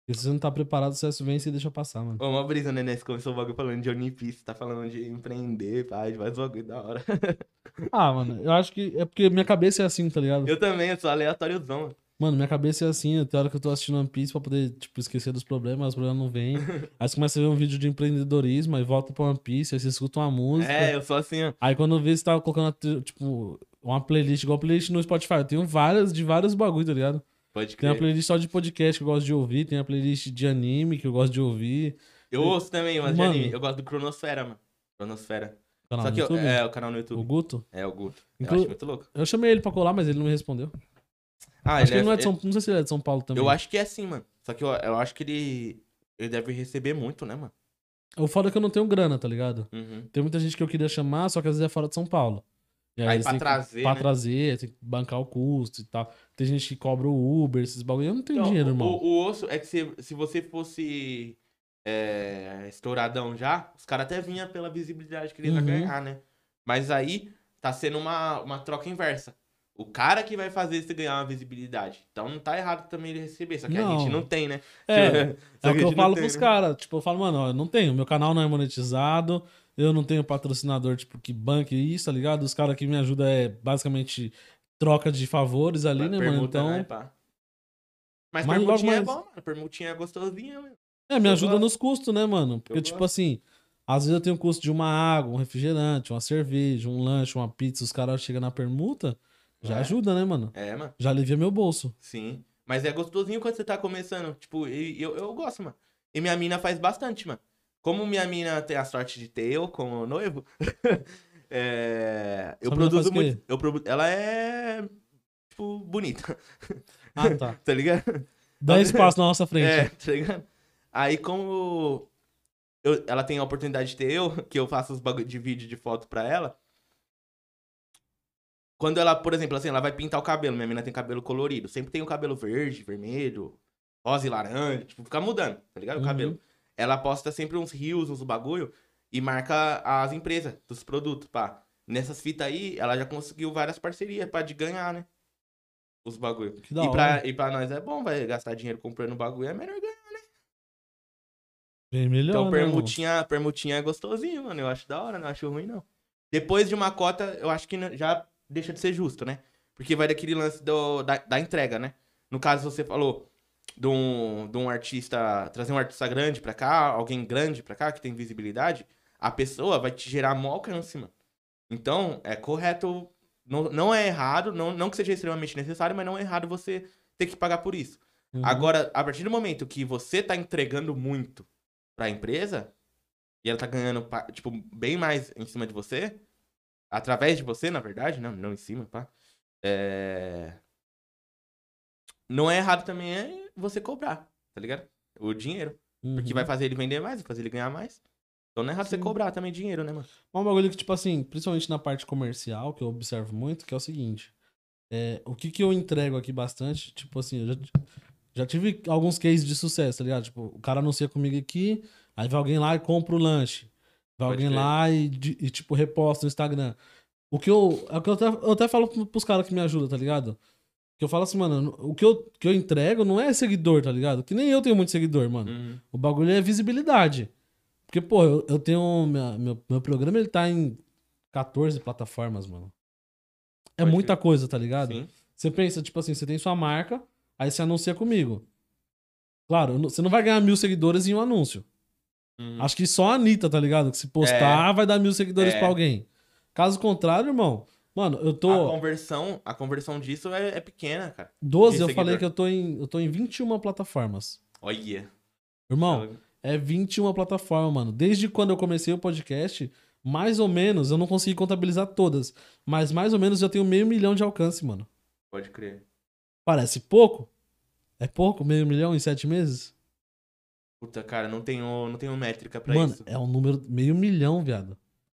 Se você não tá preparado, o sucesso vem e você deixa passar, mano. Ô, uma brisa, né, Ness? Começou o bagulho falando de Unipiece, tá falando de empreender, pai, de vários bagulho da hora. Ah, mano, eu acho que é porque minha cabeça é assim, tá ligado? Eu também, eu sou aleatóriozão, mano. Mano, minha cabeça é assim, tem hora que eu tô assistindo One Piece pra poder, tipo, esquecer dos problemas, os problemas não vêm. aí você começa a ver um vídeo de empreendedorismo, aí volta pra One Piece, aí você escuta uma música. É, eu sou assim, ó. Aí quando vê, você tá colocando, tipo, uma playlist, igual a playlist no Spotify. Eu tenho várias, de vários bagulho, tá ligado? Pode Tem uma crer. playlist só de podcast que eu gosto de ouvir, tem a playlist de anime que eu gosto de ouvir. Eu ouço também, mas de Mano. anime. Eu gosto do Cronosfera, mano. Cronosfera. Canal Só no que eu- é o canal no O YouTube. Guto. É o Guto. Inclu- Eu acho muito louco. Eu chamei ele pra colar, mas ele não me respondeu. Ah, acho que ele não é de São Não sei se ele é de São Paulo também. Eu acho que é assim, mano. Só que eu, eu acho que ele. Ele deve receber muito, né, mano? O foda é que eu não tenho grana, tá ligado? Uhum. Tem muita gente que eu queria chamar, só que às vezes é fora de São Paulo. Aí eles pra que- trazer, Pra né? trazer, tem que bancar o custo e tal. Tem gente que cobra o Uber, esses bagulho. Eu não tenho Então, dinheiro, o, irmão. o osso é que se, se você fosse é, estouradão já, os caras até vinham pela visibilidade que ele ia Uhum. ganhar, né? Mas aí tá sendo uma, uma troca inversa. O cara que vai fazer você ganhar uma visibilidade. Então não tá errado também ele receber. Só que a Não. gente não tem, né? É, É o que a eu falo tem, pros né? caras. Tipo, eu falo, mano, ó, eu não tenho. Meu canal não é monetizado. Eu não tenho patrocinador, tipo, que banque isso, tá ligado? Os caras que me ajudam é basicamente troca de favores ali, né, mano? Então. né, pá. Mas, Mas permutinha é mais- bom, mano. Permutinha é gostosinha, mano. É, me Eu ajuda gosto. nos custos, né, mano? Porque, Eu tipo gosto. assim, às vezes eu tenho custo de uma água, um refrigerante, uma cerveja, um lanche, uma pizza, os caras chegam na permuta, já É. ajuda, né, mano? É, mano. Já alivia meu bolso. Sim. Mas é gostosinho quando você tá começando. Tipo, e eu, eu gosto, mano. E minha mina faz bastante, mano. Como minha mina tem a sorte de ter eu como noivo, é, eu produzo muito. Eu produ... Ela é, tipo, bonita, Ah, tá. tá ligado? Dá espaço na nossa frente. É, tá ligado? Aí como eu- ela tem a oportunidade de ter eu, que eu faço os bagulho de vídeo de foto pra ela. Quando ela, por exemplo, assim, ela vai pintar o cabelo, minha mina tem cabelo colorido. Sempre tem o cabelo verde, vermelho, rosa e laranja, tipo, fica mudando, tá ligado? O Uhum. cabelo. Ela posta sempre uns rios, uns bagulho e marca as empresas dos produtos, pá. Nessas fitas aí, ela já conseguiu várias parcerias pra de ganhar, né? Os bagulho. Que da E hora. pra, e pra nós é bom, vai gastar dinheiro comprando bagulho, é melhor ganhar. Bem melhor, Então, né, permutinha, permutinha é gostosinho, mano. Eu acho da hora, não acho ruim, não. Depois de uma cota, eu acho que já deixa de ser justo, né? Porque vai daquele lance do, da, da entrega, né? No caso, você falou de um, de um artista, trazer um artista grande pra cá, alguém grande pra cá, que tem visibilidade, a pessoa vai te gerar maior alcance, mano. Então, é correto, não, não é errado, não, não que seja extremamente necessário, mas não é errado você ter que pagar por isso. Uhum. Agora, a partir do momento que você tá entregando muito pra empresa, e ela tá ganhando, tipo, bem mais em cima de você, através de você, na verdade, não, não em cima, pá. É... Não é errado também é você cobrar, tá ligado? O dinheiro. Porque Uhum. vai fazer ele vender mais, vai fazer ele ganhar mais. Então não é errado você Sim. cobrar também dinheiro, né, mano? Um bagulho que, tipo assim, principalmente na parte comercial, que eu observo muito, que é o seguinte. É, o que que eu entrego aqui bastante, tipo assim, eu já, já tive alguns cases de sucesso, tá ligado? Tipo, o cara anuncia comigo aqui, aí vai alguém lá e compra o lanche. Vai Pode alguém lá e, e, tipo, reposta no Instagram. O que eu. É o que eu até, eu até falo pro- pros caras que me ajudam, tá ligado? Que eu falo assim, mano, o que eu, que eu entrego não é seguidor, tá ligado? Que nem eu tenho muito seguidor, mano. Uhum. O bagulho é visibilidade. Porque, pô, eu, eu tenho. minha- meu, meu programa ele tá em 14 plataformas, mano. É Pode muita coisa, tá ligado? Sim. Você pensa, tipo assim, você tem sua marca, aí você anuncia comigo. Claro, você não vai ganhar mil seguidores em um anúncio. Uhum. Acho que só a Anitta, tá ligado? Que se postar, vai dar mil seguidores É. pra alguém. Caso contrário, irmão, mano, eu A tô. conversão, a conversão disso é, é pequena, cara. 12, de eu falei que eu tô em. Eu tô em 21 plataformas. Olha. Irmão, É 21 plataformas, mano. Desde quando eu comecei o podcast, mais ou menos, eu não consegui contabilizar todas, mas mais ou menos já tenho meio milhão de alcance, mano. Pode crer. Parece pouco? É pouco? Meio milhão em sete meses? Puta, cara, não tenho, não tenho métrica pra mano, isso. é um número. Meio milhão, viado.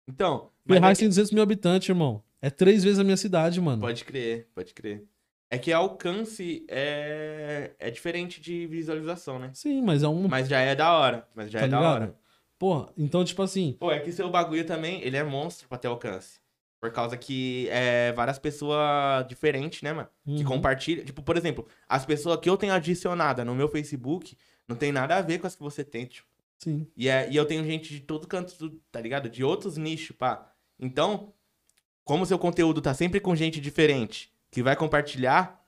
Então, mas é Ferraz que- tem 200 mil habitantes, irmão. É três vezes a minha cidade, mano. pode crer, pode crer. É que alcance é, é diferente de visualização, né? Sim, mas é um. Mas já é da hora. Mas já tá é da ligado? hora. Porra, então, tipo assim. Pô, é que seu bagulho também, ele é monstro pra ter alcance. Por causa que é várias pessoas diferentes, né, mano? Que uhum, compartilham. Tipo, por exemplo, as pessoas que eu tenho adicionada no meu Facebook não tem nada a ver com as que você tem, tipo. Sim. E, é, e eu tenho gente de todo canto, tá ligado? De outros nichos, pá. Então, como seu conteúdo tá sempre com gente diferente, que vai compartilhar,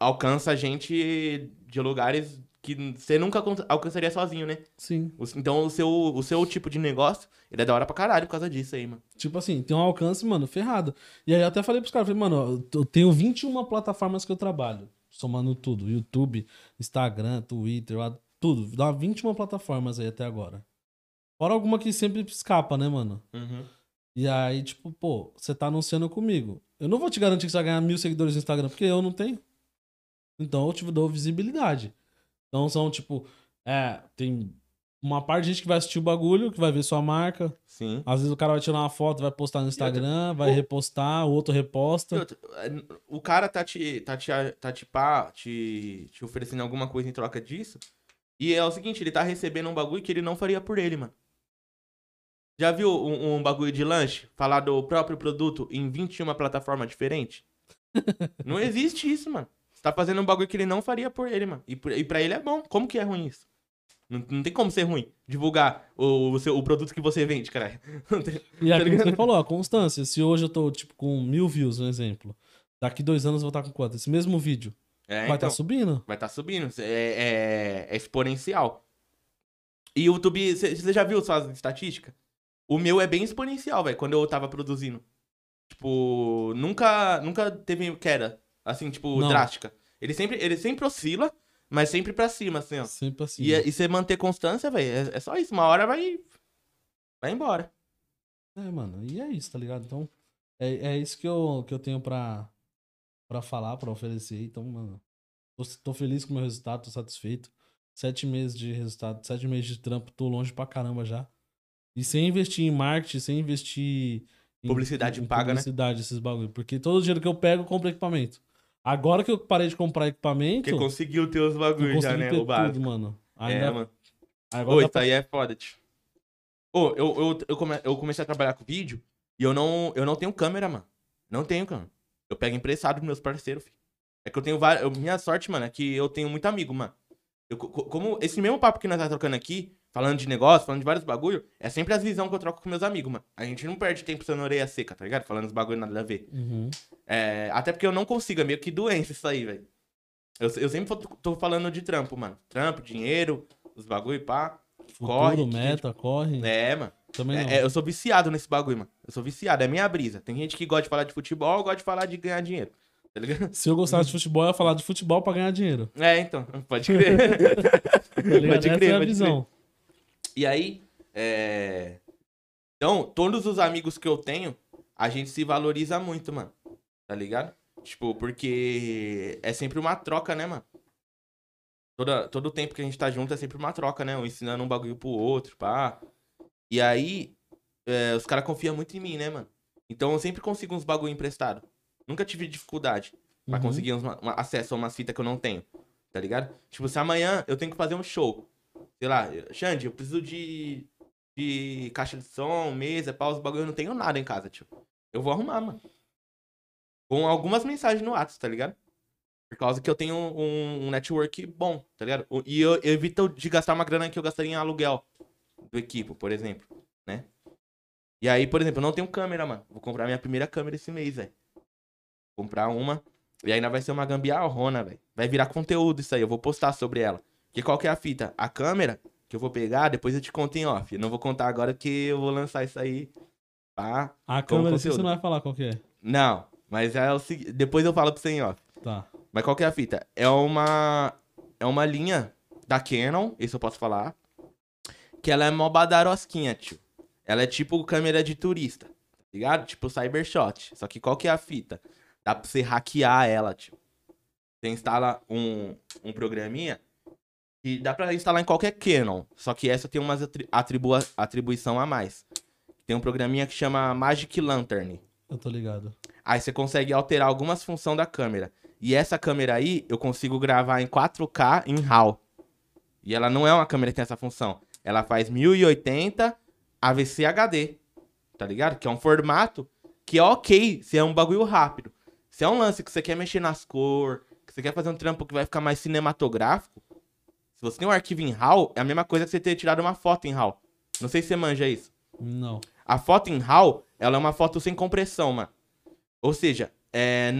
alcança gente de lugares que você nunca alcan- alcançaria sozinho, né? Sim. Então, o seu, o seu tipo de negócio, ele é da hora pra caralho por causa disso aí, mano. Tipo assim, tem um alcance, mano, ferrado. E aí eu até falei pros caras, falei, mano, eu tenho 21 plataformas que eu trabalho, somando tudo, YouTube, Instagram, Twitter, tudo, dá 21 plataformas aí até agora. Fora alguma que sempre escapa, né, mano? E aí, tipo, pô, você tá anunciando comigo. Eu não vou te garantir que você vai ganhar mil seguidores no Instagram, porque eu não tenho. Então eu te dou visibilidade. Então são, tipo, é, tem uma parte de gente que vai assistir o bagulho, que vai ver sua marca, Sim. às vezes o cara vai tirar uma foto, vai postar no Instagram, vai Pô. repostar, o outro reposta. outra, O cara tá te, tá te, tá te, pá, te, te oferecendo alguma coisa em troca disso. E é o seguinte, ele tá recebendo um bagulho que ele não faria por ele, mano. Já viu um, um bagulho de lanche? Falar do próprio produto em 21 plataformas diferentes? não existe isso, mano. Você tá fazendo um bagulho que ele não faria por ele, mano. E, por- e pra ele é bom. Como que é ruim isso? Não, não tem como ser ruim. Divulgar o, o, seu- o produto que você vende, cara. Tem- E é Tá aquilo que você falou, a constância. Se hoje eu tô, tipo, com mil views, um exemplo. Daqui dois anos eu vou estar com quanto? Esse mesmo vídeo. É, vai estar então. subindo. Vai estar subindo. É, é- é exponencial. E o YouTube, você já viu suas estatísticas? O meu é bem exponencial, velho, quando eu tava produzindo. Tipo, nunca, nunca teve queda, assim, tipo, Não. drástica. Ele sempre, ele sempre oscila, mas sempre pra cima, assim, ó. Sempre assim. E, e você manter constância, velho, é, é só isso. Uma hora vai. Vai embora. É, mano, e é isso, tá ligado? Então, é, é isso que eu, que eu tenho pra, pra falar, pra oferecer. Então, mano, tô, tô feliz com o meu resultado, tô satisfeito. Sete meses de resultado, sete meses de trampo, tô longe pra caramba já. E sem investir em marketing, sem investir em Publicidade paga, né? publicidade, esses bagulho. Porque todo dinheiro que eu pego, eu compro equipamento. Agora que eu parei de comprar equipamento, Porque conseguiu ter os bagulhos já, né? ter O básico. tudo, mano. É, Ainda, mano. agora Ô, dá isso pra- aí é foda, tio. Ô, eu, eu, eu, come- eu comecei a trabalhar com vídeo e eu não, eu não tenho câmera, mano. Não tenho, cara. Eu pego emprestado dos meus parceiros, filho. É que eu tenho vários. Minha sorte, mano, é que eu tenho muito amigo, mano. Eu, co- co- como esse mesmo papo que nós tá trocando aqui, falando de negócio, falando de vários bagulho, é sempre as visões que eu troco com meus amigos, mano. A gente não perde tempo sendo orelha seca, tá ligado? Falando os bagulho nada a ver. Uhum. É, até porque eu não consigo, é meio que doença isso aí, velho. Eu, eu sempre tô- tô falando de trampo, mano. Trampo, dinheiro, os bagulho, pá. Futuro, Corre, meta, corre. É, mano. Também não. É, é, eu sou viciado nesse bagulho, mano. Eu sou viciado, é minha brisa. Tem gente que gosta de falar de futebol, eu gosto de falar de ganhar dinheiro. Tá ligado? Se eu gostasse de futebol, eu ia falar de futebol pra ganhar dinheiro. É, então, pode crer. Tá pode Essa crer, é a pode visão. E aí, é... Então, todos os amigos que eu tenho, a gente se valoriza muito, mano. Tá ligado? Tipo, porque é sempre uma troca, né, mano? Toda, todo o tempo que a gente tá junto é sempre uma troca, né? Um ensinando um bagulho pro outro, pá. E aí, é, os caras confiam muito em mim, né, mano? Então eu sempre consigo uns bagulho emprestado. Nunca tive dificuldade pra Uhum. conseguir uns, uma- acesso a umas fitas que eu não tenho. Tá ligado? Tipo, se amanhã eu tenho que fazer um show. Sei lá, Xande, eu preciso de, de caixa de som, mesa, pau, os bagulho, eu não tenho nada em casa, tio. Eu vou arrumar, mano. Com algumas mensagens no WhatsApp, tá ligado? Por causa que eu tenho um, um network bom, tá ligado? E eu, eu evito de gastar uma grana que eu gastaria em aluguel do equipo, por exemplo, né? E aí, por exemplo, eu não tenho câmera, mano. Vou comprar minha primeira câmera esse mês, velho. Comprar uma. E ainda vai ser uma gambiarrona, velho. Vai virar conteúdo isso aí. Eu vou postar sobre ela. Porque qual que é a fita? A câmera que eu vou pegar, depois eu te conto em off. Eu não vou contar agora que eu vou lançar isso aí. Tá? A câmera, você não vai falar qual que é. Não. Mas é o seguinte. Depois eu falo pra você em off. Tá. Mas qual que é a fita? É uma. É uma linha da Canon, isso eu posso falar. Que ela é mó badarosquinha, tio. Ela é tipo câmera de turista. Tá ligado? Tipo Cybershot. Só que qual que é a fita? Dá pra você hackear ela, tio. Você instala um, um programinha e dá pra instalar em qualquer Canon. Só que essa tem umas atri- atribua, atribuição a mais. Tem um programinha que chama Magic Lantern. Eu tô ligado. Aí você consegue alterar algumas funções da câmera. E essa câmera aí, eu consigo gravar em 4K em RAW. E ela não é uma câmera que tem essa função. Ela faz 1080 AVC HD. Tá ligado? Que é um formato que é ok se é um bagulho rápido. Se é um lance que você quer mexer nas cores, que você quer fazer um trampo que vai ficar mais cinematográfico, se você tem um arquivo em RAW, é a mesma coisa que você ter tirado uma foto em RAW. Não sei se você manja isso. Não. A foto em RAW, ela é uma foto sem compressão, mano. Ou seja, é,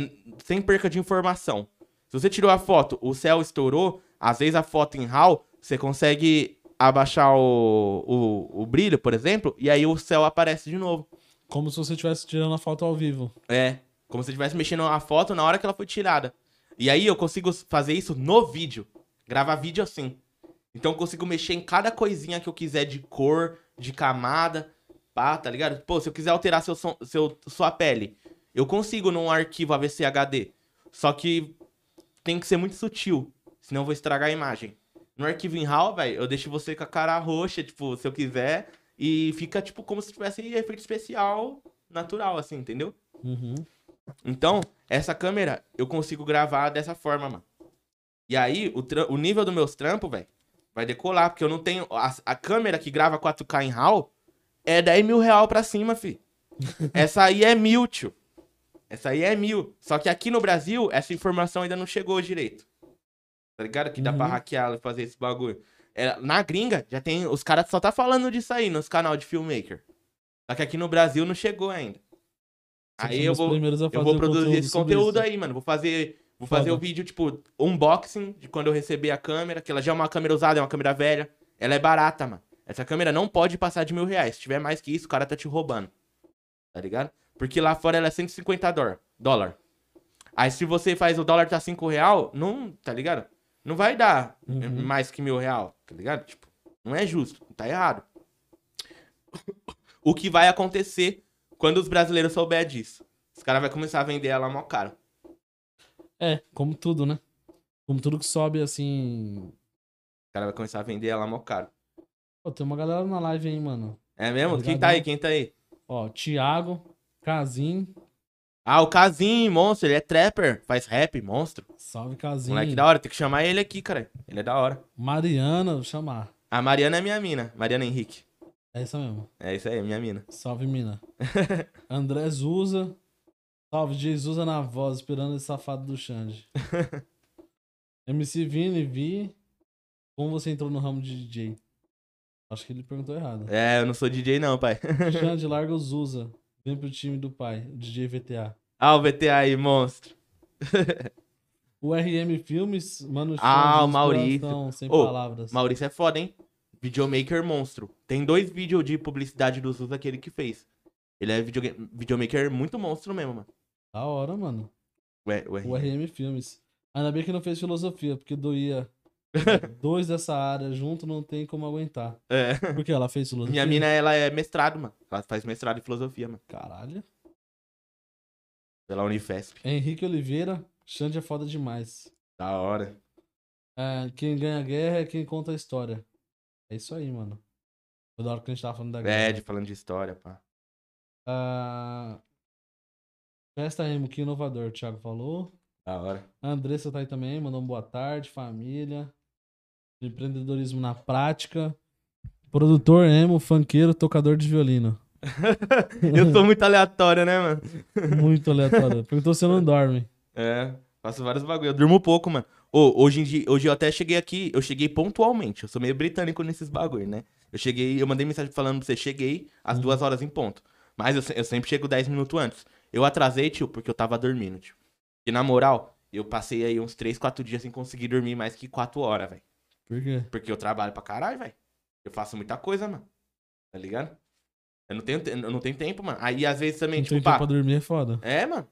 sem perca de informação. Se você tirou a foto, o céu estourou, às vezes a foto em RAW, você consegue abaixar o, o, o brilho, por exemplo, e aí o céu aparece de novo. Como se você estivesse tirando a foto ao vivo. É, como se estivesse mexendo a foto na hora que ela foi tirada. E aí eu consigo fazer isso no vídeo. Gravar vídeo assim. Então eu consigo mexer em cada coisinha que eu quiser de cor, de camada, pá, tá ligado? Pô, se eu quiser alterar seu, som- seu, sua pele, eu consigo num arquivo AVC HD. Só que tem que ser muito sutil, senão eu vou estragar a imagem. No arquivo em RAW, velho, eu deixo você com a cara roxa, tipo, se eu quiser, e fica tipo como se tivesse efeito especial natural, assim, entendeu? Uhum. Então, essa câmera eu consigo gravar dessa forma, mano. E aí, o, o nível dos meus trampos, velho, vai decolar, porque eu não tenho. A, a câmera que grava 4K em RAW é 10 mil real pra cima, fi. Essa aí é mil, tio. essa aí é mil. Só que aqui no Brasil, essa informação ainda não chegou direito. Tá ligado? Que dá pra Uhum. hackear e fazer esse bagulho. É, na gringa, já tem. Os caras só tá falando disso aí nos canal de filmmaker. Só que aqui no Brasil não chegou ainda. Aí eu vou, eu vou produzir esse conteúdo aí, mano. Vou fazer. Vou fazer Foda. o vídeo, tipo, unboxing de quando eu receber a câmera, que ela já é uma câmera usada, é uma câmera velha. Ela é barata, mano. Essa câmera não pode passar de mil reais. Se tiver mais que isso, o cara tá te roubando. Tá ligado? Porque lá fora ela é 150 dólar. dólar. Aí se você faz o dólar tá 5 real, não, tá ligado? Não vai dar Uhum. mais que mil real, tá ligado? Tipo, não é justo, tá errado. O que vai acontecer quando os brasileiros souber disso? Os caras vão começar a vender ela mó caro. É, como tudo, né? Como tudo que sobe, assim... Os caras vão começar a vender ela mó caro. Pô, tem uma galera na live aí, mano. É mesmo? Quem Obrigadão. tá aí? Quem tá aí? Ó, Thiago, Casim. Ah, o Casim, monstro, ele é trapper, faz rap, monstro. Salve, Casim. Moleque da hora, tem que chamar ele aqui, cara. Ele é da hora. Mariana, vou chamar. A Mariana é minha mina, Mariana Henrique. É isso mesmo. É isso aí, minha mina. Salve, mina. André Zuza. Salve, Jesus na voz, esperando esse safado do Xande. MC Vini, Vi. Como você entrou no ramo de DJ? Acho que ele perguntou errado. É, eu não sou DJ não, pai. Xande, larga o Zuza. Vem pro time do pai, o DJ VTA. ah, o VTA aí, monstro. O RM Filmes, mano, Ah, Xande, o Maurício. sem Ô, palavras. Maurício é foda, hein? Videomaker monstro. Tem dois vídeos de publicidade do Zusa que ele que fez. Ele é videomaker muito monstro mesmo, mano. Da hora, mano. Ué, ué. O RM Filmes. Ainda bem que não fez filosofia, porque doía. Dois dessa área junto não tem como aguentar. É. Porque ela fez filosofia. Minha mina, ela é mestrado, mano. Ela faz mestrado em filosofia, mano. Caralho. Pela Unifesp. Henrique Oliveira, Xande é foda demais. Da hora. É, quem ganha a guerra é quem conta a história. É isso aí, mano. Foi da hora que a gente tava falando da guerra. É, de falando de história, pá. Ah, Festa Remo, que inovador, o Thiago falou. Da hora. A Andressa tá aí também, mandou um boa tarde, família. Empreendedorismo na prática. Produtor emo, funkeiro, tocador de violino. eu sou muito aleatório, né, mano? Muito aleatório. Perguntou se eu não dorme. É, faço vários bagulho. Eu durmo pouco, mano. Ô, hoje em dia, hoje eu até cheguei aqui, eu cheguei pontualmente. Eu sou meio britânico nesses bagulho, né? Eu cheguei, eu mandei mensagem falando pra você, cheguei às duas horas em ponto. Mas eu, eu sempre chego 10 minutos antes. Eu atrasei, tio, porque eu tava dormindo, tio. E na moral, eu passei aí uns 3, 4 dias sem conseguir dormir mais que 4 horas, velho. Por quê? Porque eu trabalho pra caralho, velho. Eu faço muita coisa, mano. Tá ligado? Eu não tenho, te- eu não tenho tempo, mano. Aí às vezes também, Não tipo, tem pá. tempo pra dormir é foda. É, mano.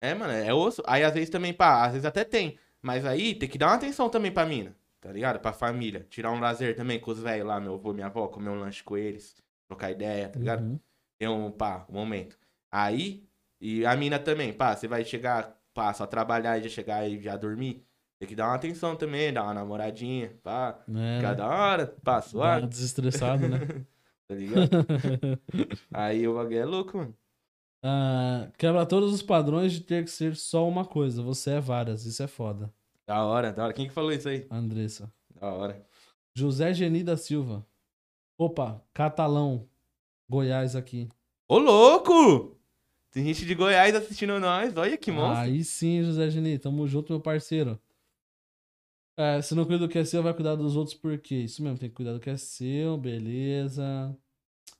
É, mano, é osso. Aí às vezes também, pá, às vezes até tem. Mas aí tem que dar uma atenção também pra mina, tá ligado? Pra família. Tirar um lazer também com os velhos lá, meu avô, minha avó, comer um lanche com eles, trocar ideia, tá ligado? Uhum. Ter um, pá, um momento. Aí, e a mina também, pá, você vai chegar, pá, só trabalhar e já chegar e já dormir. Tem que dar uma atenção também, dar uma namoradinha, pá. É, Ficar né? hora, pá, Dá suave, desestressado, né? tá ligado? aí o bagulho é louco, mano. Ah, quebra todos os padrões de ter que ser só uma coisa. Você é várias. Isso é foda. Da hora, da hora. Quem que falou isso aí? Andressa. Da hora. José Geni da Silva. Opa, Catalão. Goiás aqui. Ô, louco! Tem gente de Goiás assistindo nós. Olha que monstro. Aí sim, José Geni. Tamo junto, meu parceiro. É, se não cuida do que é seu, vai cuidar dos outros por quê? Isso mesmo, tem que cuidar do que é seu, beleza.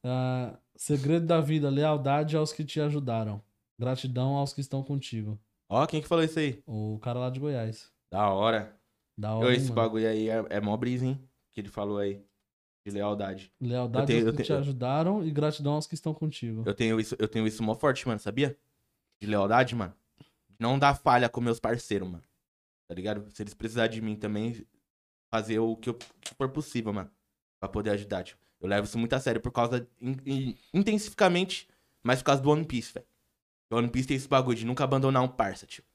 Ah, segredo da vida, lealdade aos que te ajudaram. Gratidão aos que estão contigo. Ó, quem que falou isso aí? O cara lá de Goiás. Da hora. Da hora, hein, esse mano? bagulho aí é, é mó brisa, hein? Que ele falou aí. De lealdade. Lealdade Eu tenho- aos que te tenho- ajudaram e gratidão aos que estão contigo. Eu tenho isso, eu tenho isso mó forte, mano, sabia? De lealdade, mano. Não dar falha com meus parceiros, mano. Tá ligado? Se eles precisarem de mim também, fazer o que, eu, que for possível, mano. Pra poder ajudar, tipo. Eu levo isso muito a sério por causa. in- in- intensificamente, mas por causa do One Piece, velho. O One Piece tem esse bagulho de nunca abandonar um parça, tipo.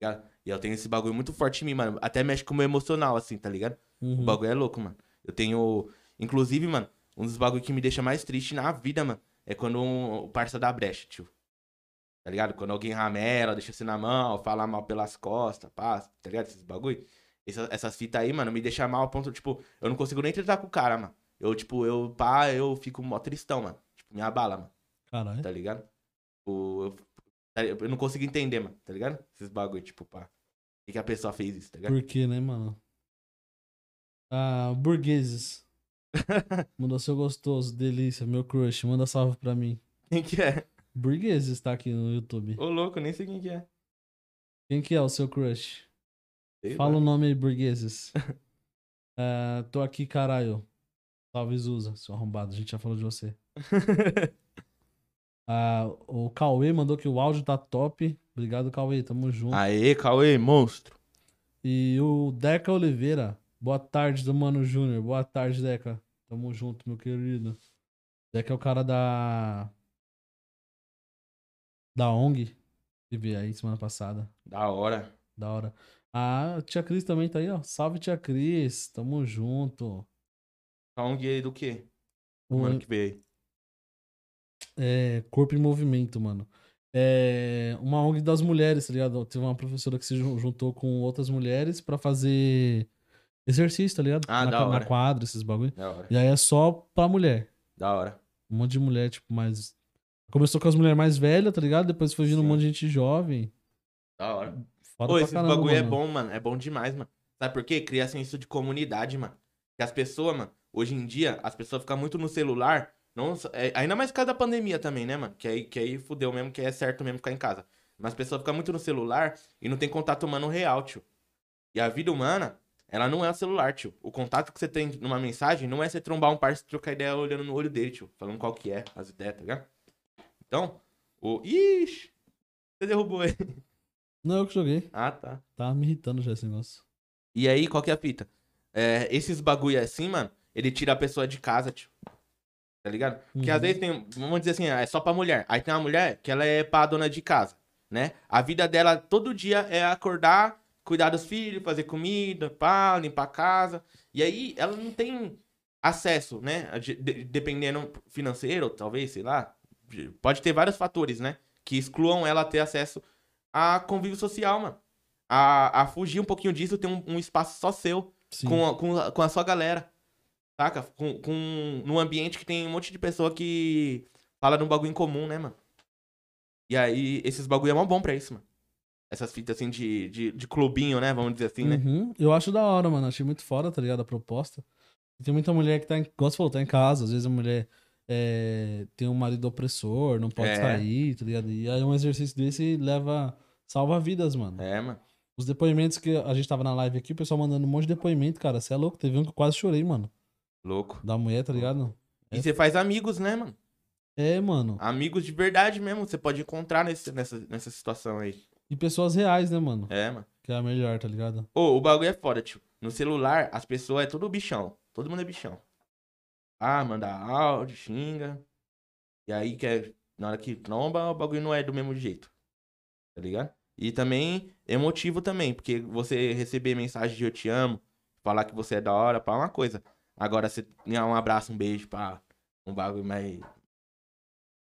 tá? E eu tenho esse bagulho muito forte em mim, mano. Até mexe com o meu emocional, assim, tá ligado? O Uhum. bagulho é louco, mano. Eu tenho. Inclusive, mano, um dos bagulhos que me deixa mais triste na vida, mano, é quando um, o parça dá brecha, tio. Tá ligado? Quando alguém ramela, deixa você na mão, fala mal pelas costas, pá, tá ligado? Esses bagulho. Essa- essas fitas aí, mano, me deixa mal a ponto, tipo, eu não consigo nem tratar com o cara, mano. Eu, tipo, eu, pá, eu fico mó tristão, mano. Tipo, me abala, mano Caralho. tá ligado? O, eu Tá? Eu não consigo entender, mano, tá ligado? Esses bagulho, tipo, pá. Por que, que a pessoa fez isso, tá ligado? Por quê, né, mano? Ah, burgueses. Mandou seu gostoso, delícia, meu crush. Manda salve pra mim. Quem que é? Burgueses tá aqui no YouTube. Ô, louco, nem sei quem que é. Quem que é o seu crush? Sei Fala lá. o nome aí, burgueses. Ah, tô aqui, caralho. Salve, Zuza, seu arrombado. A gente já falou de você. Ah, o Cauê mandou que o áudio tá top. Obrigado, Cauê. Tamo junto. Aê, Cauê, monstro. E o Deca Oliveira. Boa tarde, do Mano Júnior. Boa tarde, Deca. Tamo junto, meu querido. Deca é o cara da. Da ONG. Tive aí semana passada. Da hora. Da hora. A tia Cris também tá aí, ó. Salve, tia Cris. Tamo junto. Um guia aí do quê? O- Mano que veio aí. É, Corpo em Movimento, mano. É uma ONG das mulheres, tá ligado? Teve uma professora que se jun- juntou com outras mulheres pra fazer exercício, tá ligado? Ah, na, da ca- na hora. quadra, esses bagulho. Da hora. E aí é só pra mulher. Da hora. Um monte de mulher, tipo, mais. Começou com as mulheres mais velhas, tá ligado? Depois foi vindo um monte de gente jovem. Da hora. Foda Pô, esse caramba, bagulho é mano. bom, mano. É bom demais, mano. Sabe por quê? Cria senso de comunidade, mano. Que as pessoas, mano, hoje em dia, as pessoas ficam muito no celular. Não, é, ainda mais por causa da pandemia também, né, mano? Que aí, que aí fudeu mesmo, que é certo mesmo ficar em casa. Mas as pessoas ficam muito no celular e não tem contato humano real, tio. E a vida humana, ela não é o celular, tio. O contato que você tem numa mensagem não é você trombar um parceiro e trocar ideia olhando no olho dele, tio. Falando qual que é, as ideias, tá ligado? Então, o. Ixi! Você derrubou ele. Não, eu que joguei. Ah, tá. Tá me irritando já esse negócio. E aí, qual que é a fita? É, esses bagulho assim, mano, ele tira a pessoa de casa, tio. Tá ligado? Porque Uhum. às vezes tem, vamos dizer assim, é só pra mulher. Aí tem uma mulher que ela é pra dona de casa, né? A vida dela todo dia é acordar, cuidar dos filhos, fazer comida, pá, limpar a casa. E aí ela não tem acesso, né? de- de- dependendo financeiro, talvez, sei lá. Pode ter vários fatores, né? Que excluam ela ter acesso a convívio social, mano. A, a fugir um pouquinho disso, ter um, um espaço só seu Sim. com a, com, a, com a sua galera. Saca? Com, com, num ambiente que tem um monte de pessoa que fala de um bagulho em comum, né, mano? E aí, esses bagulho é mó bom pra isso, mano. Essas fitas assim de, de, de clubinho, né? Vamos dizer assim, né? Uhum. Eu acho da hora, mano. Achei muito foda, tá ligado? A proposta. Tem muita mulher que tá em. Você falou, tá em casa. Às vezes a mulher é, tem um marido opressor, não pode É. sair, tá ligado? E aí um exercício desse leva. salva vidas, mano. É, mano. Os depoimentos que a gente tava na live aqui, o pessoal mandando um monte de depoimento, cara. Você é louco. Teve um que eu quase chorei, mano. Louco. Da mulher, tá ligado? E você faz amigos, né, mano? É, mano. Amigos de verdade mesmo. Você pode encontrar nesse, nessa, nessa situação aí. E pessoas reais, né, mano? É, mano. Que é a melhor, tá ligado? Ô, o bagulho é foda, tio. No celular, as pessoas é tudo bichão. Todo mundo é bichão. Ah, manda áudio, xinga. E aí, quer, na hora que tromba, o bagulho não é do mesmo jeito. Tá ligado? E também, emotivo também. Porque você receber mensagem de eu te amo, falar que você é da hora, pá, é uma coisa. Agora, você ganhar um abraço, um beijo, pá, um bagulho mais...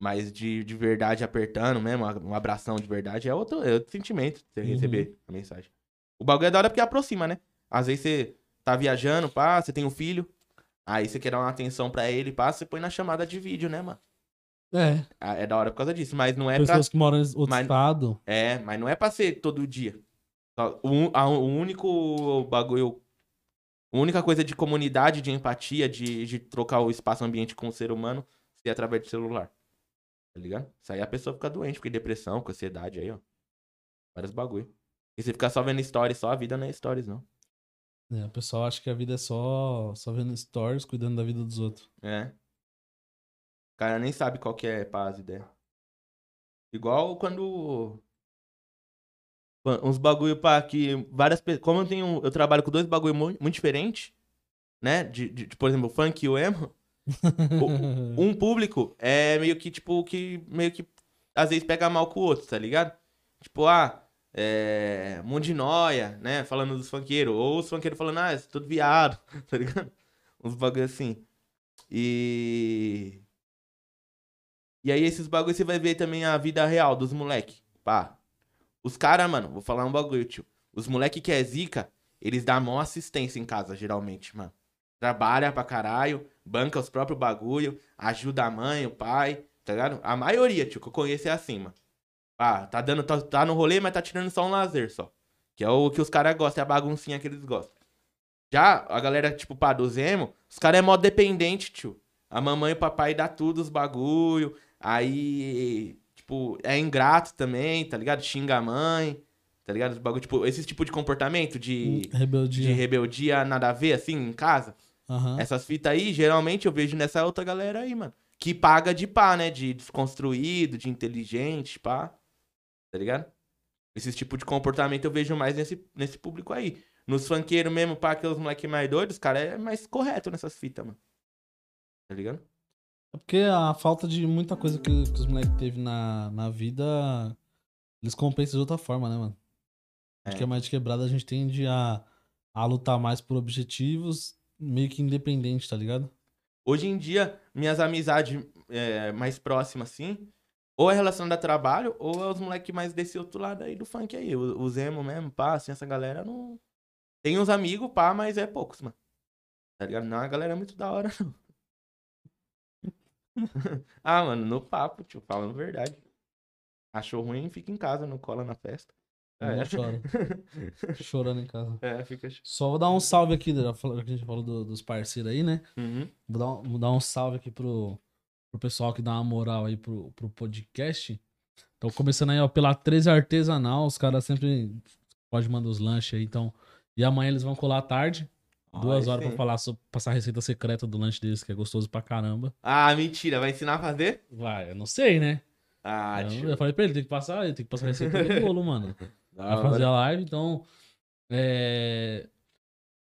Mais de, de verdade apertando mesmo, um abração de verdade, é outro, é outro sentimento você Uhum. receber a mensagem. O bagulho é da hora porque aproxima, né? Às vezes você tá viajando, pá, você tem um filho, aí você quer dar uma atenção pra ele, pá, você põe na chamada de vídeo, né, mano? É. Ah, É da hora por causa disso, mas não é pra... Pessoas que moram em outro mas- estado. É, mas não é pra ser todo dia. O, a- o único bagulho... A única coisa de comunidade, de empatia, de, de trocar o espaço ambiente com o ser humano, é através do celular. Tá ligado? Isso aí a pessoa fica doente, fica em depressão, com ansiedade aí, ó. Vários bagulho. E você ficar só vendo stories, só a vida não é stories, não. É, o pessoal acha que a vida é só, só vendo stories, cuidando da vida dos outros. É. O cara nem sabe qual que é paz ideia. Igual quando. quan- Uns bagulho pra que várias pessoas. Como eu tenho. Eu trabalho com dois bagulho muito, muito diferentes, né? De, de- de, por exemplo, o funk e o emo. Um público é meio que, tipo, que meio que às vezes pega mal com o outro, tá ligado? Tipo, ah, é. Noia, né? Falando dos funkeiros. Ou os funkeiros falando, ah, é tudo viado, tá ligado? Uns bagulho assim. E. E aí, esses bagulho você vai ver também a vida real dos moleque. Pá. Os caras, mano, vou falar um bagulho, tio. Os moleque que é zica, eles dão mão assistência em casa, geralmente, mano. Trabalha pra caralho, banca os próprios bagulho, ajuda a mãe, o pai, tá ligado? A maioria, tio, que eu conheço é assim, mano. Ah, tá dando, tá, tá no rolê, mas tá tirando só um lazer só. Que é o que os caras gostam, é a baguncinha que eles gostam. Já a galera, tipo, pá, do Zemo, os caras é modo dependente, tio. A mamãe e o papai dá tudo os bagulho. Aí, tipo, é ingrato também, tá ligado? Xinga a mãe, tá ligado? Os bagulho, tipo, esse tipo de comportamento de, de Rebeldia. rebeldia nada a ver, assim, em casa. Aham. Essas fitas aí, geralmente eu vejo nessa outra galera aí, mano. Que paga de pá, né? De desconstruído, de inteligente, pá. Tá ligado? Esse tipo de comportamento eu vejo mais nesse, nesse público aí. Nos funkeiros mesmo, pá, que é os moleque mais doidos, os cara é mais correto nessas fitas, mano. Tá ligado? É porque a falta de muita coisa que, que os moleques teve na, na vida, eles compensam de outra forma, né, mano? Acho É. que a mais de quebrada a gente tende a, a lutar mais por objetivos meio que independente, tá ligado? Hoje em dia, minhas amizades é, mais próximas, assim, ou é relacionada a trabalho, ou é os moleque mais desse outro lado aí do funk aí. O, o Zemo mesmo, pá, assim, essa galera não. Tem uns amigos, pá, mas é poucos, mano. Tá ligado? Não, a galera é muito da hora, não. ah, mano, no papo, tio, falando verdade. Achou ruim, fica em casa, não cola na festa. Não É, chora. Chorando em casa. é fica. Só vou dar um salve aqui, já falou- que a gente falou do- dos parceiros aí, né? Uhum. Vou dar, um- vou dar um salve aqui pro, pro pessoal que dá uma moral aí pro, pro podcast. Então, começando aí, ó, pela 13 Artesanal, os caras sempre pode mandar os lanches aí, então. E amanhã eles vão colar à tarde, duas horas pra sim. falar sobre, passar a receita secreta do lanche deles, que é gostoso pra caramba. Ah, mentira, vai ensinar a fazer? Vai, eu não sei, né? Ah, eu, tio. eu falei pra ele, tem que passar, tem que passar a receita do bolo, mano. Hora. fazer a live, então. É...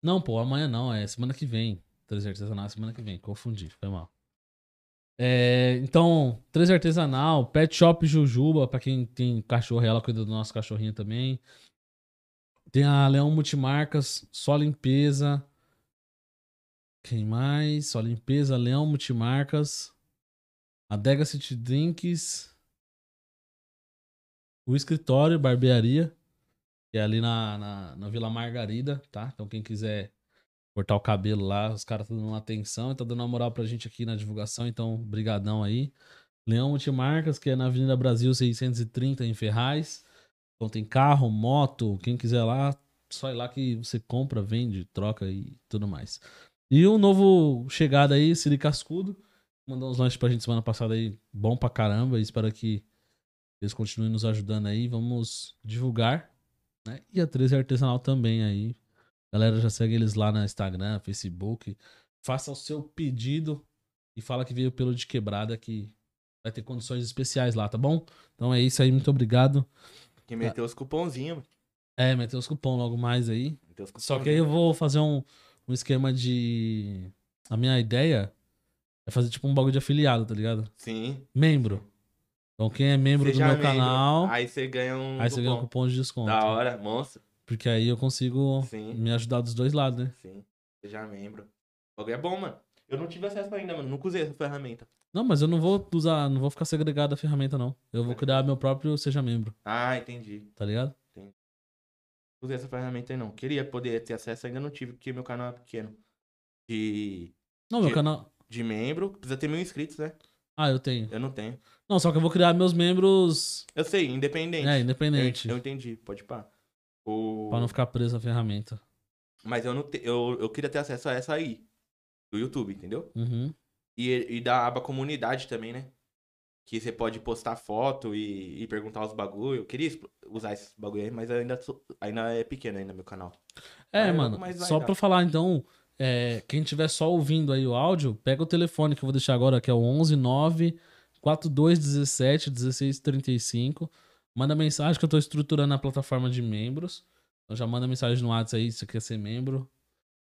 Não, pô, amanhã não, é semana que vem. Três artesanal, semana que vem. Confundi, foi mal. É, então, três artesanal, Pet Shop Jujuba, pra quem tem cachorro, ela cuida do nosso cachorrinho também. Tem a Leão Multimarcas, Só Limpeza. Quem mais? Só Limpeza, Leão Multimarcas. A Dega City Drinks. O escritório, barbearia. Que é ali na, na, na Vila Margarida, tá? Então quem quiser cortar o cabelo lá, os caras estão dando uma atenção e tá dando uma moral pra gente aqui na divulgação, então brigadão aí. Leão Multimarcas, que é na Avenida Brasil 630 em Ferraz. Então tem carro, moto, quem quiser lá, só ir lá que você compra, vende, troca e tudo mais. E um novo chegada aí, Siri Cascudo. Mandou uns lanches pra gente semana passada aí, bom pra caramba. Espero que eles continuem nos ajudando aí. Vamos divulgar. Né? E a 13 Artesanal também aí. Galera, já segue eles lá no Instagram, Facebook. Faça o seu pedido e fala que veio pelo de quebrada que vai ter condições especiais lá, tá bom? Então é isso aí, muito obrigado. Que meteu os cupomzinhos. É, meter os cupom logo mais aí. Meteu Só que aí eu cupomzinhos. vou fazer um, um esquema de. A minha ideia é fazer tipo um bagulho de afiliado, tá ligado? Sim. Membro. Então quem é membro Seja do meu membro, canal, Aí você ganha um. aí você ganha um cupom. de desconto. Da hora, monstro. Porque aí eu consigo Sim. me ajudar dos dois lados, né? Sim. Seja membro. O bagulho é bom, mano. Eu não tive acesso ainda, mano. Nunca usei essa ferramenta. Não, mas eu não vou usar, não vou ficar segregado a ferramenta, não. Eu vou criar meu próprio Seja Membro, Ah, entendi. tá ligado? Não usei essa ferramenta aí, não. Queria poder ter acesso, ainda não tive, porque meu canal é pequeno. De, Não, meu De- canal. de membro, precisa ter mil inscritos, né? Ah, eu tenho. Eu não tenho. Não, só que eu vou criar meus membros. Eu sei, independente. É, independente. Eu, eu entendi, pode pá. O... Pra não ficar preso à ferramenta. Mas eu não te... eu, eu queria ter acesso a essa aí. Do YouTube, entendeu? Uhum. E, e da aba comunidade também, né? Que você pode postar foto e, e perguntar os bagulho. Eu queria usar esses bagulho aí, mas ainda, sou- ainda é pequeno ainda meu canal. É, Aí logo mano, só pra falar então, é, quem tiver só ouvindo aí o áudio, pega o telefone que eu vou deixar agora, que é o 11 9 4217 1635. Manda mensagem que eu tô estruturando a plataforma de membros. Então já manda mensagem no WhatsApp aí se você quer ser membro.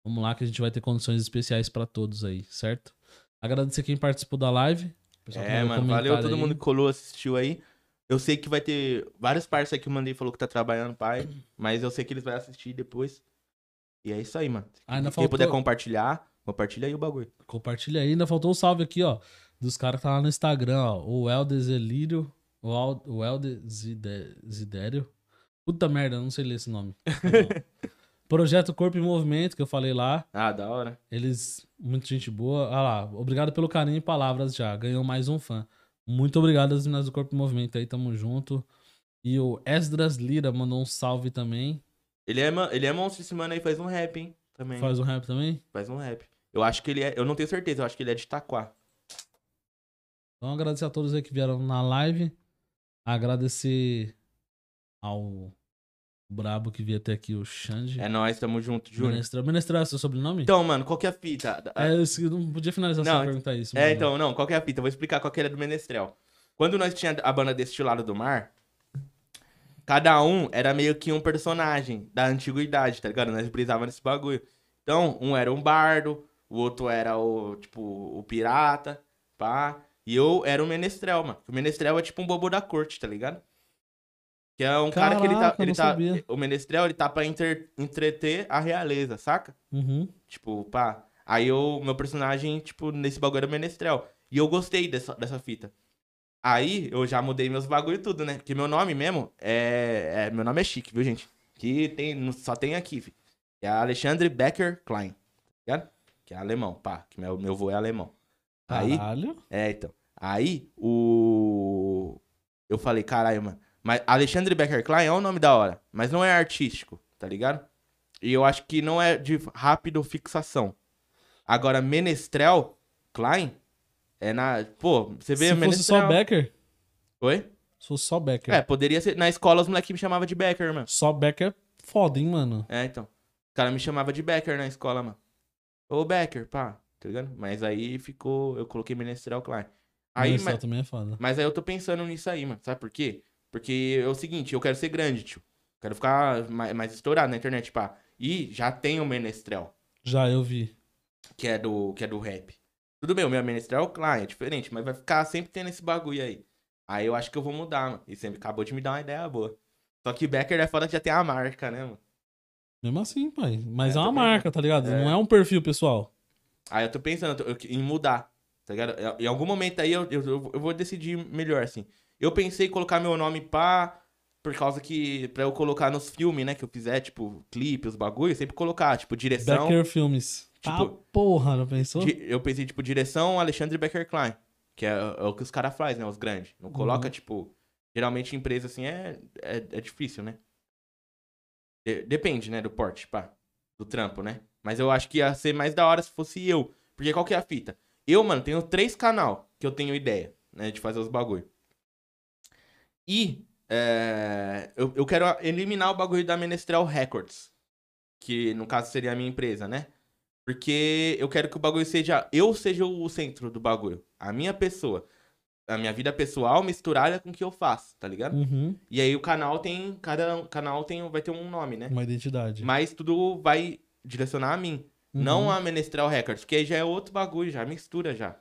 Vamos lá que a gente vai ter condições especiais pra todos aí, certo? Agradecer quem participou da live. É, mano, valeu todo aí. mundo que colou, assistiu aí. Eu sei que vai ter vários parceiros aí que eu mandei falou que tá trabalhando, pai. Mas eu sei que eles vão assistir depois. E é isso aí, mano. Ainda Quem faltou- puder compartilhar, compartilha aí o bagulho. Compartilha aí. Ainda faltou o salve aqui, ó. Dos caras que tá lá no Instagram, ó. O Helder Zelírio. O, Al- o Helder Zide- Zidério. Puta merda, eu não sei ler esse nome. Projeto Corpo em Movimento, que eu falei lá. Ah, da hora. Eles, muita gente boa. Ah lá, obrigado pelo carinho e palavras já. Ganhou mais um fã. Muito obrigado às meninas do Corpo em Movimento aí, tamo junto. E o Esdras Lira mandou um salve também. Ele é, ele é monstro esse mano aí, faz um rap, hein? Também. Faz, Faz um rap também. um rap. Eu acho que ele é. Eu não tenho certeza, eu acho que ele é de Itaquá. Então agradecer a todos aí que vieram na live. Agradecer ao brabo que veio até aqui, o Xande. É nóis, tamo junto, Júnior. Menestrel. Menestrel é seu sobrenome? Então, mano, qual que é a fita? É, eu não podia finalizar Não, sem perguntar isso. É, mano. então, não, qual que é a fita? Eu vou explicar qual que era do Menestrel. Quando nós tinha a banda Destilado do Mar, cada um era meio que um personagem da antiguidade, tá ligado? Nós brisava nesse bagulho. Então, um era um bardo, o outro era o, tipo, o pirata, pá. E eu era o Menestrel, mano. O Menestrel é tipo um bobo da corte, tá ligado? Que é um cara que ele tá. Caraca, Ele tá sabia. o Menestrel, ele tá pra inter- entreter a realeza, saca? Uhum. Tipo, pá. Aí eu, meu personagem, tipo, nesse bagulho era o Menestrel. E eu gostei dessa, dessa fita. Aí eu já mudei meus bagulho e tudo, né? Porque meu nome mesmo é, é- Meu nome é chique, viu, gente? Que tem, só tem aqui, fi. É Alexandre Becker Klein. Tá ligado? Que é alemão, pá. Que meu, meu vô é alemão. Aí. Caralho. É, então. Aí, o. Eu falei, caralho, mano. Mas Alexandre Becker Klein é um nome da hora, mas não é artístico, tá ligado? E eu acho que não é de rápido fixação. Agora, Menestrel Klein é na. Pô, você vê Se fosse Menestrel. só Becker, Oi? se fosse só Becker. É, poderia ser. Na escola os moleques me chamavam de Becker, mano. Só Becker é foda, hein, mano. É, então. Os caras me chamavam de Becker na escola, mano. Ô, Becker, pá, tá ligado? Mas aí ficou. Eu coloquei Menestrel Klein. Aí, Menestrel mas- também é foda. Mas aí eu tô pensando nisso aí, mano. Sabe por quê? Porque é o seguinte, eu quero ser grande, tio. Quero ficar mais, mais estourado na internet, pá. E já tem o Menestrel, Já eu vi. que é do, que é do rap. Tudo bem, o meu Menestrel, claro, é diferente, mas vai ficar sempre tendo esse bagulho aí. Aí eu acho que eu vou mudar, mano. E sempre acabou de me dar uma ideia boa. Só que Becker é foda que já tem a marca, né, mano? Mesmo assim, pai. Mas É, é, uma marca, tá ligado? É. Não é um perfil pessoal. Aí eu tô pensando em mudar, tá ligado? Em algum momento aí eu, eu, eu- vou decidir melhor, assim. Eu pensei em colocar meu nome pá, por causa que, pra eu colocar nos filmes, né, que eu fizer, tipo, clipe, os bagulhos, sempre colocar, tipo, direção. Becker Filmes. Tipo- ah, porra, não pensou? eu pensei, tipo, direção Alexandre Becker Klein, que é, é o que os caras fazem, né, os grandes. Não coloca, Uhum. tipo, geralmente empresa assim é, é, é difícil, né? De- depende, né, do porte, pá, do trampo, né? Mas eu acho que ia ser mais da hora se fosse eu. Porque qual que é a fita? Eu, mano, tenho três canal que eu tenho ideia, né, de fazer os bagulho. E é, eu, eu quero eliminar o bagulho da Menestrel Records, que no caso seria a minha empresa, né? Porque eu quero que o bagulho seja. Eu seja o centro do bagulho. A minha pessoa. A minha vida pessoal misturada com o que eu faço, tá ligado? Uhum. E aí o canal tem. Cada canal tem, vai ter um nome, né? Uma identidade. Mas tudo vai direcionar a mim. Uhum. Não a Menestrel Records, porque aí já é outro bagulho, já mistura já, tá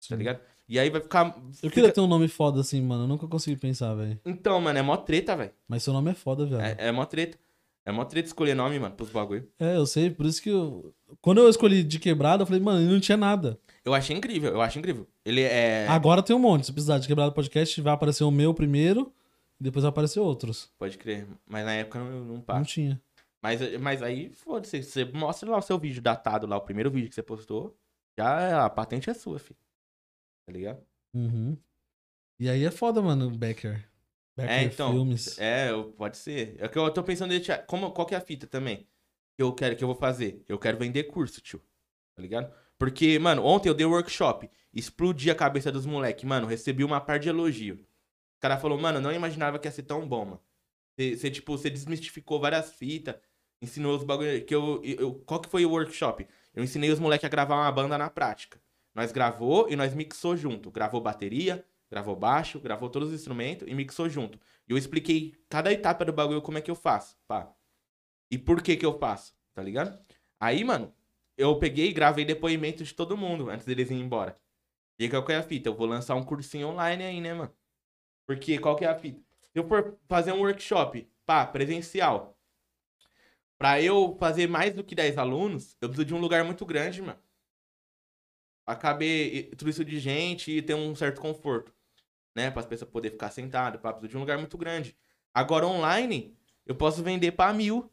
Sim. ligado? E aí vai ficar. Eu queria ter um nome foda assim, mano. Eu nunca consegui pensar, velho. Então, mano, é mó treta, velho. Mas seu nome é foda, velho. É, é mó treta. É mó treta escolher nome, mano, pros bagulho. É, eu sei, por isso que eu. Quando eu escolhi de quebrada, eu falei, mano, não tinha nada. Eu achei incrível, eu acho incrível. Ele é. Agora tem um monte. Se precisar de quebrada podcast, vai aparecer o meu primeiro depois vai aparecer outros. Pode crer. Mas na época não, não pá. Não tinha. Mas, mas aí, foda-se, você mostra lá o seu vídeo datado lá, o primeiro vídeo que você postou, já a patente é sua, filho. Tá ligado? Uhum. E aí é foda, mano, Becker. Becker É, então, Filmes. É, pode ser. É que eu tô pensando em deixar. Como, qual que é a fita também? Que eu quero que eu vou fazer? Eu quero vender curso, tio. Tá ligado? Porque, mano, ontem eu dei workshop. Explodi a cabeça dos moleques. Mano, recebi uma par de elogio. O cara falou, mano, não imaginava que ia ser tão bom, mano. Você, você, tipo, você desmistificou várias fitas. Ensinou os bagulho. Que eu, eu- Qual que foi o workshop? Eu ensinei os moleques a gravar uma banda na prática. Nós gravou e nós mixou junto. Gravou bateria, gravou baixo, gravou todos os instrumentos e mixou junto. E eu expliquei cada etapa do bagulho como é que eu faço, pá. E por que que eu faço, tá ligado? Aí, mano, eu peguei e gravei depoimento de todo mundo antes deles irem embora. E qual que é a fita? Eu vou lançar um cursinho online aí, né, mano? Porque qual que é a fita? Se eu for fazer um workshop, pá, presencial, pra eu fazer mais do que 10 alunos, eu preciso de um lugar muito grande, mano. Pra caber tudo isso de gente e ter um certo conforto né? Para as pessoas poderem ficar sentadas, para de um lugar muito grande. Agora, online, eu posso vender para mil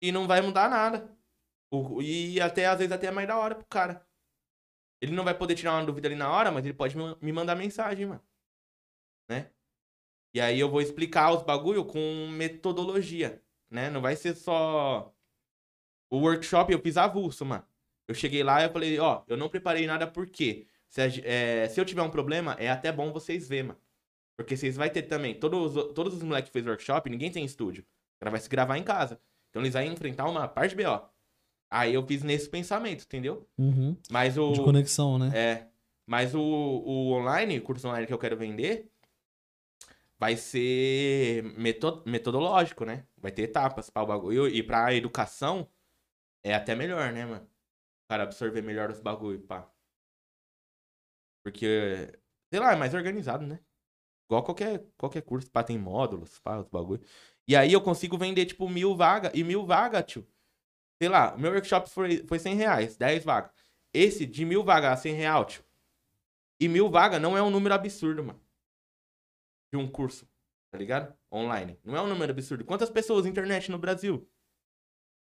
e não vai mudar nada. E até, às vezes, até é mais da hora pro cara. Ele não vai poder tirar uma dúvida ali na hora, mas ele pode me mandar mensagem, mano. né? E aí eu vou explicar os bagulho com metodologia, né? Não vai ser só o workshop, eu fiz avulso, mano. Eu cheguei lá e falei, ó, eu não preparei nada porque se, é, se eu tiver um problema, é até bom vocês verem, mano. Porque vocês vai ter também, todos, os- todos os moleques que fez workshop, ninguém tem estúdio. O cara vai se gravar em casa. Então eles vão enfrentar uma parte B.O. Aí eu fiz nesse pensamento, entendeu? Uhum. Mas o... De conexão, né? É. Mas o, o online, o curso online que eu quero vender, vai ser meto- metodológico, né? Vai ter etapas para o bagulho. E pra educação, é até melhor, né, mano? O cara absorver melhor os bagulho, pá. Porque, sei lá, é mais organizado, né? Igual qualquer, qualquer curso, pá, tem módulos, pá, os bagulho. E aí eu consigo vender, tipo, mil vagas. E mil vagas, tio. Sei lá, meu workshop foi, foi 100 reais, 10 vagas. Esse de mil vagas a 100 real, tio. E mil vagas não é um número absurdo, mano. De um curso, tá ligado? Online. Não é um número absurdo. Quantas pessoas internet no Brasil?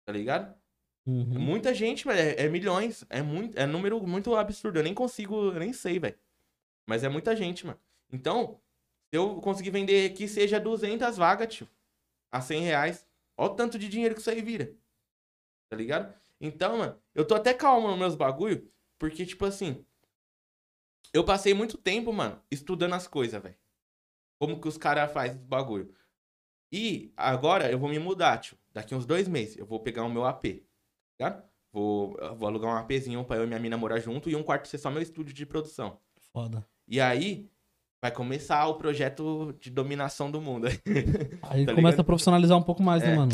Tá ligado? Uhum. Muita gente, velho. É, é milhões. É, muito, é número muito absurdo. Eu nem consigo, eu nem sei, velho. Mas é muita gente, mano. Então, se eu conseguir vender que seja 200 vagas, tio, a 100 reais, olha o tanto de dinheiro que isso aí vira. Tá ligado? Então, mano, eu tô até calmo nos meus bagulho, porque, tipo assim, eu passei muito tempo, mano, estudando as coisas, velho. Como que os caras fazem os bagulho. E agora eu vou me mudar, tio. Daqui uns dois meses eu vou pegar o meu AP. Tá? Vou, vou alugar um APzinho pra eu e minha mina morar junto e um quarto ser só meu estúdio de produção. Foda. E aí vai começar o projeto de dominação do mundo. Aí Tá começa ligado? a profissionalizar um pouco mais, né, É. mano?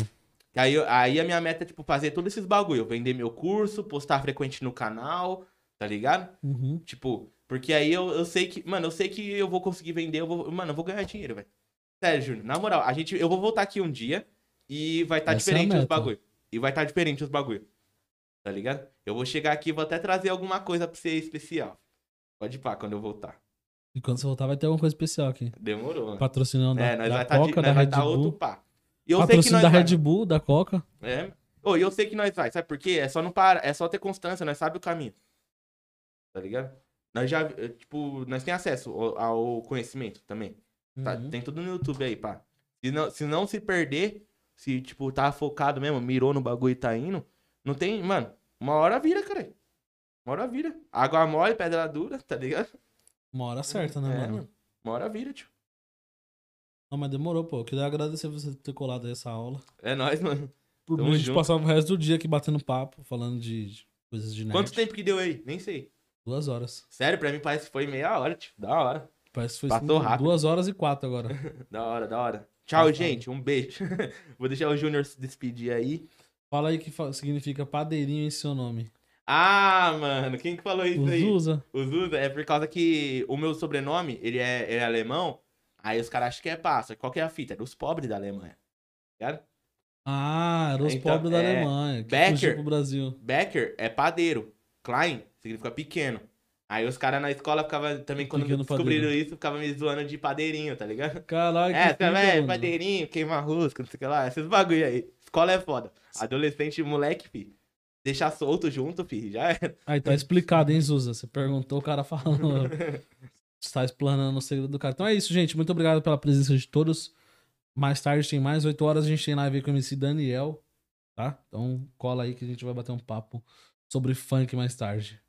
aí, aí a minha meta é, tipo, fazer todos esses bagulho. Vender meu curso, postar frequente no canal, tá ligado? Uhum. Tipo, porque aí eu, eu sei que, mano, eu sei que eu vou conseguir vender, eu vou, mano, eu vou ganhar dinheiro, velho. Sério, Júnior, na moral, a gente, eu vou voltar aqui um dia e vai estar Essa é diferente os meta. bagulho. E vai estar diferente os bagulho. Tá ligado? Eu vou chegar aqui e vou até trazer alguma coisa pra você especial. Pode ir pá, quando eu voltar. E quando você voltar, vai ter alguma coisa especial aqui. Demorou, mano. Patrocinando É, da, nós da estar Coca, da nós vai Red tá outro Bull. pá. E eu sei que Patrocínio nós da vai. Red Bull, da Coca. É. E eu sei que nós vai, sabe por quê? É só não para, é só ter constância, nós sabe o caminho. Tá ligado? Nós já, eh, tipo, nós tem acesso ao, ao conhecimento também. Tá? Uhum. Tem tudo no YouTube aí, pá. Se não, se não se perder, se, tipo, tá focado mesmo, mirou no bagulho e tá indo, não tem, mano, uma hora vira, cara. Uma hora vira. Água mole, pedra dura, tá ligado? Uma hora certa, né, É, mano? Uma hora vira, tio. Não, mas demorou, pô. Eu queria agradecer você ter colado essa aula. É nóis, mano. Por mim, a gente passava o resto do dia aqui batendo papo, falando de coisas de nerd. Quanto tempo que deu aí? Nem sei. Duas horas. Sério, pra mim parece que foi meia hora, tio. Da hora. Parece que foi Passou rápido. duas horas e quatro agora. Da hora, da hora. Tchau, Passado. gente. Um beijo. Vou deixar o Júnior se despedir aí. Fala aí que significa padeirinho em seu nome. Ah, mano, quem que falou isso aí? O Zuza é por causa que o meu sobrenome, ele é, ele é alemão, aí os caras acham que é passa. Qual que é a fita? É dos pobres da Alemanha. Tá Ligado? Ah, eram os Então, pobres da é, Alemanha. Becker. fugiu pro Brasil. Becker é padeiro. Klein significa pequeno. Aí os caras na escola ficavam também, quando Pequeno descobriram padeiro. isso, ficavam me zoando de padeirinho, tá ligado? Caralho, É, que vendo? mano. Padeirinho, queima rosca, não sei o que lá. Esses bagulho aí. Escola é foda. Adolescente, moleque, fi. Deixar solto junto, fi. Já era. Aí tá explicado, hein, Zuza? Você perguntou, o cara falando. Está explanando o segredo do cara. Então é isso, gente. Muito obrigado pela presença de todos. Mais tarde tem mais. 8 horas a gente tem live aí com o MC Daniel. Tá? Então cola aí que a gente vai bater um papo sobre funk mais tarde.